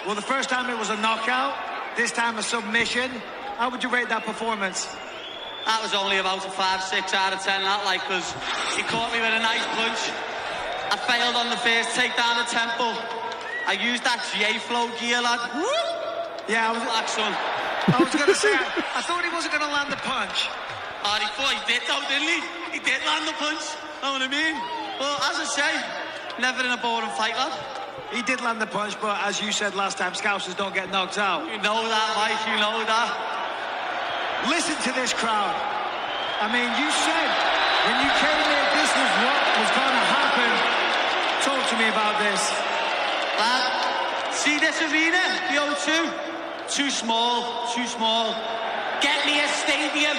Well, the first time it was a knockout, this time a submission. How would you rate that performance? That was only about a 5, 6 out of 10, that, like, because he caught me with a nice punch. I failed on the first takedown of tempo. I used that J-Flow gear, lad. Yeah, I was, Black son. I was going to say, I thought he wasn't going to land the punch. Oh, he thought he did though, didn't he? He did land the punch. Know what I mean? Well, as I say, never in a boring fight, lad. He did land the punch, but as you said last time, Scousers don't get knocked out. You know that, Mike, you know that. Listen to this crowd. I mean, you said when you came in, this was what was going to happen. Talk to me about this. Lad, see this arena, the O2? Too small, too small. Get me a stadium.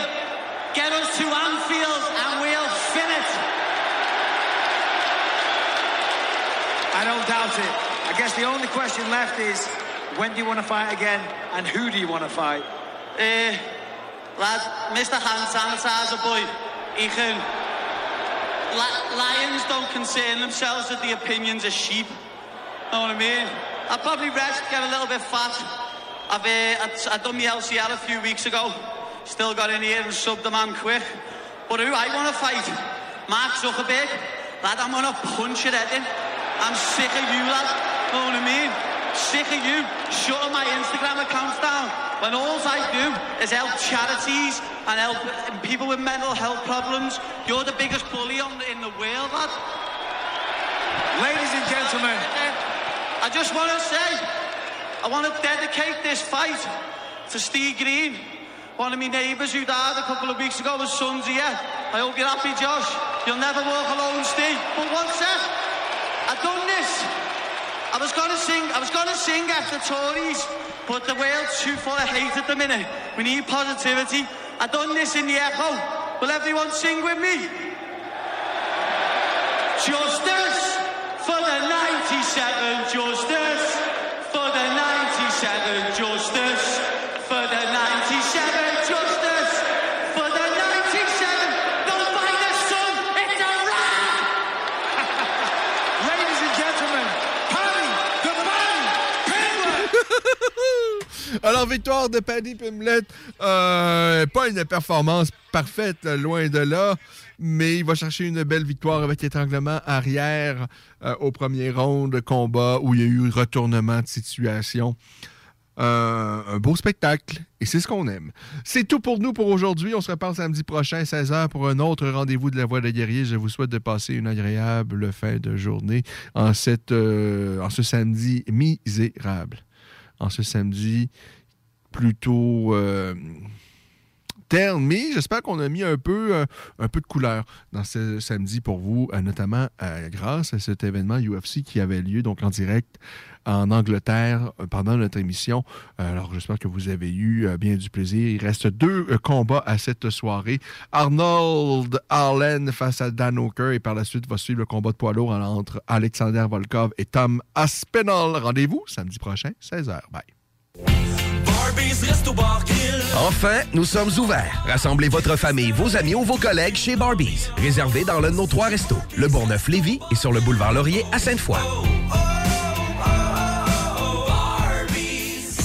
Get us to Anfield and we'll it. I don't doubt it. I guess the only question left is when do you want to fight again and who do you want to fight? Uh, lad, Mr. Hand Sanitizer boy, he can. lions don't concern themselves with the opinions of sheep. Know what I mean? I'll probably rest, get a little bit fat. I've, uh, I've done my LCL a few weeks ago. Still got in here and subbed the man quick. But who I want to fight Mark Zuckerberg, lad, I'm gonna punch it at in. I'm sick of you, lad. Know what I mean? Sick of you shutting my Instagram accounts down when all I do is help charities and help people with mental health problems. You're the biggest bully on the, in the world, lad. Ladies and gentlemen. I just want to say, I want to dedicate this fight to Steve Green, one of my neighbours who died a couple of weeks ago. His son's here. I hope you're happy, Josh. You'll never walk alone, Steve. But one sec, I've done this. I was gonna sing, I was gonna sing after Tories, but the world's too full of hate at the minute. We need positivity. I've done this in the echo. Will everyone sing with me? Justice for the 97, Alors, victoire de Paddy Pimblett. Euh, pas une performance parfaite, loin de là, mais il va chercher une belle victoire avec étranglement arrière euh, au premier round de combat où il y a eu retournement de situation. Euh, un beau spectacle, et c'est ce qu'on aime. C'est tout pour nous pour aujourd'hui. On se reparle samedi prochain, 16h, pour un autre rendez-vous de la Voix des guerriers. Je vous souhaite de passer une agréable fin de journée en, cette, en ce samedi misérable. En ce samedi plutôt euh, terne, mais j'espère qu'on a mis un peu, euh, un peu de couleur dans ce samedi pour vous, euh, notamment grâce à cet événement UFC qui avait lieu donc en direct en Angleterre euh, pendant notre émission. Euh, alors, j'espère que vous avez eu euh, bien du plaisir. Il reste deux combats à cette soirée. Arnold Allen face à Dan Hooker et par la suite va suivre le combat de poids lourd entre Alexander Volkov et Tom Aspinall. Rendez-vous samedi prochain, 16h. Bye. Enfin, nous sommes ouverts. Rassemblez votre famille, vos amis ou vos collègues chez Barbies. Réservé dans l'un de nos trois restos, le Bourgneuf-Lévis et sur le boulevard Laurier à Sainte-Foy.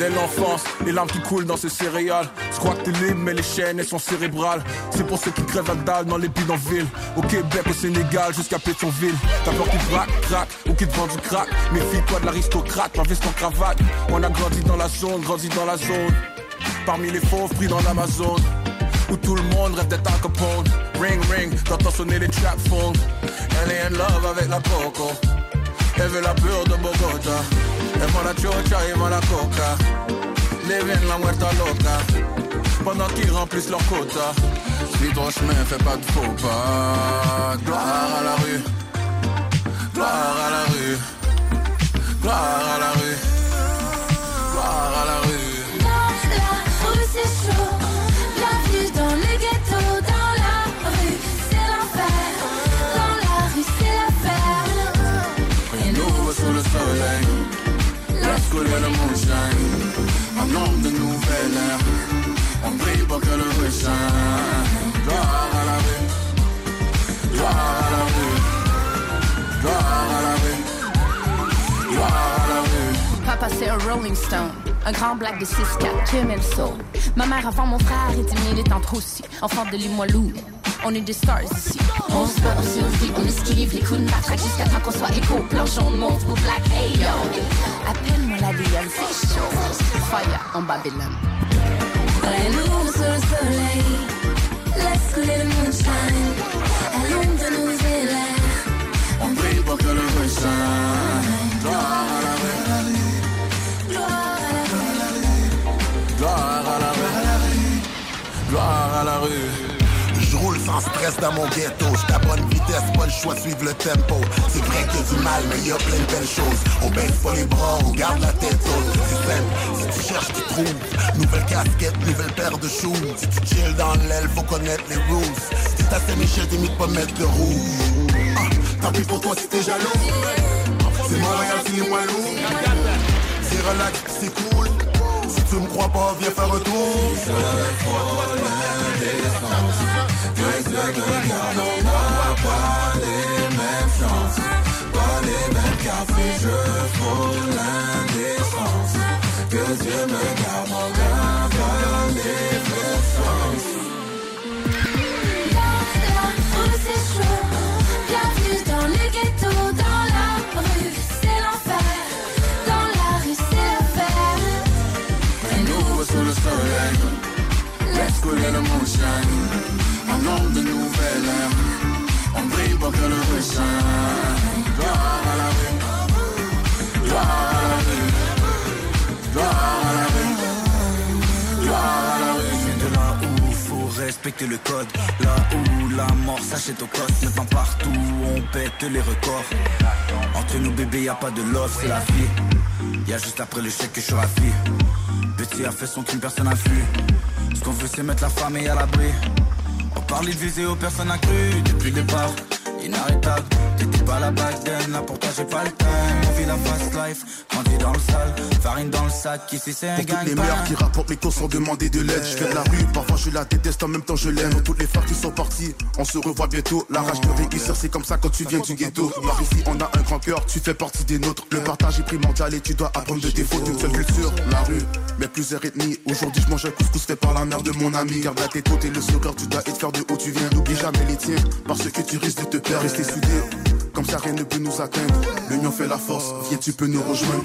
Un à à à à. Dès l'enfance, les larmes qui coulent dans ce céréales. Je crois que t'es libre, mais les chaînes, elles sont cérébrales. C'est pour ceux qui crèvent la dalle dans les bidonvilles. Au Québec, au Sénégal, jusqu'à Pétionville. T'as peur qu'ils braquent, crack, ou qu'ils te vendent du crack. Méfie-toi de l'aristocrate, en veste en cravate. On a grandi dans la zone, grandi dans la zone. Parmi les fauves pris dans l'Amazon. Où tout le monde rêve d'être Al Capone. Ring, ring, t'entends sonner les trap phones. Elle est in love avec la coco. Elle veut la pure de Bogota. Elle prend la chocha et moi la coca. Living la muerta loca. Pendant qu'ils remplissent leur quota. Suis ton chemin, fais pas de faux pas. Gloire à la rue. Gloire à la rue. Gloire à la rue. Le moonshine. Un homme de nouvelle ère, on brille pour que le shine. Gloire à la rue, gloire à la rue, gloire à la rue, gloire à la rue. Papa c'est un Rolling Stone, un grand black de 6-4 qui aimait le soul. Ma mère avant mon frère était militante aussi, enfant de Limoilou. On est des stars ici. On se bat, on survit, on esquive les coups de matraque jusqu'à temps qu'on soit écho. Planchon de montre pour black, hey yo. Appelle-moi la Liane. Fire en Babylone. Bailons sur le soleil? Laisse couler le moonshine. À l'ombre de nos élèves. On brille pour que le monde shine. En stress dans mon ghetto. J'suis à bonne vitesse, pas le choix de suivre le tempo. C'est vrai qu'il y a du mal, mais y a plein de belles choses. On baisse pas les bras, on garde la tête haute. C'est si tu cherches, tu trouves. Nouvelle casquette, nouvelle paire de shoes. Si tu chill dans l'aile, faut connaître les rules. Si t'as fait Michel, t'imites pas mettre de rouge. Ah, tant pis pour toi si t'es jaloux. C'est Montréal, c'est moins lourd. C'est relax, c'est cool. Si tu me crois pas, viens faire un tour. Pas les mêmes chances. Pas les mêmes je. Que Dieu me garde, on n'a pas les mêmes chances. La c'est chaud, bienvenue dans le ghetto, dans la rue c'est l'enfer, dans la rue c'est l'affaire. Un nouveau sous le soleil Laisse couler le moonshine En nombre de nouvelles ère On brille pour que le Gloire à la rue Gloire à la rue Gloire à la rue Gloire à la rue viens de là où faut respecter le code. Là où la mort s'achète au coste Maintenant partout on pète les records. Entre nous bébés y a pas de love c'est la vie. Y'a juste après le chèque que je suis ravi. Petit a fait son crime personne n'a vu. Ce qu'on veut c'est mettre la famille à l'abri On parlait de viser aux personnes accrues Depuis le départ inarrêtable. T'étais pas la back then là pour toi j'ai pas le temps On vit la fast life grandi dans le sale. Farine dans le sac ici c'est un Pour toutes les mères qui rapportent les cours sans demander de l'aide. Je fais de la rue, parfois je la déteste, en même temps je l'aime. Toutes les frères qui sont partis, on se revoit bientôt. La rage de réussir c'est comme ça quand tu viens du ghetto. Par ici on a un grand cœur, tu fais partie des nôtres. Le partage est primordial et tu dois apprendre de tes fautes. Une seule culture, la rue, mais plusieurs ethnies. Aujourd'hui je mange un couscous fait par la mère de mon ami. Garde la tête haute et le sourire, tu dois être fier de où tu viens. N'oublie jamais les tiens, parce que tu risques de te Rester soudés, comme ça rien ne peut nous atteindre. L'union fait la force, viens tu peux nous rejoindre